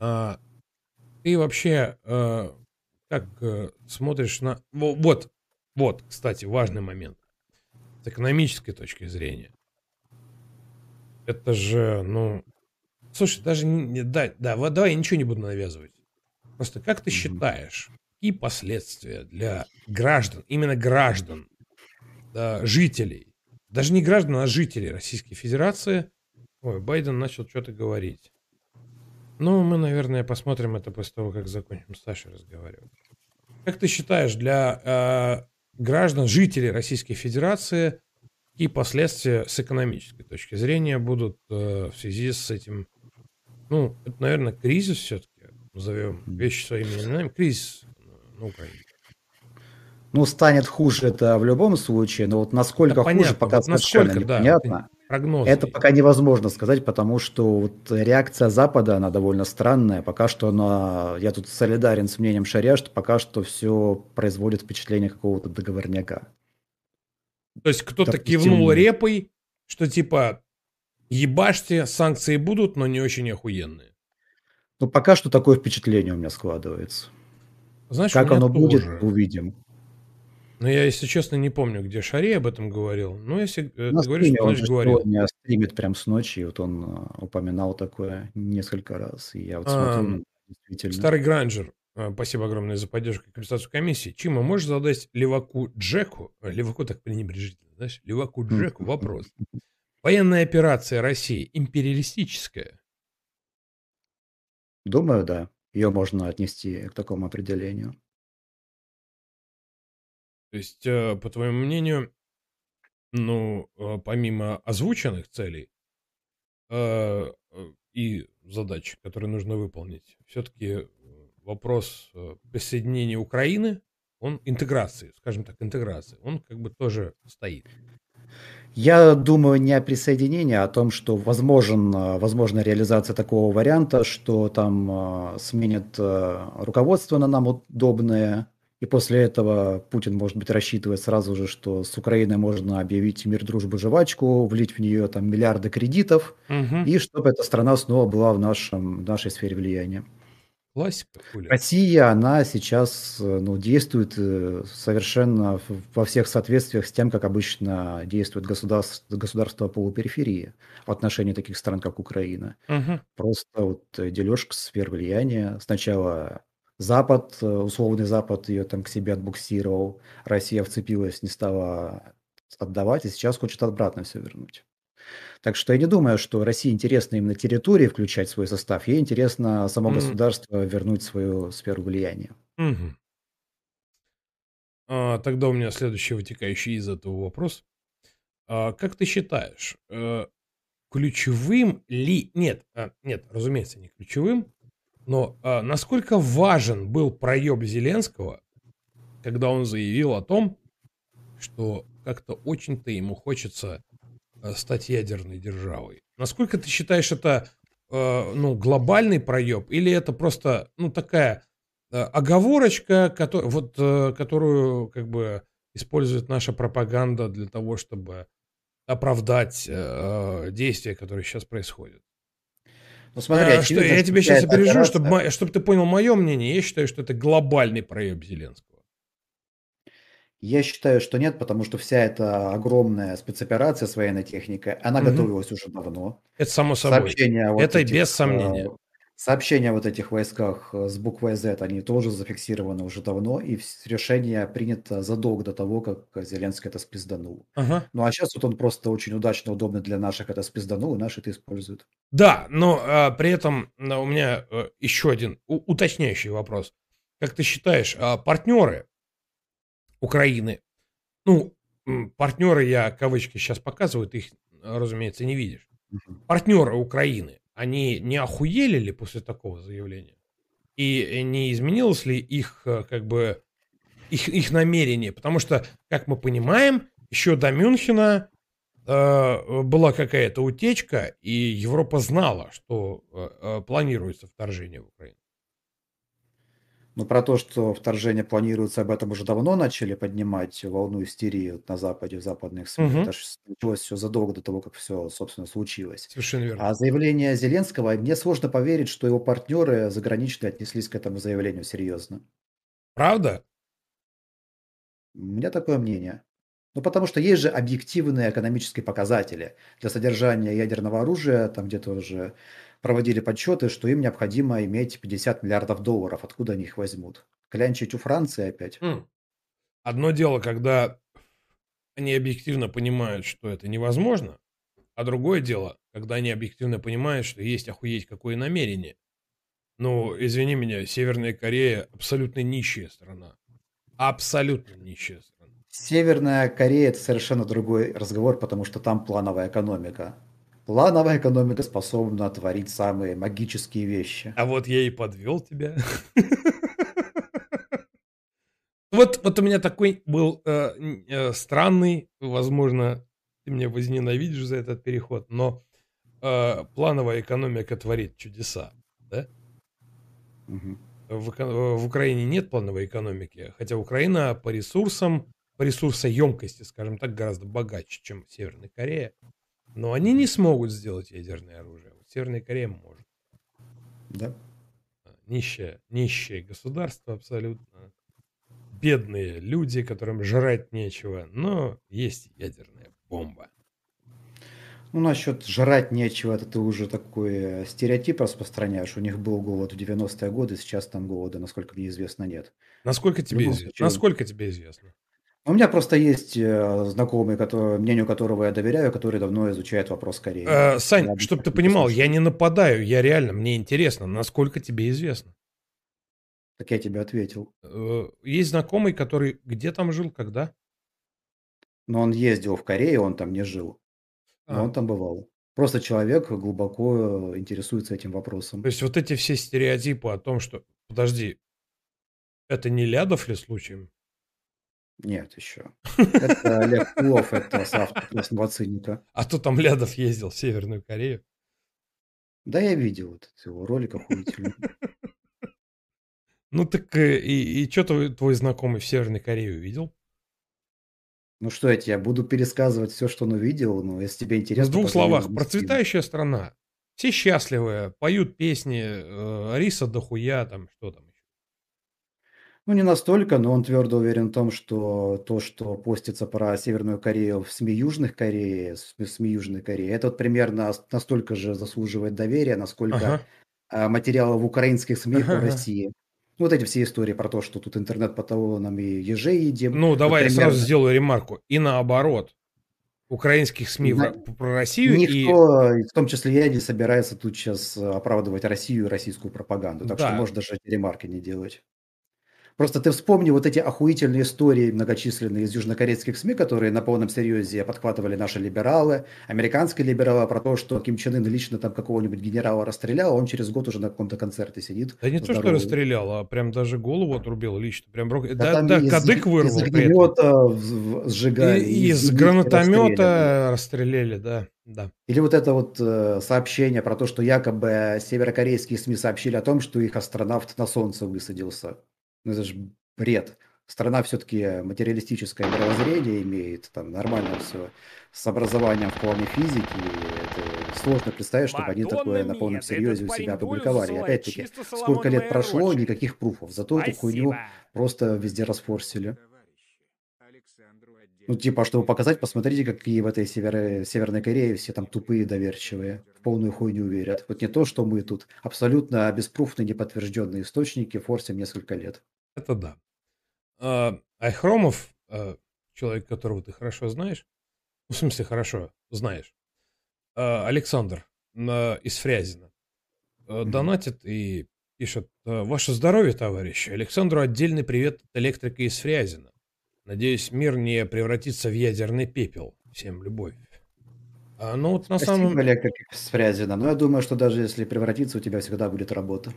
А, ты вообще э, как э, смотришь на... Во- Вот, вот, кстати, важный момент. С экономической точки зрения. Это же, ну... Слушай, даже не... не- Да, да, вот давай я ничего не буду навязывать. Просто как ты считаешь, какие последствия для граждан, именно граждан, да, жителей, даже не граждан, а жителей Российской Федерации, ой, Байден начал что-то говорить. Ну, мы, наверное, посмотрим это после того, как закончим с Сашей разговаривать. Как ты считаешь, для э, граждан, жителей Российской Федерации, какие последствия с экономической точки зрения будут э, в связи с этим? Ну, это, наверное, кризис все-таки, назовем вещи своими именами, кризис на Украине. Ну, станет хуже это в любом случае, но вот насколько Да хуже, понятно, пока вот совершенно насколько, да, непонятно. Прогнозы Это пока невозможно сказать, потому что вот реакция Запада, она довольно странная. Пока что она, я тут солидарен с мнением Шаря, что пока что все производит впечатление какого-то договорняка. То есть кто-то Допустим, кивнул репой, что типа ебашьте, санкции будут, но не очень охуенные. Ну, пока что такое впечатление у меня складывается. Знаешь, как оно будет, тоже. увидим. Но я, если честно, не помню, где Шарей об этом говорил. Но если э, ты говоришь, что он говорил. сегодня стримит прям с ночи, и вот он э, упоминал такое несколько раз. И я вот смотрю, Ам, ну, действительно. Старый Гранджер, э, спасибо огромное за поддержку и компенсацию комиссии. Чима, можешь задать Леваку Джеку, э, Леваку так пренебрежительно, знаешь, Леваку Джеку (laughs) вопрос. Военная операция России империалистическая? Думаю, да. Ее можно отнести к такому определению. То есть, э, по твоему мнению, ну, э, помимо озвученных целей э, и задач, которые нужно выполнить, все-таки вопрос присоединения Украины, он интеграции, скажем так, интеграции, он как бы тоже стоит. Я думаю не о присоединении, а о том, что возможен, возможна реализация такого варианта, что там сменят руководство на нам удобное, и после этого Путин, может быть, рассчитывает сразу же, что с Украиной можно объявить мир, дружбу, жвачку, влить в нее там миллиарды кредитов, Мгм. и чтобы эта страна снова была в, нашем, в нашей сфере влияния. Классика. Россия, она сейчас ну, действует э, совершенно во всех соответствиях с тем, как обычно действует государство, государство полупериферии в отношении таких стран, как Украина. Мгм. Просто вот э, дележка сфер влияния. Сначала Запад, э, условный Запад ее там к себе отбуксировал, Россия вцепилась, не стала отдавать, и сейчас хочет обратно все вернуть. Так что я не думаю, что России интересно именно территории включать в свой состав, ей интересно само Мгм. государство вернуть свою сферу влияния. Мгм. А, тогда у меня следующий вытекающий из этого вопрос. А, как ты считаешь, э, ключевым ли... Нет, а, нет, разумеется, не ключевым, но а, насколько важен был проеб Зеленского, когда он заявил о том, что как-то очень-то ему хочется э, стать ядерной державой. Насколько ты считаешь это э, ну, глобальный проеб, или это просто ну, такая э, оговорочка, кото- вот, э, которую как бы использует наша пропаганда для того, чтобы оправдать э, действия, которые сейчас происходят? Ну смотри, А, что, очевидно, я что тебе сейчас опережу, чтобы, чтобы ты понял мое мнение. Я считаю, что это глобальный проеб Зеленского. Я считаю, что нет, потому что вся эта огромная спецоперация с военной техникой, она Мгм. готовилась уже давно. Это само собой. Сообщения вот Это этих, без сомнения. Э, Сообщения вот этих войсках э, с буквой Z, они тоже зафиксированы уже давно, и решение принято задолго до того, как Зеленский это спизданул. Ага. Ну а сейчас вот он просто очень удачно, удобно для наших это спизданул, и наши это используют. Да, но а, при этом а, у меня а, еще один уточняющий вопрос. Как ты считаешь, а, партнеры Украины, ну, партнеры, я кавычки сейчас показываю, ты их, а, разумеется, не видишь. Партнеры Украины, они не охуели ли после такого заявления? И не изменилось ли их, а, как бы, их, их намерение? Потому что, как мы понимаем, еще до Мюнхена э, была какая-то утечка, и Европа знала, что э, э, планируется вторжение в Украину. Но про то, что вторжение планируется, об этом уже давно начали поднимать волну истерии вот на Западе, в западных СМИ. Мгм. Это ж началось все задолго до того, как все, собственно, случилось. Совершенно верно. А заявление Зеленского, мне сложно поверить, что его партнеры заграничные отнеслись к этому заявлению серьезно. Правда? У меня такое мнение. Ну, потому что есть же объективные экономические показатели. Для содержания ядерного оружия, там где-то уже проводили подсчеты, что им необходимо иметь 50 миллиардов долларов. Откуда они их возьмут? Клянчить у Франции опять? М. Одно дело, когда они объективно понимают, что это невозможно, а другое дело, когда они объективно понимают, что есть охуеть какое намерение. Ну, извини меня, Северная Корея абсолютно нищая страна. Абсолютно нищая страна. Северная Корея – это совершенно другой разговор, потому что там плановая экономика. Плановая экономика способна творить самые магические вещи. А вот я и подвел тебя. Вот, вот у меня такой был э, э, странный, возможно, ты меня возненавидишь за этот переход, но э, плановая экономика творит чудеса, да? Мгм. В, эко- в Украине нет плановой экономики, хотя Украина по ресурсам, по ресурсоемкости, скажем так, гораздо богаче, чем Северная Корея. Но они не смогут сделать ядерное оружие. Вот Северная Корея может. Да. Нищее, нищее государство абсолютно. Бедные люди, которым жрать нечего. Но есть ядерная бомба. Ну, насчет жрать нечего, это ты уже такой э, стереотип распространяешь. У них был голод в 90-е годы, сейчас там голода, насколько мне известно, нет. Насколько тебе, известно? случае- Насколько тебе известно? У меня просто есть э, знакомый, который, мнению которого я доверяю, который давно изучает вопрос Кореи. Э, Сань, Я чтобы ты понимал, я не нападаю, я реально, мне интересно, насколько тебе известно. Так я тебе ответил. Э, Есть знакомый, который где там жил, когда? Но он ездил в Корею, он там не жил. Но А. он там бывал. Просто человек глубоко э, интересуется этим вопросом. То есть вот эти все стереотипы о том, что... Подожди, это не Лядов ли случаем? Нет, еще. Это Олег Плов, это соавтор «Красного циника». А то там Лядов ездил в Северную Корею. Да, я видел этот его ролик охуительный. Ну так э, и, и что твой, твой знакомый в Северной Корее увидел? Ну что я тебе буду пересказывать все, что он увидел, ну, если тебе В интересно. двух позови словах, процветающая страна. Все счастливые, поют песни, э, риса дохуя, там что там. Ну, не настолько, но он твердо уверен в том, что то, что постится про Северную Корею в СМИ Южных Кореи, в СМИ Южной Кореи, это вот примерно настолько же заслуживает доверия, насколько Ага. а, материалы в украинских СМИ Ага, в ага. России. Ну, Вот эти все истории про то, что тут интернет по талонам и ежей едим. Ну, давай я примерно. сразу сделаю ремарку. И наоборот. Украинских СМИ На- Ро- про Россию. Никто, и в том числе я, не собирается тут сейчас оправдывать Россию и российскую пропаганду. Так что Да. можно даже ремарки не делать. Просто ты вспомни вот эти охуительные истории многочисленные из южнокорейских СМИ, которые на полном серьезе подхватывали наши либералы, американские либералы, про то, что Ким Чен Ын лично там какого-нибудь генерала расстрелял, а он через год уже на каком-то концерте сидит. Да не то, что расстрелял, а прям даже голову отрубил лично. Прям рог- Да да, там да, из- кадык вырвал из огнемета сжигали. И- из расстреляли. гранатомета расстреляли, да, да. Или вот это вот э, сообщение про то, что якобы северокорейские СМИ сообщили о том, что их астронавт на Солнце высадился. Ну это же бред. Страна все-таки материалистическое мировоззрение имеет, там нормально все с образованием в плане физики. Это сложно представить, чтобы они такое на полном серьезе у себя опубликовали. И опять-таки, сколько лет прошло, никаких пруфов. Зато эту хуйню просто везде расфорсили. Ну, типа, чтобы показать, посмотрите, какие в этой северо- Северной Корее все там тупые, доверчивые, в полную хуйню верят. Вот не то, что мы тут. Абсолютно беспруфные, неподтвержденные источники форсим несколько лет. Это да. А, Айхромов, а, человек, которого ты хорошо знаешь, ну, в смысле, хорошо знаешь, а, Александр на- из Фрязина, а, донатит и пишет, «Ваше здоровье, товарищи! Александру отдельный привет от электрика из Фрязина. Надеюсь, мир не превратится в ядерный пепел. Всем любовь». А, ну вот на Спасибо, самом... Как с Фрязина. Но я думаю, что даже если превратиться, у тебя всегда будет работа.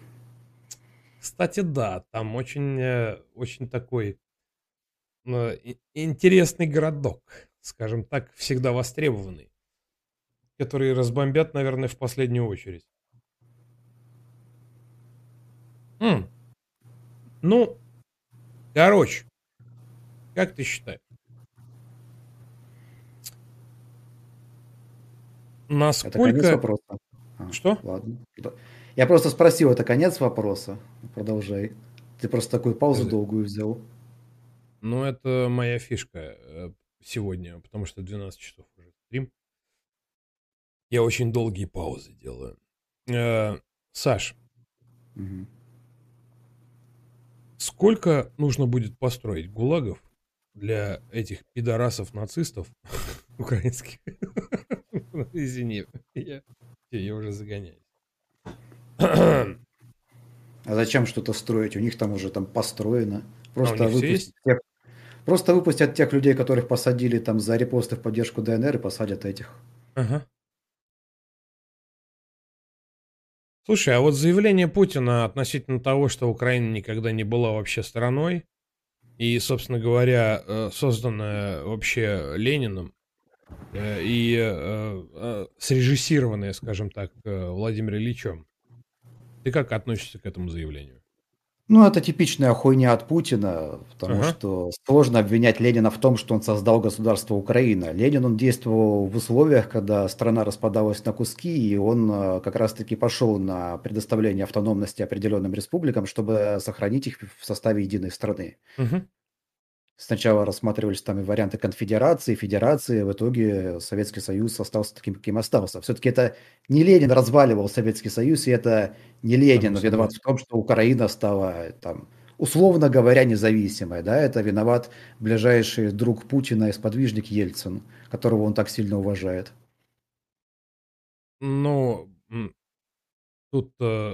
Кстати, да, там очень, э, очень такой э, и- интересный городок, скажем так, всегда востребованный, который разбомбят, наверное, в последнюю очередь. М. Ну, короче, как ты считаешь? Это конец Насколько... вопроса. А, Что? Ладно. Да. Я просто спросил, это конец вопроса? Продолжай. Ты просто такую паузу Подожди. долгую взял. Ну, это моя фишка э, сегодня, потому что 12 часов уже стрим. Я очень долгие паузы делаю. Э, Саш, Мгм. сколько нужно будет построить гулагов для этих пидорасов-нацистов (laughs) украинских? (laughs) Извини, я, я уже загоняюсь. (clears throat) А зачем что-то строить? У них там уже там построено. Просто, А у них всё выпустят тех, просто выпустят тех людей, которых посадили там за репосты в поддержку ДНР и посадят этих. Ага. Слушай, а вот заявление Путина относительно того, что Украина никогда не была вообще страной, и, собственно говоря, э, созданная вообще Лениным э, и э, срежиссированная, скажем так, Владимиром Ильичем, ты как относишься к этому заявлению? Ну, это типичная хуйня от Путина, потому Ага. что сложно обвинять Ленина в том, что он создал государство Украина. Ленин, он действовал в условиях, когда страна распадалась на куски, и он э, как раз-таки пошел на предоставление автономности определенным республикам, чтобы сохранить их в составе единой страны. Мгм. Сначала рассматривались там и варианты конфедерации, федерации, в итоге Советский Союз остался таким, каким остался. Все-таки это не Ленин разваливал Советский Союз, и это не Ленин Само виноват в том, что Украина стала там, условно говоря, независимой. Да? Это виноват ближайший друг Путина и сподвижник Ельцин, которого он так сильно уважает. Ну, тут э,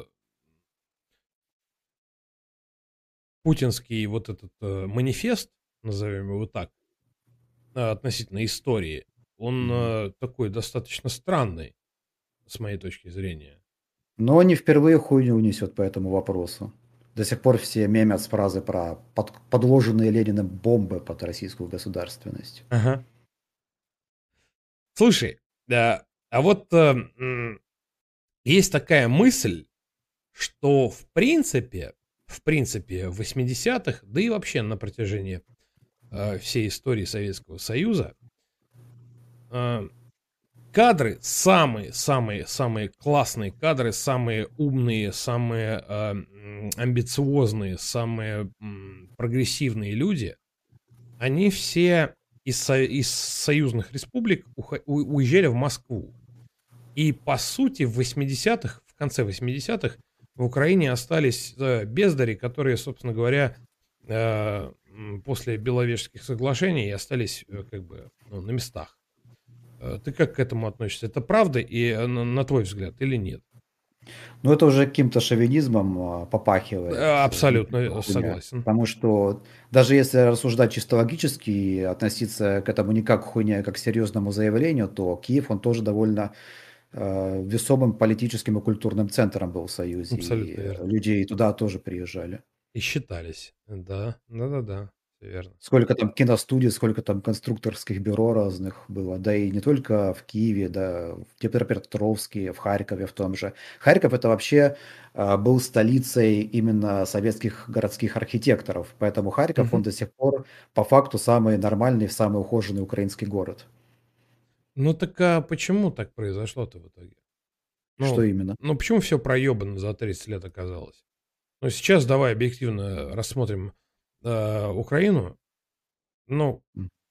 путинский вот этот э, манифест, назовем его так, э, относительно истории, он э, такой достаточно странный, с моей точки зрения. Но не впервые хуйню несет по этому вопросу. До сих пор все мемят с фразы про под, подложенные Лениным бомбы под российскую государственность. Ага. Слушай, да, а вот э, есть такая мысль, что в принципе, в принципе, в 80-х, да и вообще на протяжении э, всей истории Советского Союза, э, кадры, самые-самые-самые классные кадры, самые умные, самые э, амбициозные, самые э, прогрессивные люди, они все из, со, из союзных республик ухо, уезжали в Москву. И по сути в 80-х, в конце 80-х, в Украине остались э, бездари, которые, собственно говоря, э, после Беловежских соглашений остались э, как бы ну, на местах. Э, ты как к этому относишься? Это правда и э, на, твой взгляд или нет? Ну, это уже каким-то шовинизмом а, попахивает. Абсолютно согласен. Потому что даже если рассуждать чисто логически и относиться к этому не как хуйне, а как к серьезному заявлению, то Киев, он тоже довольно э, весомым политическим и культурным центром был в Союзе. Абсолютно и верно. люди туда тоже приезжали. И считались. Да, да-да-да. Верно. Сколько там киностудий, сколько там конструкторских бюро разных было, да и не только в Киеве, да, в Днепропетровске, в Харькове в том же. Харьков это вообще э, был столицей именно советских городских архитекторов, поэтому Харьков, Мгм. он до сих пор по факту самый нормальный, самый ухоженный украинский город. Ну так а почему так произошло-то в итоге? Ну, Что именно? Ну почему все проебано за 30 лет оказалось? Ну сейчас давай объективно рассмотрим э, Украину. Ну,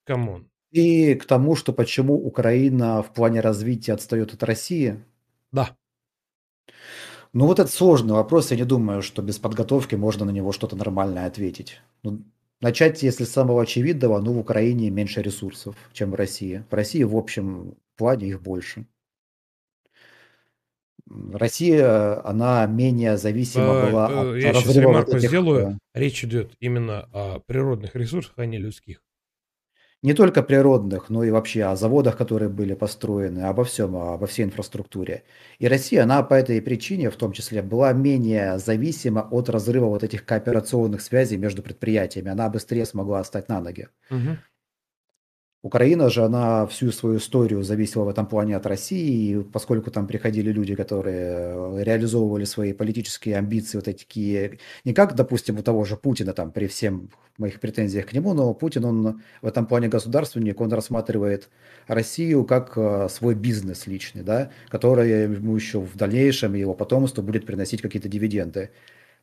come on. И к тому, что почему Украина в плане развития отстает от России. Да. Ну вот это сложный вопрос, я не думаю, что без подготовки можно на него что-то нормальное ответить. Ну, начать, если с самого очевидного, ну в Украине меньше ресурсов, чем в России. В России в общем плане их больше. Россия, она менее зависима Э, была э, от Я сейчас ремарку этих, сделаю. э, Речь идет именно о природных ресурсах, а не людских. не только природных, но и вообще о заводах, которые были построены, обо всем, обо всей инфраструктуре. И Россия, она по этой причине, в том числе, была менее зависима от разрыва вот этих кооперационных связей между предприятиями. Она быстрее смогла встать на ноги. Мгм. Украина же, она всю свою историю зависела в этом плане от России, и поскольку там приходили люди, которые реализовывали свои политические амбиции, вот такие, не как, допустим, у того же Путина, там, при всем моих претензиях к нему, но Путин, он в этом плане государственник, он рассматривает Россию как э, свой бизнес личный, да, который ему еще в дальнейшем, его потомству будет приносить какие-то дивиденды.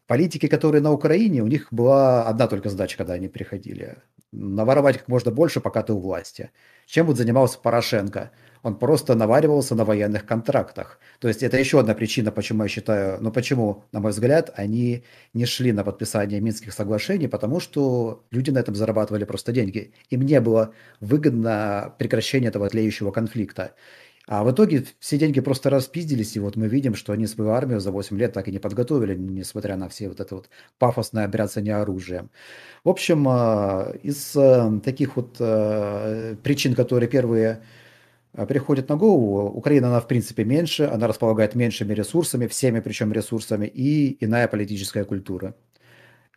Политики, которые на Украине, у них была одна только задача, когда они приходили. Наворовать как можно больше, пока ты у власти. Чем вот занимался Порошенко? Он просто наваривался на военных контрактах. То есть это еще одна причина, почему я считаю, ну почему, на мой взгляд, они не шли на подписание Минских соглашений, потому что люди на этом зарабатывали просто деньги. Им не было выгодно прекращение этого тлеющего конфликта. А в итоге все деньги просто распиздились, и вот мы видим, что они свою армию за 8 лет так и не подготовили, несмотря на все вот это вот пафосное бряцание оружием. В общем, а, из а, таких вот а, причин, которые первые а, приходят на голову, Украина, она в принципе меньше, она располагает меньшими ресурсами, всеми причем ресурсами, и иная политическая культура.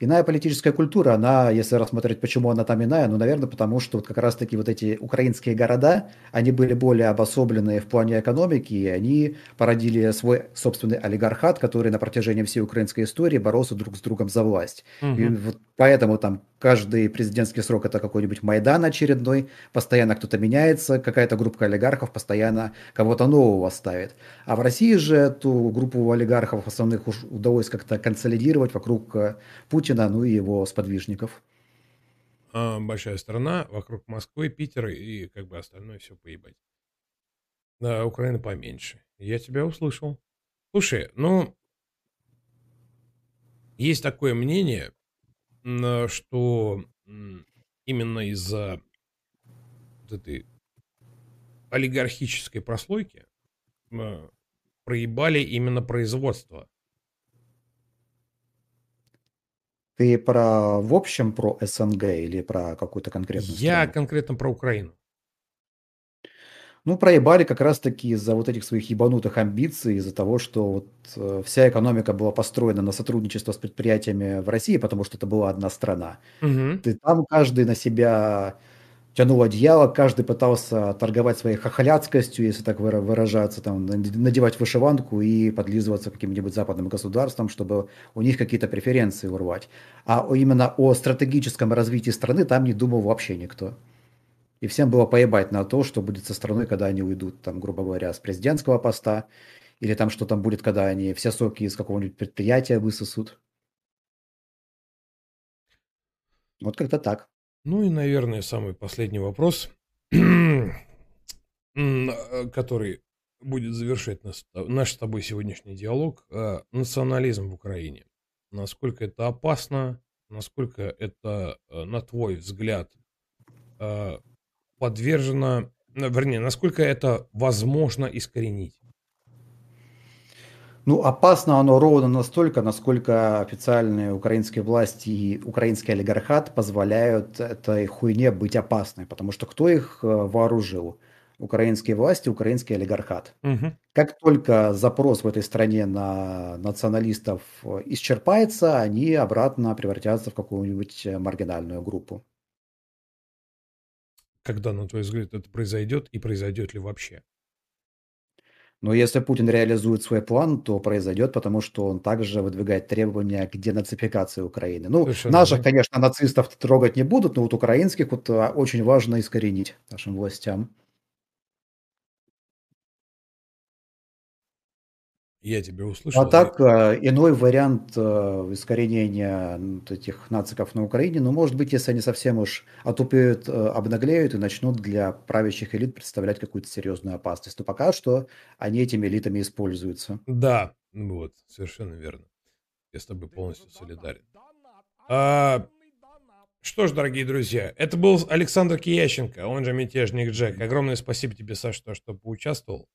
Иная политическая культура, она, если рассмотреть, почему она там иная, ну, наверное, потому что вот как раз-таки вот эти украинские города, они были более обособленные в плане экономики, и они породили свой собственный олигархат, который на протяжении всей украинской истории боролся друг с другом за власть. И Мгм. вот поэтому там каждый президентский срок это какой-нибудь Майдан очередной, постоянно кто-то меняется, какая-то группа олигархов постоянно кого-то нового ставит. А в России же эту группу олигархов основных уж удалось как-то консолидировать вокруг э, Путина, ну и его сподвижников. А, большая страна, вокруг Москвы, Питера и как бы остальное все поебать. Да, Украина поменьше. Я тебя услышал. Слушай, ну, есть такое мнение, что именно из-за вот этой олигархической прослойки проебали именно производство. Ты про в общем про СНГ или про какую-то конкретную Я страну? конкретно про Украину. Ну, проебали как раз-таки из-за вот этих своих ебанутых амбиций, из-за того, что вот э, вся экономика была построена на сотрудничество с предприятиями в России, потому что это была одна страна. Мгм. И там каждый на себя тянул одеяло, каждый пытался торговать своей хохоляцкостью, если так выра- выражаться, там, наде- надевать вышиванку и подлизываться каким-нибудь западным государствам, чтобы у них какие-то преференции урвать. А именно о стратегическом развитии страны там не думал вообще никто. И всем было поебать на то, что будет со страной, когда они уйдут, там, грубо говоря, с президентского поста, или там что там будет, когда они все соки из какого-нибудь предприятия высосут. Вот как-то так. Ну и, наверное, самый последний вопрос, (clears throat) который будет завершать нас- наш с тобой сегодняшний диалог. э, Национализм в Украине. Насколько это опасно, насколько это, э, на твой взгляд, э, подвержено, вернее, насколько это возможно искоренить? Ну, опасно оно ровно настолько, насколько официальные украинские власти и украинский олигархат позволяют этой хуйне быть опасной. Потому что кто их э, вооружил? Украинские власти, украинский олигархат. Мгм. Как только запрос в этой стране на националистов э, исчерпается, они обратно превратятся в какую-нибудь э, маргинальную группу. Когда, на твой взгляд, это произойдет и произойдет ли вообще? Но если Путин реализует свой план, то произойдет, потому что он также выдвигает требования к денацификации Украины. Ну, Совершенно наших, верно. конечно, нацистов трогать не будут, но вот украинских вот а, очень важно искоренить нашим властям. Я тебя услышал. А так, э, иной вариант э, искоренения этих нациков на Украине, ну, может быть, если они совсем уж отупеют, э, обнаглеют и начнут для правящих элит представлять какую-то серьезную опасность. Но пока что они этими элитами используются. Да, вот, совершенно верно. Я с тобой полностью солидарен. А, что ж, дорогие друзья, это был Александр Киященко, он же мятежник Джек. Огромное спасибо тебе, Саш, что, что поучаствовал.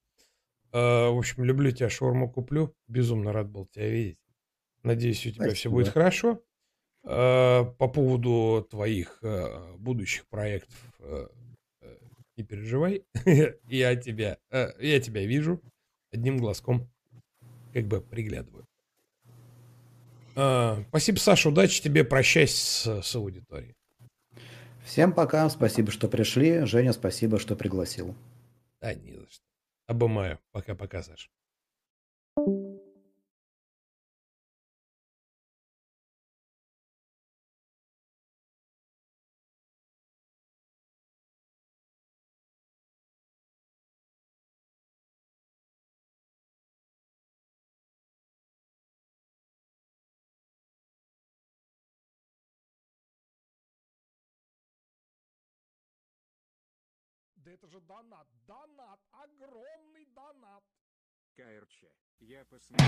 А, в общем, люблю тебя, шаурму куплю. Безумно рад был тебя видеть. Надеюсь, у тебя все будет Спасибо. хорошо. А, по поводу твоих а, будущих проектов э, не переживай. (laughs) я тебя, э, я тебя вижу одним глазком, как бы приглядываю. Спасибо, Саша, удачи тебе, прощайся с, с аудиторией. Всем пока, спасибо, что пришли. Женя, спасибо, что пригласил. Да, не за что. Обымаю. Пока-пока, Саша. Это же донат, донат, огромный донат. КРЧ. Я посмотрю.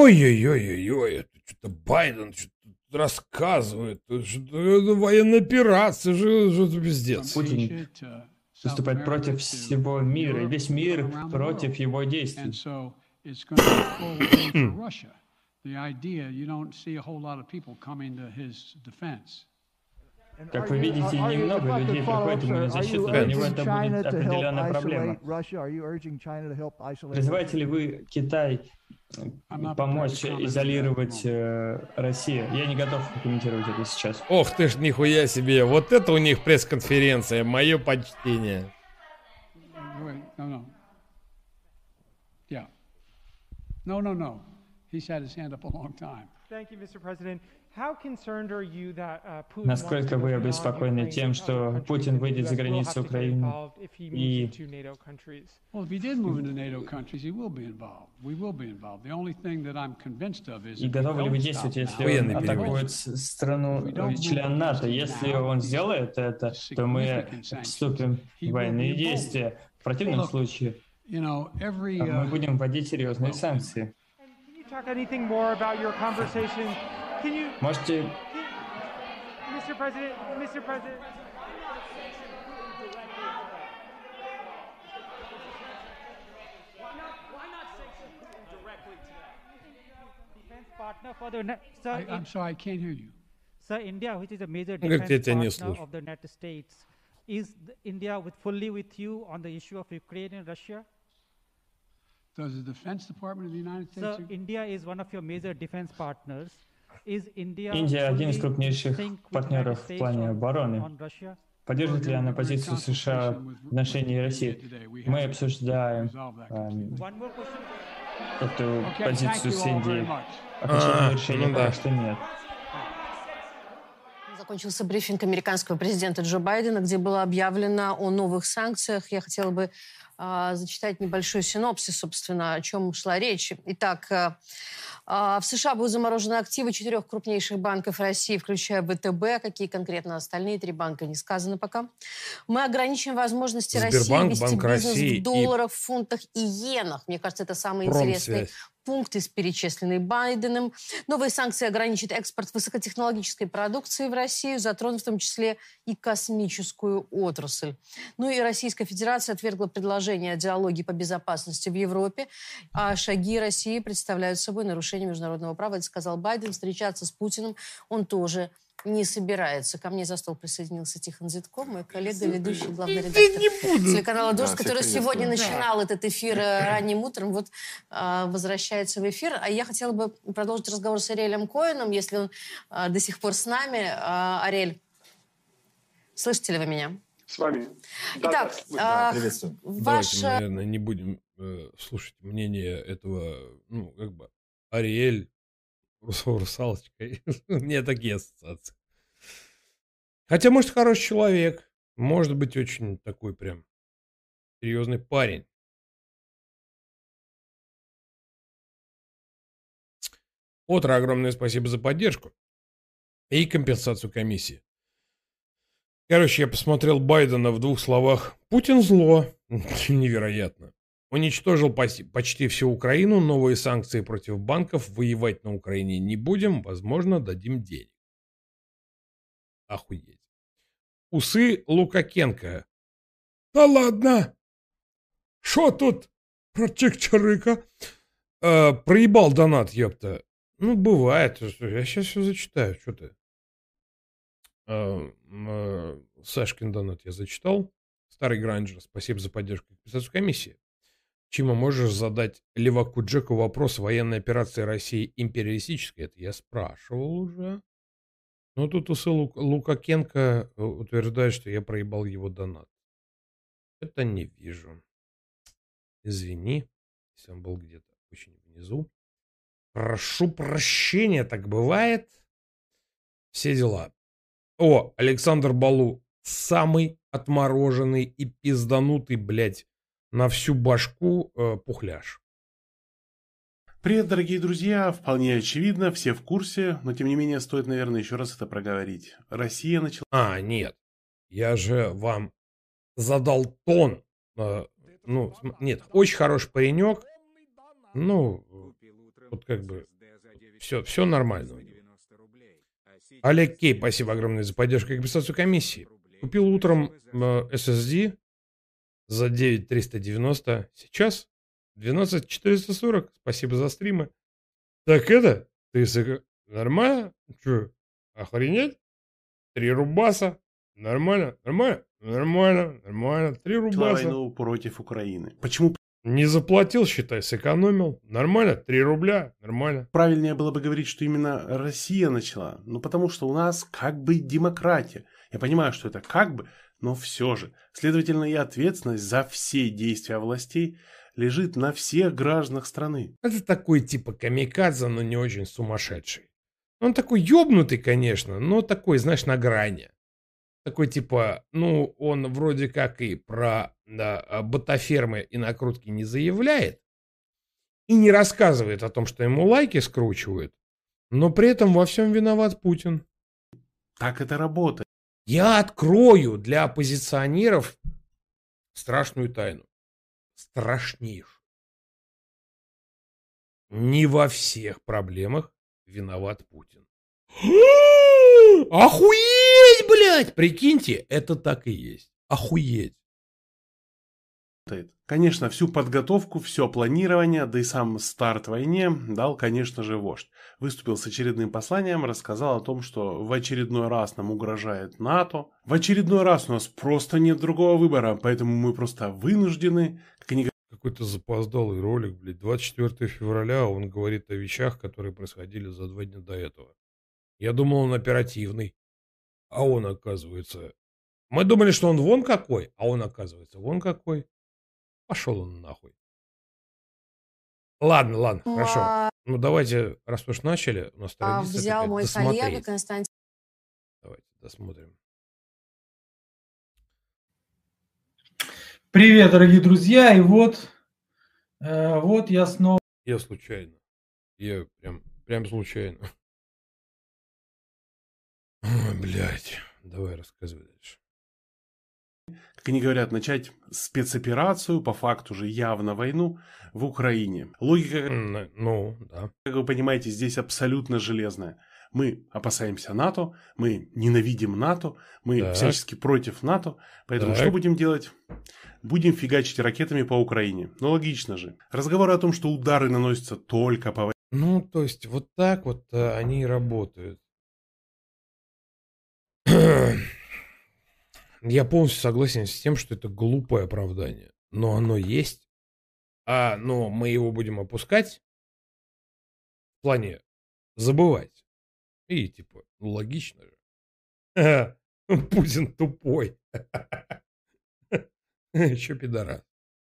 Ой-ой-ой-ой-ой, это что-то Байден что-то рассказывает. это Что-то это военная операция, это пиздец. Путин выступает против всего мира, и весь мир против его действий. Как вы видите, немного людей приходит ему на защиту, для него это будет определенная проблема. Призываете ли вы Китай помочь изолировать э, Россию? Я не готов комментировать это сейчас. Ох ты ж, нихуя себе. Вот это у них пресс-конференция. Мое почтение. Wait, no, no. Yeah. No, no, no. He's had his hand up a long time. Thank you, Mr. President. How concerned are you that uh, Насколько вы обеспокоены тем, что Путин выйдет за границы Украины и Well, if he did move into NATO countries, he will be involved. We will be involved. The only thing that I'm convinced of is и готовы ли вы действовать, если он атакует страну э, член НАТО? Если он сделает это, то мы вступим в военные действия. В противном случае мы будем вводить серьезные санкции. Can you talk anything more about your conversation? Can you, Можете Mr. President, Mr. President. Defense partner for the net, sir. I, I'm sorry, I can't hear you. Sir, India, which is a major Он говорит, я defense тебя не partner слышу. of the United States, is the- India with fully with you on the issue of Ukraine and Russia? Does the Defense Department of the United Sir, States? India is one of your major defense partners. Индия один из крупнейших партнеров в плане обороны. Поддерживает ли она позицию США в отношении России? Мы обсуждаем эм, эту позицию с Индией. Окончательное А, решение ну пока да. что нет. Закончился брифинг американского президента Джо Байдена, где было объявлено о новых санкциях. Я хотела бы а, зачитать небольшой синопсис, собственно, о чем шла речь. Итак, а, а, в США будут заморожены активы четырех крупнейших банков России, включая ВТБ. Какие конкретно остальные три банка, не сказано пока. Мы ограничим возможности России Сбербанк, вести Банк бизнес России и в долларах, фунтах и иенах. Мне кажется, это самый интересный Промсвязь. пункт из перечисленный Байденом. Новые санкции ограничат экспорт высокотехнологической продукции в Россию, затронув в том числе и космическую отрасль. Ну и Российская Федерация отвергла предложение о диалоге по безопасности в Европе, а шаги России представляют собой нарушение международного права. Это сказал Байден. Встречаться с Путиным он тоже не собирается. Ко мне за стол присоединился Тихон Зитков, мой коллега, ведущий, главный редактор телеканала «Дождь», Да, который сегодня приветствую. начинал этот эфир э, ранним утром, вот а, возвращается в эфир. А я хотела бы продолжить разговор с Ариэлем Коэном, если он а, до сих пор с нами. А, Ариэль, слышите ли вы меня? С вами. Итак, а, Давайте ваш... мы, наверное, не будем э, слушать мнение этого, ну, как бы, Ариэль, рус- русалочка. (laughs) Мне такие ассоциации. Хотя, может, хороший человек. Может быть, очень такой прям серьезный парень. Отра, огромное спасибо за поддержку и компенсацию комиссии. Короче, я посмотрел Байдена в двух словах. Путин зло. (laughs) Невероятно. Уничтожил почти всю Украину. Новые санкции против банков. Воевать на Украине не будем. Возможно, дадим денег. Охуеть. Усы Лукакенко. Да ладно. Шо тут? Про Чик-Чарыка. Э, проебал донат, ёпта. Ну, бывает. Я сейчас все зачитаю. Что ты? Э, э, Сашкин донат я зачитал. Старый Гранджер, спасибо за поддержку компенсацию комиссии. Чима, можешь задать Леваку Джеку вопрос военной операции России империалистической? Это я спрашивал уже. Но тут усы Лук- Лукакенко э, утверждает, что я проебал его донат. Это не вижу. Извини, если он был где-то очень внизу. Прошу прощения, так бывает. Все дела. О, Александр Балу. Самый отмороженный и пизданутый, блядь, на всю башку э, пухляш. Привет, дорогие друзья! Вполне очевидно, все в курсе, но тем не менее стоит, наверное, еще раз это проговорить. Россия начала... А, нет. Я же вам задал тон. Э, ну, нет, очень хороший паренек. Ну, вот как бы все, все нормально. Олег Кей, спасибо огромное за поддержку и компенсацию комиссии. Купил утром э, SSD за 9390. Сейчас 12440. Спасибо за стримы. Так это, ты сыка... Нормально? Че, охренеть? Три рубаса? Нормально? Нормально? Нормально, нормально. Три рубаса. войну против Украины. Почему Не заплатил, считай, сэкономил. Нормально? Три рубля? Нормально. правильнее было бы говорить, что именно Россия начала? Ну, потому что у нас как бы демократия. Я понимаю, что это как бы, но все же. Следовательно, и ответственность за все действия властей лежит на всех гражданах страны. Это такой типа камикадзе, но не очень сумасшедший. Он такой ёбнутый, конечно, но такой, знаешь, на грани. Такой типа, ну, он вроде как и про да, а, ботафермы и накрутки не заявляет, и не рассказывает о том, что ему лайки скручивают, но при этом во всем виноват Путин. Так это работает. Я открою для оппозиционеров страшную тайну. Страшнейшую. Не во всех проблемах виноват Путин. (gasps) Охуеть, блядь! Прикиньте, это так и есть. Охуеть. Конечно, всю подготовку, все планирование, да и сам старт войне дал, конечно же, вождь. Выступил с очередным посланием, рассказал о том, что в очередной раз нам угрожает НАТО. В очередной раз у нас просто нет другого выбора, поэтому мы просто вынуждены, они Какой-то запоздалый ролик, блядь. 24 февраля он говорит о вещах, которые происходили за два дня до этого. Я думал, он оперативный. А он, оказывается... Мы думали, что он вон какой, а он, оказывается, вон какой. Пошел он нахуй. Ладно, ладно, хорошо. Ну, давайте, раз уж начали, у нас А, взял мой досмотреть. коллега Константин. Давайте досмотрим. Привет, дорогие друзья, и вот, э, вот я снова. Я случайно. Я прям, прям случайно. (laughs) Ой, блядь. Давай рассказывай дальше. Как они говорят, начать спецоперацию, по факту же явно войну, в Украине. Логика, ну, да. как вы понимаете, здесь абсолютно железная. Мы опасаемся НАТО, мы ненавидим НАТО, мы Так. всячески против НАТО. Поэтому Так. что будем делать? Будем фигачить ракетами по Украине. Ну, логично же. Разговоры о том, что удары наносятся только по Ну, то есть, вот так вот э, они и работают. (clears throat) (clears throat) Я полностью согласен с тем, что это глупое оправдание. Но оно есть. А, но мы его будем опускать. В плане забывать. И типа, ну логично же. Путин тупой. (laughs) Че пидорас.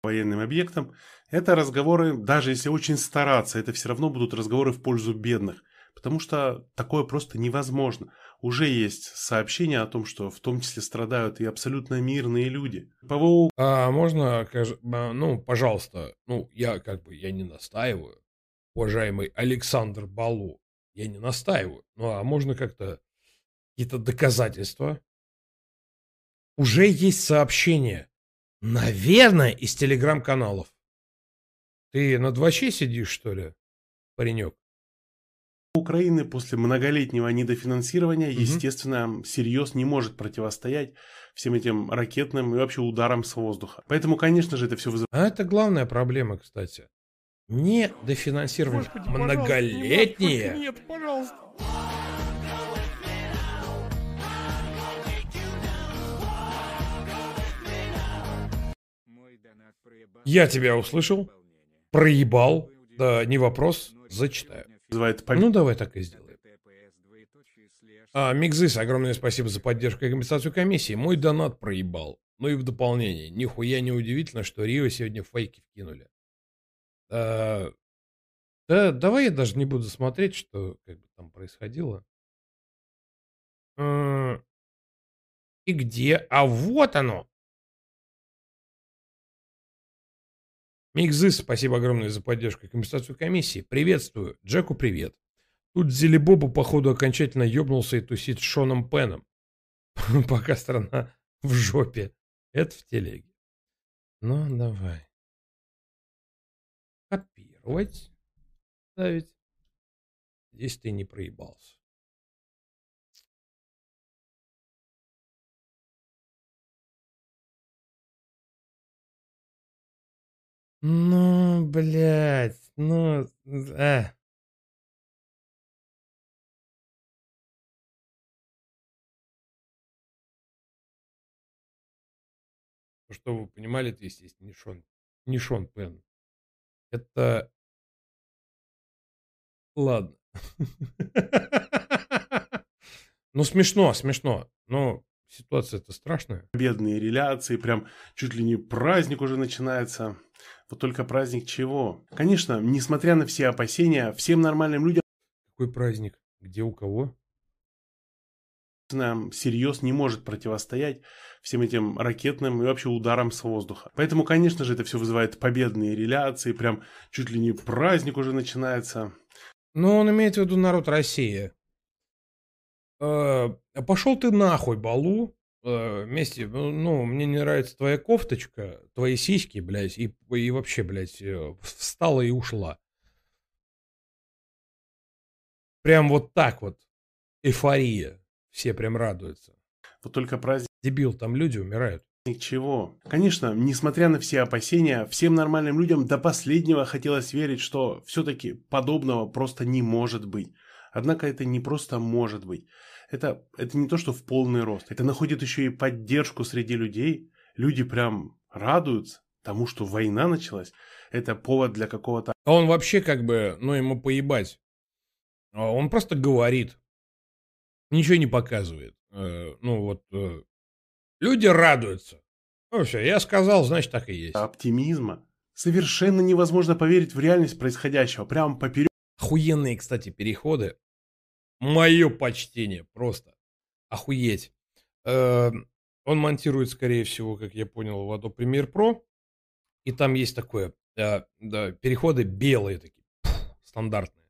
военным объектам, это разговоры, даже если очень стараться, это все равно будут разговоры в пользу бедных. Потому что такое просто невозможно. Уже есть сообщения о том, что в том числе страдают и абсолютно мирные люди. ПВО А можно, а, ну, пожалуйста, ну, я как бы, я не настаиваю, уважаемый Александр Балу, я не настаиваю, ну, а можно как-то какие-то доказательства? Уже есть сообщения, наверное, из телеграм-каналов. Ты на 2 сидишь, что ли, паренек? Украины после многолетнего недофинансирования, естественно, всерьез не может противостоять всем этим ракетным и вообще ударам с воздуха. Поэтому, конечно же, это все вызывает А это главная проблема, кстати. Не дофинансирование. Многолетнее. Нет, пожалуйста. Я тебя услышал, проебал, да не вопрос, зачитаю. Ну давай так и сделаем. А, Мигзис, огромное спасибо за поддержку и компенсацию комиссии. Мой донат проебал. Ну и в дополнение, нихуя не удивительно, что Рио сегодня фейки вкинули. А, да, давай я даже не буду смотреть, что как бы там происходило. М, И где? А вот оно. Микзыс, спасибо огромное за поддержку и компенсацию комиссии. Приветствую. Джеку привет. Тут Зелебоба, походу, окончательно ёбнулся и тусит с Шоном Пеном. (laughs) Пока страна в жопе. Это в телеге. Ну, давай. Копировать. Ставить. Здесь ты не проебался. Ну, блядь, ну... Э. Ну, чтобы вы понимали, это, естественно, не Шон, не Шон Пен. Это... Ладно. (laughs) Ну, смешно, смешно. Но ситуация-то страшная. Бедные реляции, прям чуть ли не праздник уже начинается. Вот только праздник чего? Конечно, несмотря на все опасения, всем нормальным людям... Какой праздник? Где у кого? всерьез не может противостоять всем этим ракетным и вообще ударам с воздуха. Поэтому, конечно же, это все вызывает победные реляции, прям чуть ли не праздник уже начинается. Ну, он имеет в виду народ России. Э, пошел ты нахуй, Балу. Э, вместе, ну, мне не нравится твоя кофточка, твои сиськи, блядь, и, и вообще, блядь, э, встала и ушла. Прям вот так вот. Эйфория. Все прям радуются. Вот только праздник... Дебил, там люди умирают. Ничего. Конечно, несмотря на все опасения, всем нормальным людям до последнего хотелось верить, что все-таки подобного просто не может быть. Однако это не просто может быть. Это, это не то, что в полный рост. Это находит еще и поддержку среди людей. Люди прям радуются тому, что война началась. Это повод для какого-то... А он вообще как бы, ну, ему поебать. А он просто говорит. Ничего не показывает. Э, ну, вот... Э, люди радуются. Ну, все, я сказал, значит, так и есть. Оптимизма. Совершенно невозможно поверить в реальность происходящего. Прям поперек. Охуенные, кстати, переходы Мое почтение, просто. Охуеть. Э, он монтирует, скорее всего, как я понял, в Adobe Premiere Pro. И там есть такое, э, да, переходы белые такие, стандартные.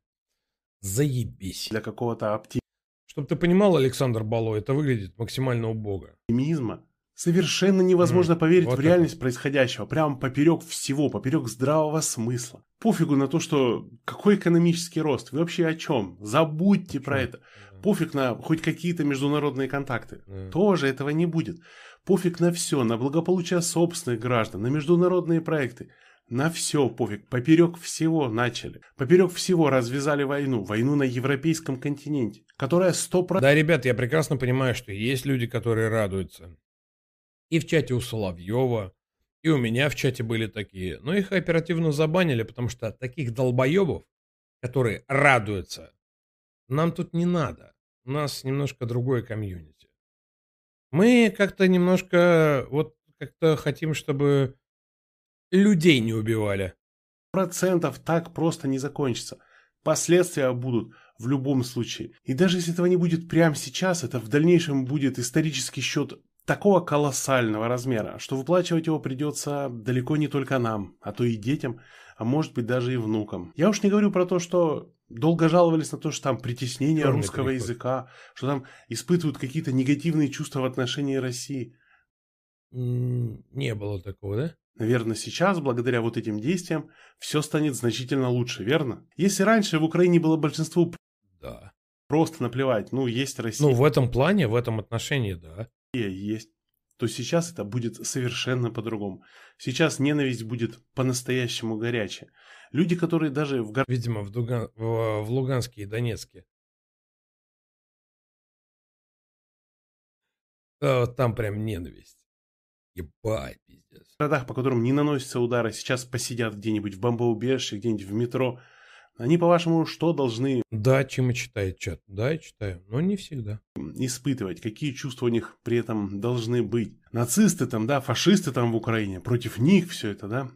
Заебись. Для какого-то оптимизма. Чтобы ты понимал, Александр Бало, это выглядит максимально убого. Оптимизма. Совершенно невозможно mm, поверить вот в реальность происходящего. Прям поперек всего, поперек здравого смысла. Пофигу на то, что какой экономический рост. Вы вообще о чем? Забудьте про это. Пофиг на хоть какие-то международные контакты. Тоже этого не будет. Пофиг на все, на благополучие собственных граждан, на международные проекты. На все пофиг. Поперек всего начали. Поперек всего развязали войну. Войну на европейском континенте, которая сто Да, ребят, я прекрасно понимаю, что есть люди, которые радуются и в чате у Соловьева, и у меня в чате были такие. Но их оперативно забанили, потому что таких долбоебов, которые радуются, нам тут не надо. У нас немножко другое комьюнити. Мы как-то немножко, вот как-то хотим, чтобы людей не убивали. Процентов так просто не закончится. Последствия будут в любом случае. И даже если этого не будет прямо сейчас, это в дальнейшем будет исторический счет такого колоссального размера, что выплачивать его придется далеко не только нам, а то и детям, а может быть даже и внукам. Я уж не говорю про то, что долго жаловались на то, что там притеснение Черный русского переход. языка, что там испытывают какие-то негативные чувства в отношении России. Не было такого, да? Наверное, сейчас, благодаря вот этим действиям, все станет значительно лучше, верно? Если раньше в Украине было большинство да. просто наплевать, ну, есть Россия. Ну, в этом плане, в этом отношении, да есть, то сейчас это будет совершенно по-другому. Сейчас ненависть будет по-настоящему горячая. Люди, которые даже в... Гор... Видимо, в, Дуган... в, Луганске и Донецке. А, там прям ненависть. Ебать, пиздец. В городах, по которым не наносятся удары, сейчас посидят где-нибудь в бомбоубежище, где-нибудь в метро, они, по-вашему, что должны... Да, чем и читает чат. Да, я читаю, но не всегда. Испытывать, какие чувства у них при этом должны быть. Нацисты там, да, фашисты там в Украине, против них все это, да.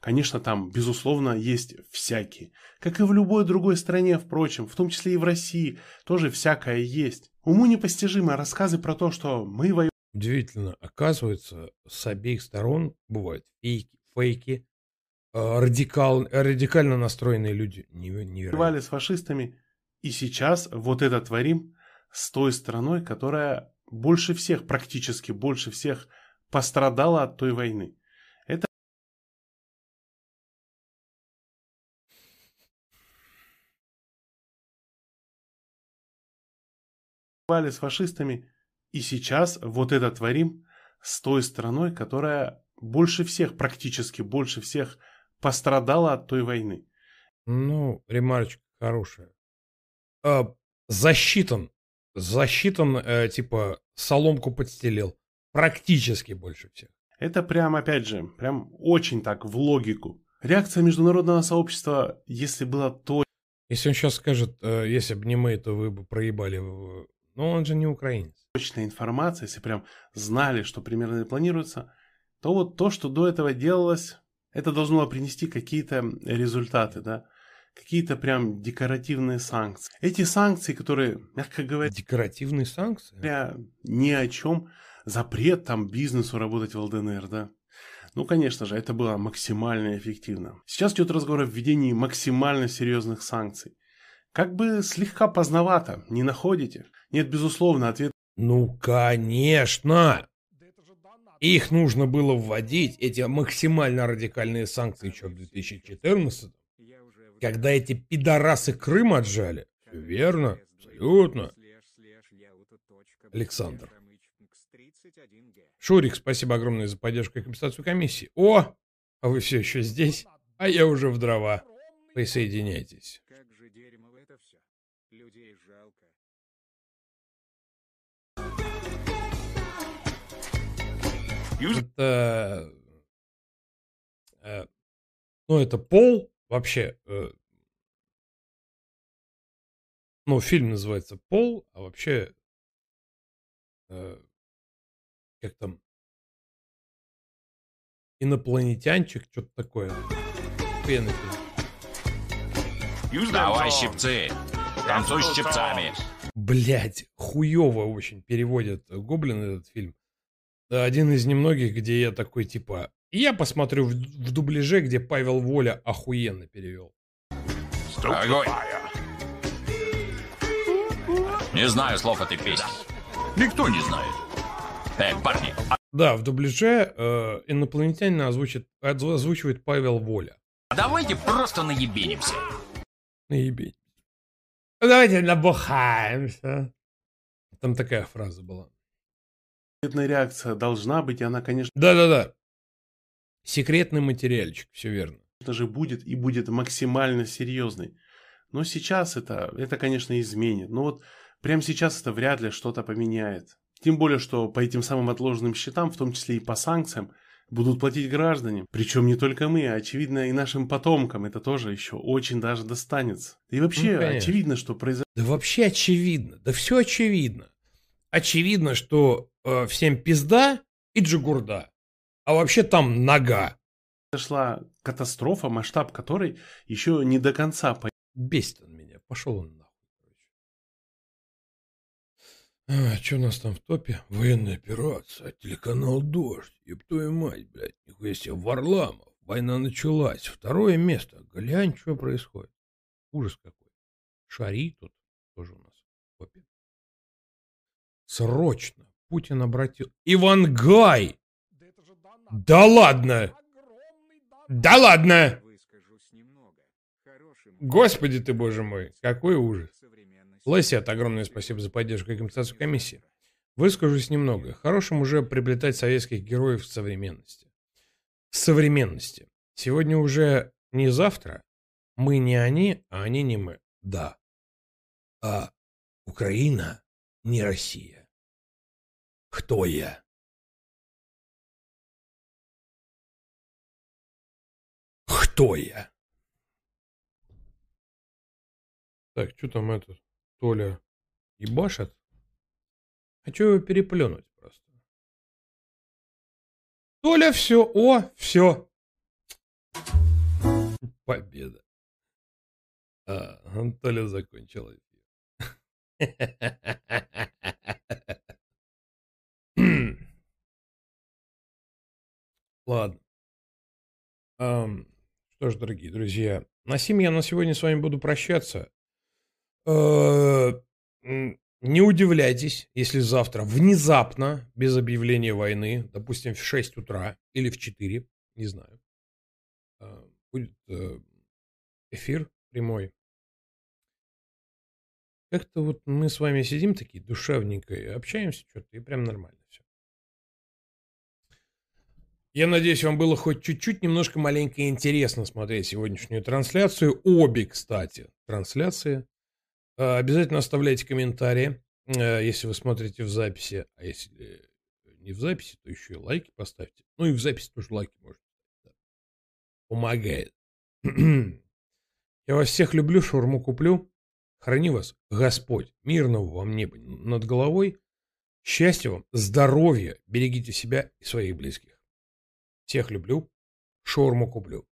Конечно, там, безусловно, есть всякие. Как и в любой другой стране, впрочем, в том числе и в России, тоже всякое есть. Уму непостижимые рассказы про то, что мы воюем... Удивительно, оказывается, с обеих сторон бывают фейки, фейки, радикал, радикально настроенные люди. Воевали с фашистами. И сейчас вот это творим с той страной, которая больше всех, практически больше всех пострадала от той войны. Это воевали с фашистами. И сейчас вот это творим с той страной, которая больше всех, практически больше всех пострадала от той войны. Ну, ремарочка хорошая. А, засчитан. Засчитан, э, типа, соломку подстелил. Практически больше всех. Это прям, опять же, прям очень так в логику. Реакция международного сообщества, если была то... Если он сейчас скажет, э, если бы не мы, то вы бы проебали. Но он же не украинец. точная информация, если прям знали, что примерно планируется, то вот то, что до этого делалось, это должно принести какие-то результаты, да, какие-то прям декоративные санкции. Эти санкции, которые, мягко говоря, Декоративные санкции? ни о чем, запрет там бизнесу работать в ЛДНР, да. Ну, конечно же, это было максимально эффективно. Сейчас идет разговор о введении максимально серьезных санкций. Как бы слегка поздновато, не находите? Нет, безусловно, ответ Ну, конечно! Их нужно было вводить, эти максимально радикальные санкции еще в 2014 когда эти пидорасы Крым отжали. Верно, абсолютно. Александр. Шурик, спасибо огромное за поддержку и компенсацию комиссии. О, а вы все еще здесь? А я уже в дрова. Присоединяйтесь. Это... э, ну, это Пол, вообще... э, ну, фильм называется Пол, а вообще... э, как там? Инопланетянчик, что-то такое. Фильм. Давай щипцы. Танцуй с щипцами. Блять, хуево очень переводят Гоблин этот фильм. Да, Один из немногих, где я такой, типа, я посмотрю в, в дубляже, где Павел Воля охуенно перевел. Огонь. Не знаю слов этой песни. Никто не знает. Эй, парни, Да, в дубляже э, инопланетянина озвучит, озвучивает Павел Воля. а давайте просто наебенимся. Наебень. Давайте набухаемся. Там такая фраза была. Ответная реакция должна быть, и она, конечно Да-да-да. Секретный материальчик, все верно. же будет и будет максимально серьезной. Но сейчас это, это, конечно, изменит. Но вот прямо сейчас это вряд ли что-то поменяет. Тем более, что по этим самым отложенным счетам, в том числе и по санкциям, будут платить граждане. Причем не только мы, а очевидно и нашим потомкам это тоже еще очень даже достанется. И вообще Ну, конечно. очевидно, что произойдет Да вообще очевидно. Да все очевидно. Очевидно, что э, всем пизда и джигурда. А вообще там нога. произошла катастрофа, масштаб которой еще не до конца понятен. Бесит он меня. Пошел он нахуй. А, что у нас там в топе? Военная операция. Телеканал «Дождь». Еб твою мать, блядь. Нихуя себе. Варламов. Война началась. Второе место. Глянь, что происходит. Ужас какой. Шари тут тоже у нас в топе. Срочно. Путин обратил... Ивангай! Да ладно! Да ладно! Господи ты, боже мой, какой ужас. Лесет, огромное спасибо за поддержку и компенсацию комиссии. Выскажусь немного. Хорошим уже приплетать советских героев в современности. В современности. Сегодня уже не завтра. Мы не они, а они не мы. Да. А Украина не Россия. Кто я? Кто я? Так, что там этот Толя ебашит? Хочу его переплюнуть просто. Толя, все, о, все. Победа. А, Толя закончил эфир. (laughs) Ладно. Ам, что ж, дорогие друзья, на сим я на сегодня с вами буду прощаться. М, Не удивляйтесь, если завтра внезапно, без объявления войны, допустим, в 6 утра или в 4, не знаю, э, будет э, эфир прямой. Как-то вот мы с вами сидим такие душевненько и общаемся что-то, и прям нормально. Я надеюсь, вам было хоть чуть-чуть, немножко маленько интересно смотреть сегодняшнюю трансляцию. Обе, кстати, трансляции. Э, Обязательно оставляйте комментарии, э, если вы смотрите в записи. А если не в записи, то еще и лайки поставьте. Ну и в записи тоже лайки можно. Помогает. (clears throat) Я вас всех люблю, шаурму куплю. Храни вас Господь, мирного вам неба над головой. Счастья вам, здоровья, берегите себя и своих близких. Всех люблю, шаурму куплю.